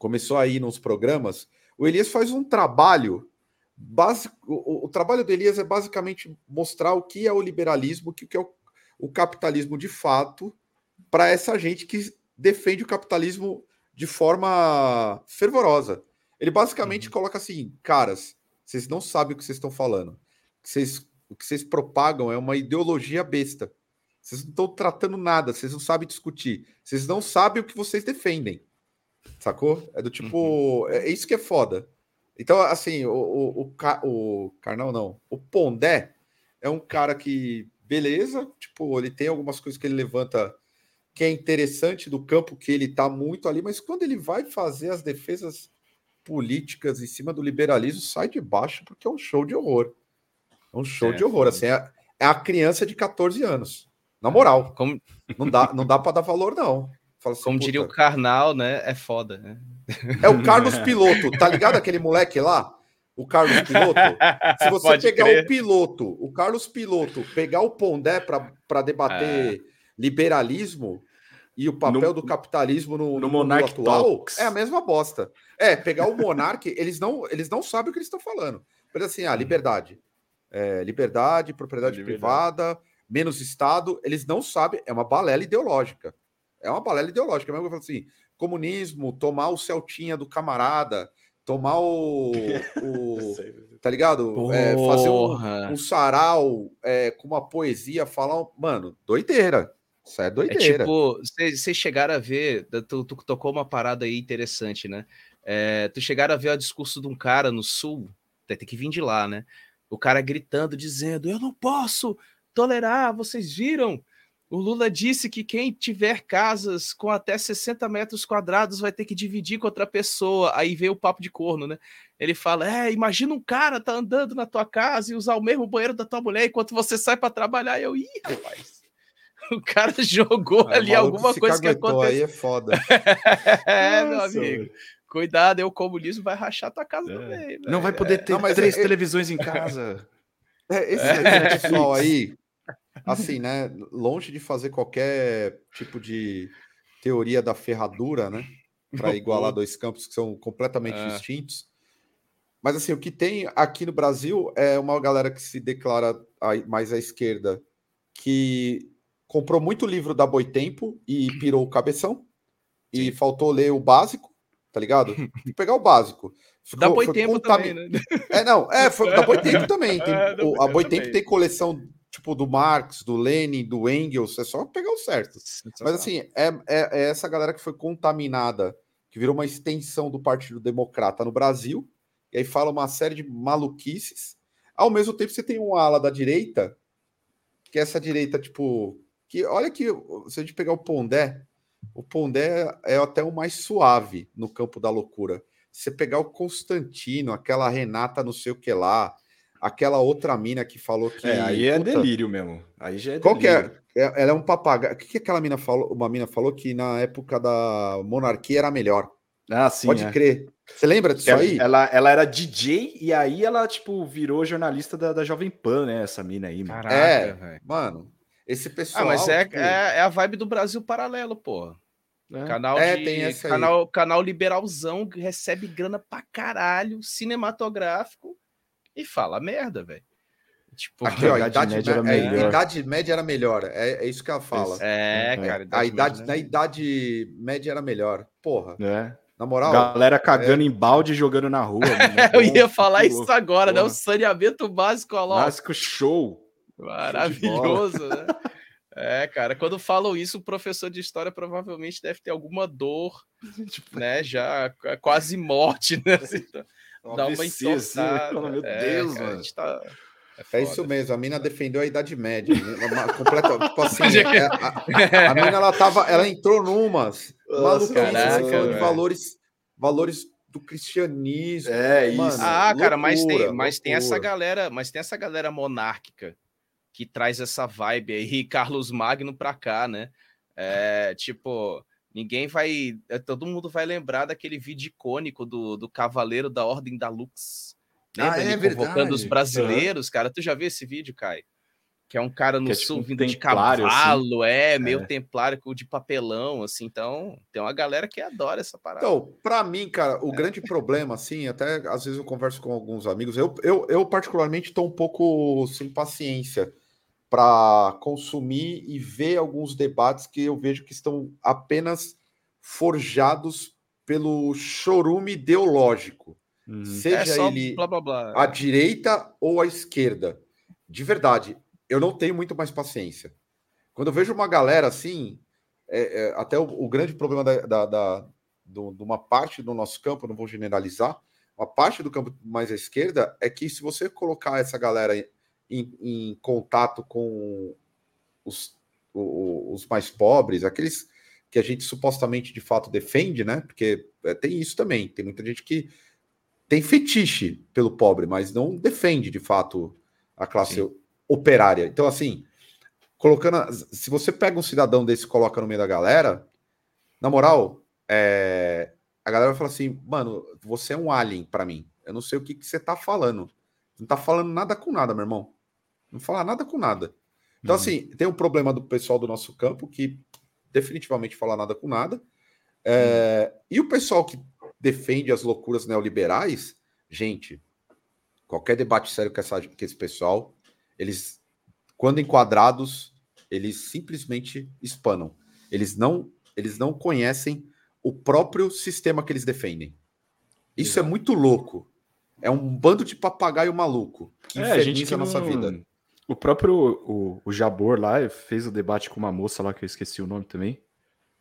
começou aí nos programas. O Elias faz um trabalho básico. O, o, trabalho do Elias é basicamente mostrar o que é o liberalismo, o que é o, o capitalismo de fato, para essa gente que defende o capitalismo de forma fervorosa. Ele basicamente uhum. coloca assim, caras, vocês não sabem o que vocês estão falando. Vocês, o que vocês propagam é uma ideologia besta. Vocês não estão tratando nada, vocês não sabem discutir. Vocês não sabem o que vocês defendem. Sacou? É do tipo. Uhum. É, é isso que é foda. Então, assim, o, o, o, o Carnal não. O Pondé é um cara que, beleza, tipo, ele tem algumas coisas que ele levanta que é interessante do campo que ele tá muito ali, mas quando ele vai fazer as defesas políticas em cima do liberalismo, sai de baixo porque é um show de horror. É um show é, de horror. Assim, é, é a criança de 14 anos. Na moral. Como... Não dá, não dá para dar valor, não. Assim, Como diria o Karnal, né? É foda, né? É o Carlos Piloto, tá ligado aquele moleque lá? O Carlos Piloto? Se você Pode pegar crer. o piloto, o Carlos Piloto, pegar o Pondé para debater é. liberalismo e o papel no, do capitalismo no, no, no mundo atual, Talks. é a mesma bosta. É, pegar o Monark, eles não, eles não sabem o que eles estão falando. Mas assim, ah, liberdade. É, liberdade, propriedade liberdade. privada, menos Estado, eles não sabem, é uma balela ideológica. É uma balela ideológica. Mesmo que eu falo assim, comunismo, tomar o Celtinha do camarada, tomar o. o tá ligado? É, fazer um, um sarau é, com uma poesia, falar. Mano, doideira. Isso é, é doideira. É tipo, vocês chegaram a ver, tu, tu, tocou uma parada aí interessante, né? É, tu chegaram a ver o discurso de um cara no sul, tem que vir de lá, né? O cara gritando, dizendo: Eu não posso tolerar, vocês viram? O Lula disse que quem tiver casas com até 60 metros quadrados vai ter que dividir com outra pessoa. Aí veio o papo de corno, né? Ele fala: É, imagina um cara tá andando na tua casa e usar o mesmo banheiro da tua mulher enquanto você sai para trabalhar. Eu, ih, rapaz. O cara jogou é, ali alguma coisa que aconteceu. Aí é foda. é, meu amigo. Cuidado, o comunismo vai rachar tua casa é. também. Não vai poder ter não, três é, televisões em casa. É, esse é. pessoal aí, assim, né? Longe de fazer qualquer tipo de teoria da ferradura, né? Para igualar dois campos que são completamente é. distintos. Mas assim, o que tem aqui no Brasil é uma galera que se declara mais à esquerda, que comprou muito livro da Boitempo e pirou o cabeção. E Sim. faltou ler o básico, tá ligado? pegar o básico. Ficou, da Boitempo também, né? É, não, é, foi, da Boitempo também. Tem, é, o, a Boitempo tem coleção tipo do Marx, do Lenin, do Engels, é só pegar o certo. Mas assim, é, é, é, essa galera que foi contaminada, que virou uma extensão do Partido Democrata no Brasil, e aí fala uma série de maluquices. Ao mesmo tempo, você tem uma ala da direita, que é essa direita, tipo, que olha que se a gente pegar o Pondé, o Pondé é até o mais suave no campo da loucura. Se você pegar o Constantino, aquela Renata não sei o que lá, aquela outra mina que falou que. É, aí é puta, delírio mesmo. Aí já é Qual delírio. que é? é? Ela é um papagaio. O que, que aquela mina falou? Uma mina falou que na época da monarquia era melhor. Ah, sim. Pode é. crer. Você lembra disso aí? Ela, ela era DJ e aí ela, tipo, virou jornalista da, da Jovem Pan, né? Essa mina aí. Mano. Caraca, é, véio. mano. Esse pessoal. Ah, mas é, que... é, é, a vibe do Brasil paralelo, pô. É. Canal, é, de, canal, canal liberalzão que recebe grana pra caralho, cinematográfico e fala merda, velho. Tipo, Aqui, ó, a idade, média era é, melhor. idade média era melhor. É, é isso que ela fala. É, é. cara. Idade a idade, média, na idade média era melhor. Porra. É. Na moral. Galera cagando é... em balde e jogando na rua. eu ia falar isso agora, porra. né? O saneamento básico, ó. Básico show. Maravilhoso, né? É, cara, quando falam isso, o professor de história provavelmente deve ter alguma dor, tipo, né? Já quase morte, né? Assim, dá uma assim, entortada. Meu é, Deus, cara, mano. Tá... É, é, isso mesmo, a mina defendeu a Idade Média. Uma, completa, tipo assim, é, a, a, a, mina ela tava, ela entrou numas maluquices de valores, valores do cristianismo. É isso. Mano, ah, loucura, cara, mas tem, mas tem essa galera, mas tem essa galera monárquica que traz essa vibe aí, Carlos Magno pra cá, né? É, tipo, Ninguém vai. Eh, todo mundo vai lembrar daquele vídeo icônico do, do Cavaleiro da Ordem da Lux. Lembra? Ah, é Ele convocando os brasileiros, cara. Tu já viu esse vídeo, Kai? Que é um cara no é sul tipo um vindo de assim. cavalo, assim. é, meio é. templário de papelão, assim. Então, tem uma galera que adora essa parada. Então, para mim, cara, o grande problema, assim, até às vezes eu converso com alguns amigos, eu, eu, eu particularmente estou um pouco sem paciência para consumir e ver alguns debates que eu vejo que estão apenas forjados pelo chorume ideológico. Uhum. Seja é ele blá, blá, blá. a direita ou a esquerda. De verdade, eu não tenho muito mais paciência. Quando eu vejo uma galera assim, é, é, até o, o, grande problema da, da, da do, de uma parte do nosso campo, não vou generalizar, uma parte do campo mais à esquerda é que se você colocar essa galera em, em contato com os, os mais pobres, aqueles que a gente supostamente de fato defende, né? Porque é, tem isso também, tem muita gente que tem fetiche pelo pobre, mas não defende de fato a classe Sim. operária. Então, assim, colocando. Se você pega um cidadão desse e coloca no meio da galera, na moral, é, a galera vai falar assim, mano, você é um alien para mim. Eu não sei o que, que você tá falando. Não tá falando nada com nada, meu irmão. Não fala nada com nada. Então, uhum. assim, tem um problema do pessoal do nosso campo que definitivamente fala nada com nada. É, uhum. E o pessoal que defende as loucuras neoliberais, gente, qualquer debate sério com, essa, com esse pessoal, eles, quando enquadrados, eles simplesmente espanam. Eles não, eles não conhecem o próprio sistema que eles defendem. Isso é Exato. é muito louco. É um bando de papagaio maluco que é, a gente que a nossa não... vida. O próprio o, o Jabor lá fez o debate com uma moça lá que eu esqueci o nome também.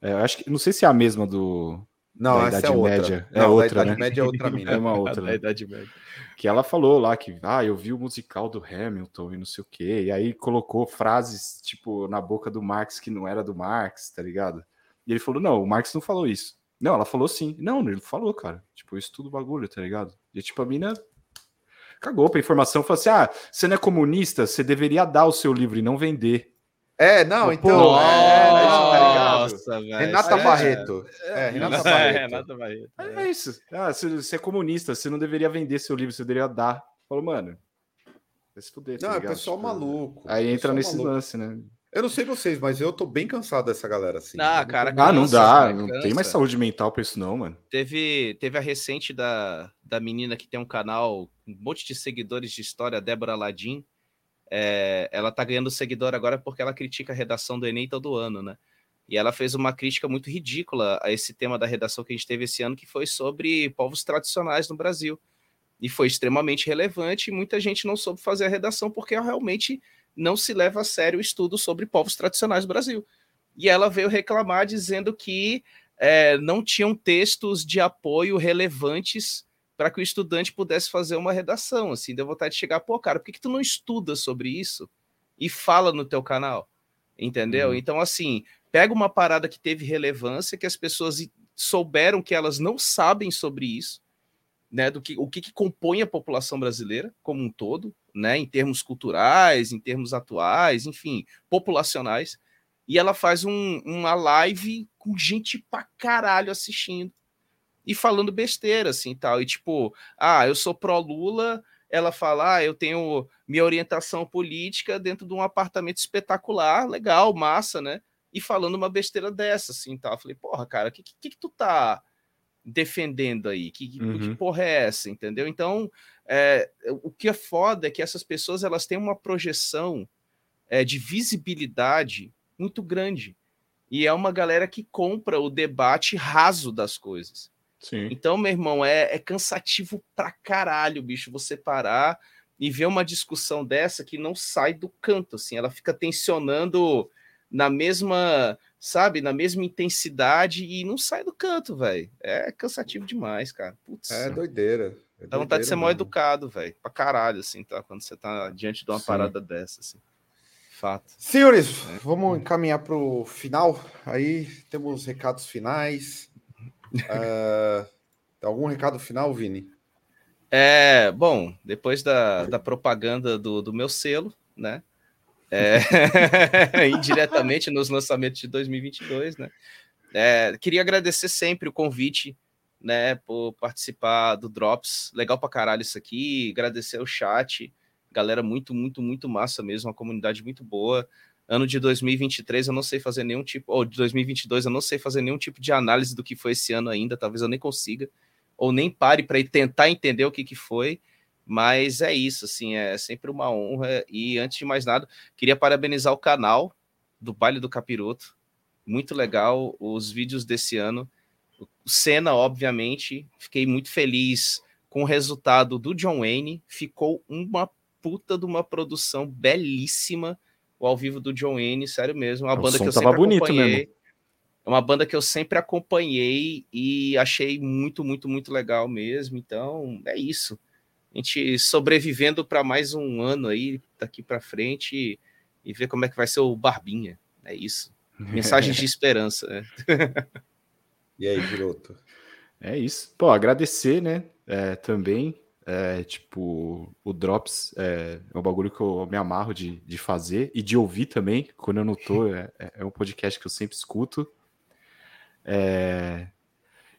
É, acho que não sei se é a mesma do não, da Idade é Média. É não, outra, Idade né? Média é outra mina. é uma outra. Né? Idade Média. Que ela falou lá que ah, eu vi o musical do Hamilton e não sei o quê. E aí colocou frases tipo na boca do Marx que não era do Marx, tá ligado? E ele falou: não, o Marx não falou isso. Não, ela falou sim. Não, ele falou, cara. Tipo, isso tudo bagulho, tá ligado? E tipo, a mina cagou pra informação. Falou assim: ah, você não é comunista, você deveria dar o seu livro e não vender. É, não, Pô, então. É, é, tá Nossa, Renata é, Barreto. É, Renata é, Barreto. Renata Barreto. É, isso. Ah, você é comunista, você não deveria vender seu livro, você deveria dar. Falou, mano. Vai se fuder, tá não, é pessoal tipo, maluco. Aí entra nesse maluco. lance, né? Eu não sei vocês, mas eu tô bem cansado dessa galera assim. Ah, cara, cansa, ah, não dá, não cansa. tem mais saúde mental pra isso não, mano. Teve, teve a recente da, da menina que tem um canal, um monte de seguidores de história, Débora Ladim. É, ela tá ganhando seguidor agora porque ela critica a redação do Enem todo ano, né? E ela fez uma crítica muito ridícula a esse tema da redação que a gente teve esse ano, que foi sobre povos tradicionais no Brasil. E foi extremamente relevante e muita gente não soube fazer a redação porque realmente não se leva a sério o estudo sobre povos tradicionais do Brasil. E ela veio reclamar dizendo que é, não tinham textos de apoio relevantes para que o estudante pudesse fazer uma redação. Assim, deu vontade de chegar, pô, cara, por que, que tu não estuda sobre isso e fala no teu canal? Entendeu? Uhum. Então, assim, pega uma parada que teve relevância, que as pessoas souberam que elas não sabem sobre isso, né, do que o que, que compõe a população brasileira como um todo, né, em termos culturais, em termos atuais, enfim, populacionais. E ela faz um, uma live com gente pra caralho assistindo e falando besteira, assim, tal. E tipo, ah, eu sou pró-Lula, ela fala, ah, eu tenho minha orientação política dentro de um apartamento espetacular, legal, massa, né? E falando uma besteira dessa, assim, tal. Eu falei, porra, cara, o que, que, que tu tá defendendo aí? Que, uhum. que porra é essa, entendeu? Então, é, o que é foda é que essas pessoas elas têm uma projeção é, de visibilidade muito grande. E é uma galera que compra o debate raso das coisas. Sim. Então, meu irmão, é, é cansativo pra caralho, bicho, você parar e ver uma discussão dessa que não sai do canto, assim, ela fica tensionando na mesma sabe, na mesma intensidade e não sai do canto, velho. É cansativo demais, cara. Putz. É doideira. É Dá vontade de ser mal educado, velho. Pra caralho, assim, tá? Quando você tá diante de uma Sim. parada dessa, assim. Fato. Senhores, é. vamos encaminhar pro final. Aí temos recados finais. uh, algum recado final, Vini? É, bom, depois da, da propaganda do, do meu selo, né? É, indiretamente nos lançamentos de 2022, né? É, queria agradecer sempre o convite, né, por participar do Drops. Legal pra caralho isso aqui. Agradecer o chat, galera muito, muito, muito massa mesmo, uma comunidade muito boa. Ano de 2023 eu não sei fazer nenhum tipo, ou de 2022 eu não sei fazer nenhum tipo de análise do que foi esse ano ainda, talvez eu nem consiga, ou nem pare para tentar entender o que, que foi. Mas é isso, assim, é sempre uma honra. E antes de mais nada, queria parabenizar o canal do Baile do Capiroto. Muito legal os vídeos desse ano. Cena, obviamente, fiquei muito feliz com o resultado do John Wayne. Ficou uma puta de uma produção belíssima. O ao vivo do John Wayne, sério mesmo. Uma O banda que eu sempre acompanhei. mesmo. É uma banda que eu sempre acompanhei e achei muito, muito, muito legal mesmo. Então, é isso. A gente sobrevivendo para mais um ano aí, daqui para frente, e, e ver como é que vai ser o Barbinha. É isso. Mensagem de esperança. né? E aí, Giroto? É isso. Pô, agradecer, né? é, também. é, tipo, o Drops é, é um bagulho que eu me amarro de, de fazer e de ouvir também, quando eu não tô. É, é um podcast que eu sempre escuto. É,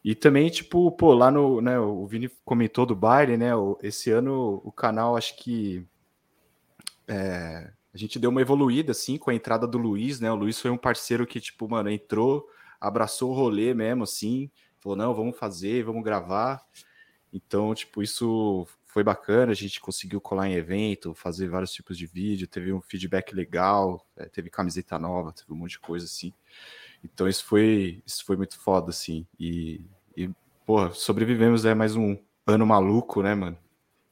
e também, tipo, pô, lá no. Né, o Vini comentou do baile, né? esse ano o canal, acho que. é, a gente deu uma evoluída, assim, com a entrada do Luiz, né? O Luiz foi um parceiro que, tipo, mano, entrou, abraçou o rolê mesmo, assim, falou, não, vamos fazer, vamos gravar. Então, tipo, isso foi bacana, a gente conseguiu colar em evento, fazer vários tipos de vídeo, teve um feedback legal, eh, teve camiseta nova, teve um monte de coisa assim. Então isso foi, isso foi muito foda, assim. E porra, sobrevivemos é mais um ano maluco, né, mano?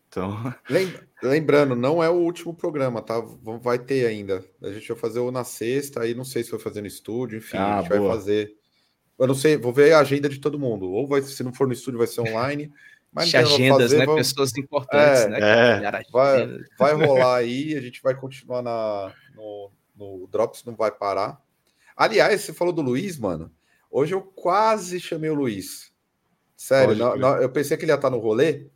Então, Lem- Lembrando, não é o último programa, tá? Vai ter ainda. A gente vai fazer o na sexta, aí não sei se vai fazer no estúdio, enfim, Ah, a gente vai boa. fazer. Eu não sei, vou ver a agenda de todo mundo. Ou vai, se não for no estúdio, vai ser online. Mas nada pra agendas, fazer, né? vamos- Pessoas importantes, É, né? é. Vai- agenda. vai rolar aí, a gente vai continuar na, no, no Drops, não vai parar. Aliás, você falou do Luiz, mano. Hoje eu quase chamei o Luiz. Sério, crer. na- eu pensei que ele ia estar no rolê,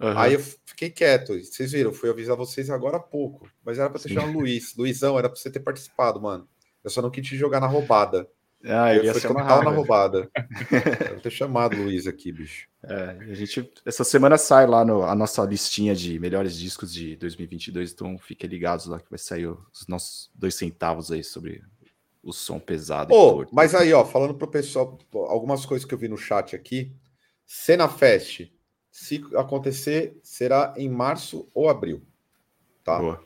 aham. aí eu fiquei quieto. Vocês viram, eu fui avisar vocês agora há pouco. Mas era pra Sim. chamado o Luiz. Luizão, era pra você ter participado, mano. Eu só não quis te jogar na roubada. ah, eu ia foi ser total na amarrado. roubada. Deve ter chamado o Luiz aqui, bicho. É, a gente, essa semana sai lá no, a nossa listinha de melhores discos de 2022, então fiquem ligados lá que vai sair os nossos dois centavos aí sobre o som pesado. torto. mas aí, ó, falando pro pessoal, algumas coisas que eu vi no chat aqui. Cena Fest, se acontecer, será em março ou abril. Tá? Boa.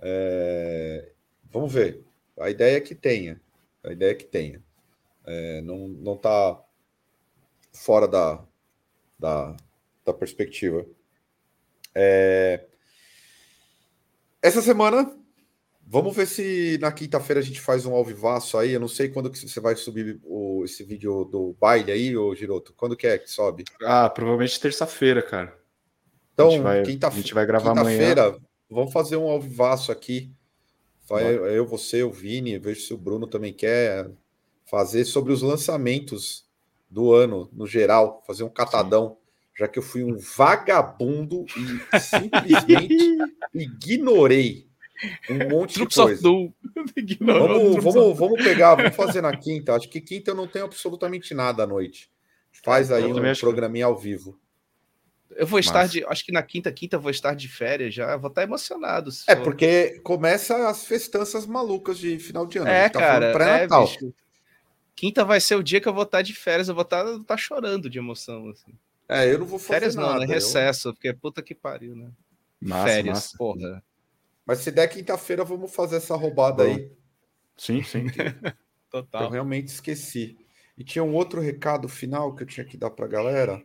É, Vamos ver. A ideia é que tenha. A ideia é que tenha. É, não, não tá fora da, da, da perspectiva. É, Essa semana, vamos ver se na quinta-feira a gente faz um alvivaço aí. Eu não sei quando que você vai subir o- esse vídeo do baile aí, ô Giroto. Quando que é que sobe? Ah, provavelmente terça-feira, cara. Então, a gente vai, quinta- a gente vai gravar amanhã. Quinta-feira, vamos fazer um alvivaço aqui. Vai eu, você, o Vini, vejo se o Bruno também quer fazer sobre os lançamentos do ano, no geral, fazer um catadão, já que eu fui um vagabundo e simplesmente ignorei um monte de coisa. Vamos, vamos, vamos pegar, vamos fazer na quinta. Acho que quinta eu não tenho absolutamente nada à noite. Faz aí Eu um acho que- programinha ao vivo. Eu vou estar Massa. de. Acho que na quinta, quinta eu vou estar de férias já. Vou estar emocionado. É, for. porque começa as festanças malucas de final de ano. É, tá falando cara. É, pré-natal. bicho. Quinta vai ser o dia que eu vou estar de férias. Eu vou estar, estar chorando de emoção. Assim. É, eu não vou fazer Férias não, nada. né? eu- Recesso, porque puta que pariu, né? Massa, férias, massa. porra. Mas se der quinta-feira, vamos fazer essa roubada Bom. aí. Sim, sim. Eu Total. realmente esqueci. E tinha um outro recado final que eu tinha que dar pra galera.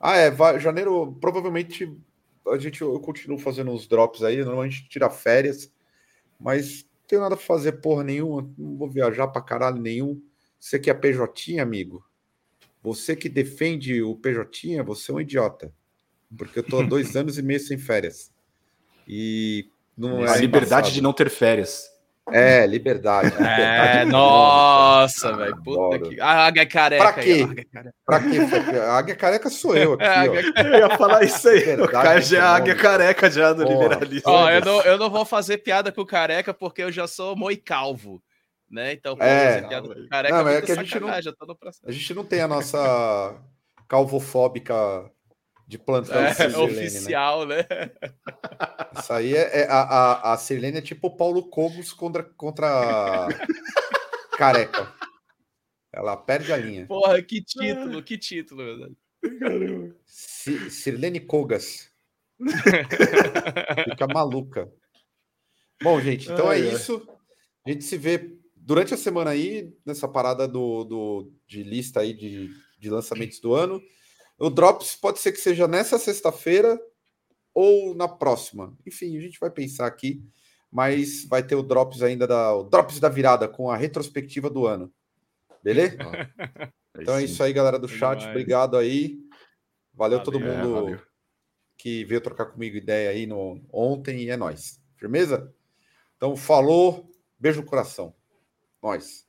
Ah, é, vai, janeiro, provavelmente a gente, eu continuo fazendo uns drops aí, normalmente a gente tira férias, mas não tenho nada pra fazer porra nenhuma, não vou viajar pra caralho nenhum. Você que é PJ, amigo, você que defende o PJ, você é um idiota. Porque eu tô há dois anos e meio sem férias. E não é a liberdade embaçado. de não ter férias. É, liberdade. liberdade É, nossa, velho. Puta Adoro. que. A águia é careca. Pra aí, quê? a é careca. Pra quê? A águia careca sou eu aqui, É, a ó. águia é. Eu ia falar isso aí. Verdade o Caio já é a águia careca já do Porra. liberalismo. Ó, eu não, eu não vou fazer piada com o careca porque eu já sou moicalvo. Né? Então, pra É. fazer piada com o careca Não, é que a gente não- no. A gente não tem a nossa calvofóbica de plantão É, Sirlene, né? oficial, né? Isso aí é, é- a, a, a Sirlene é tipo o Paulo Cobos contra, contra careca. Ela perde a linha. Porra, que título, que título, meu Deus. Si- Sirlene Cogas. Fica maluca. Bom, gente, então é Ai, ai. isso. A gente se vê durante a semana aí, nessa parada do, do, de lista aí de de lançamentos do ano. O Drops pode ser que seja nessa sexta-feira ou na próxima. Enfim, a gente vai pensar aqui, mas vai ter o Drops ainda da o Drops da virada com a retrospectiva do ano. Beleza? então é isso aí, galera do chat. Obrigado aí. Valeu, Valeu todo mundo é, que veio trocar comigo ideia aí no ontem e é nós. Firmeza? Então falou, beijo no coração. Nós.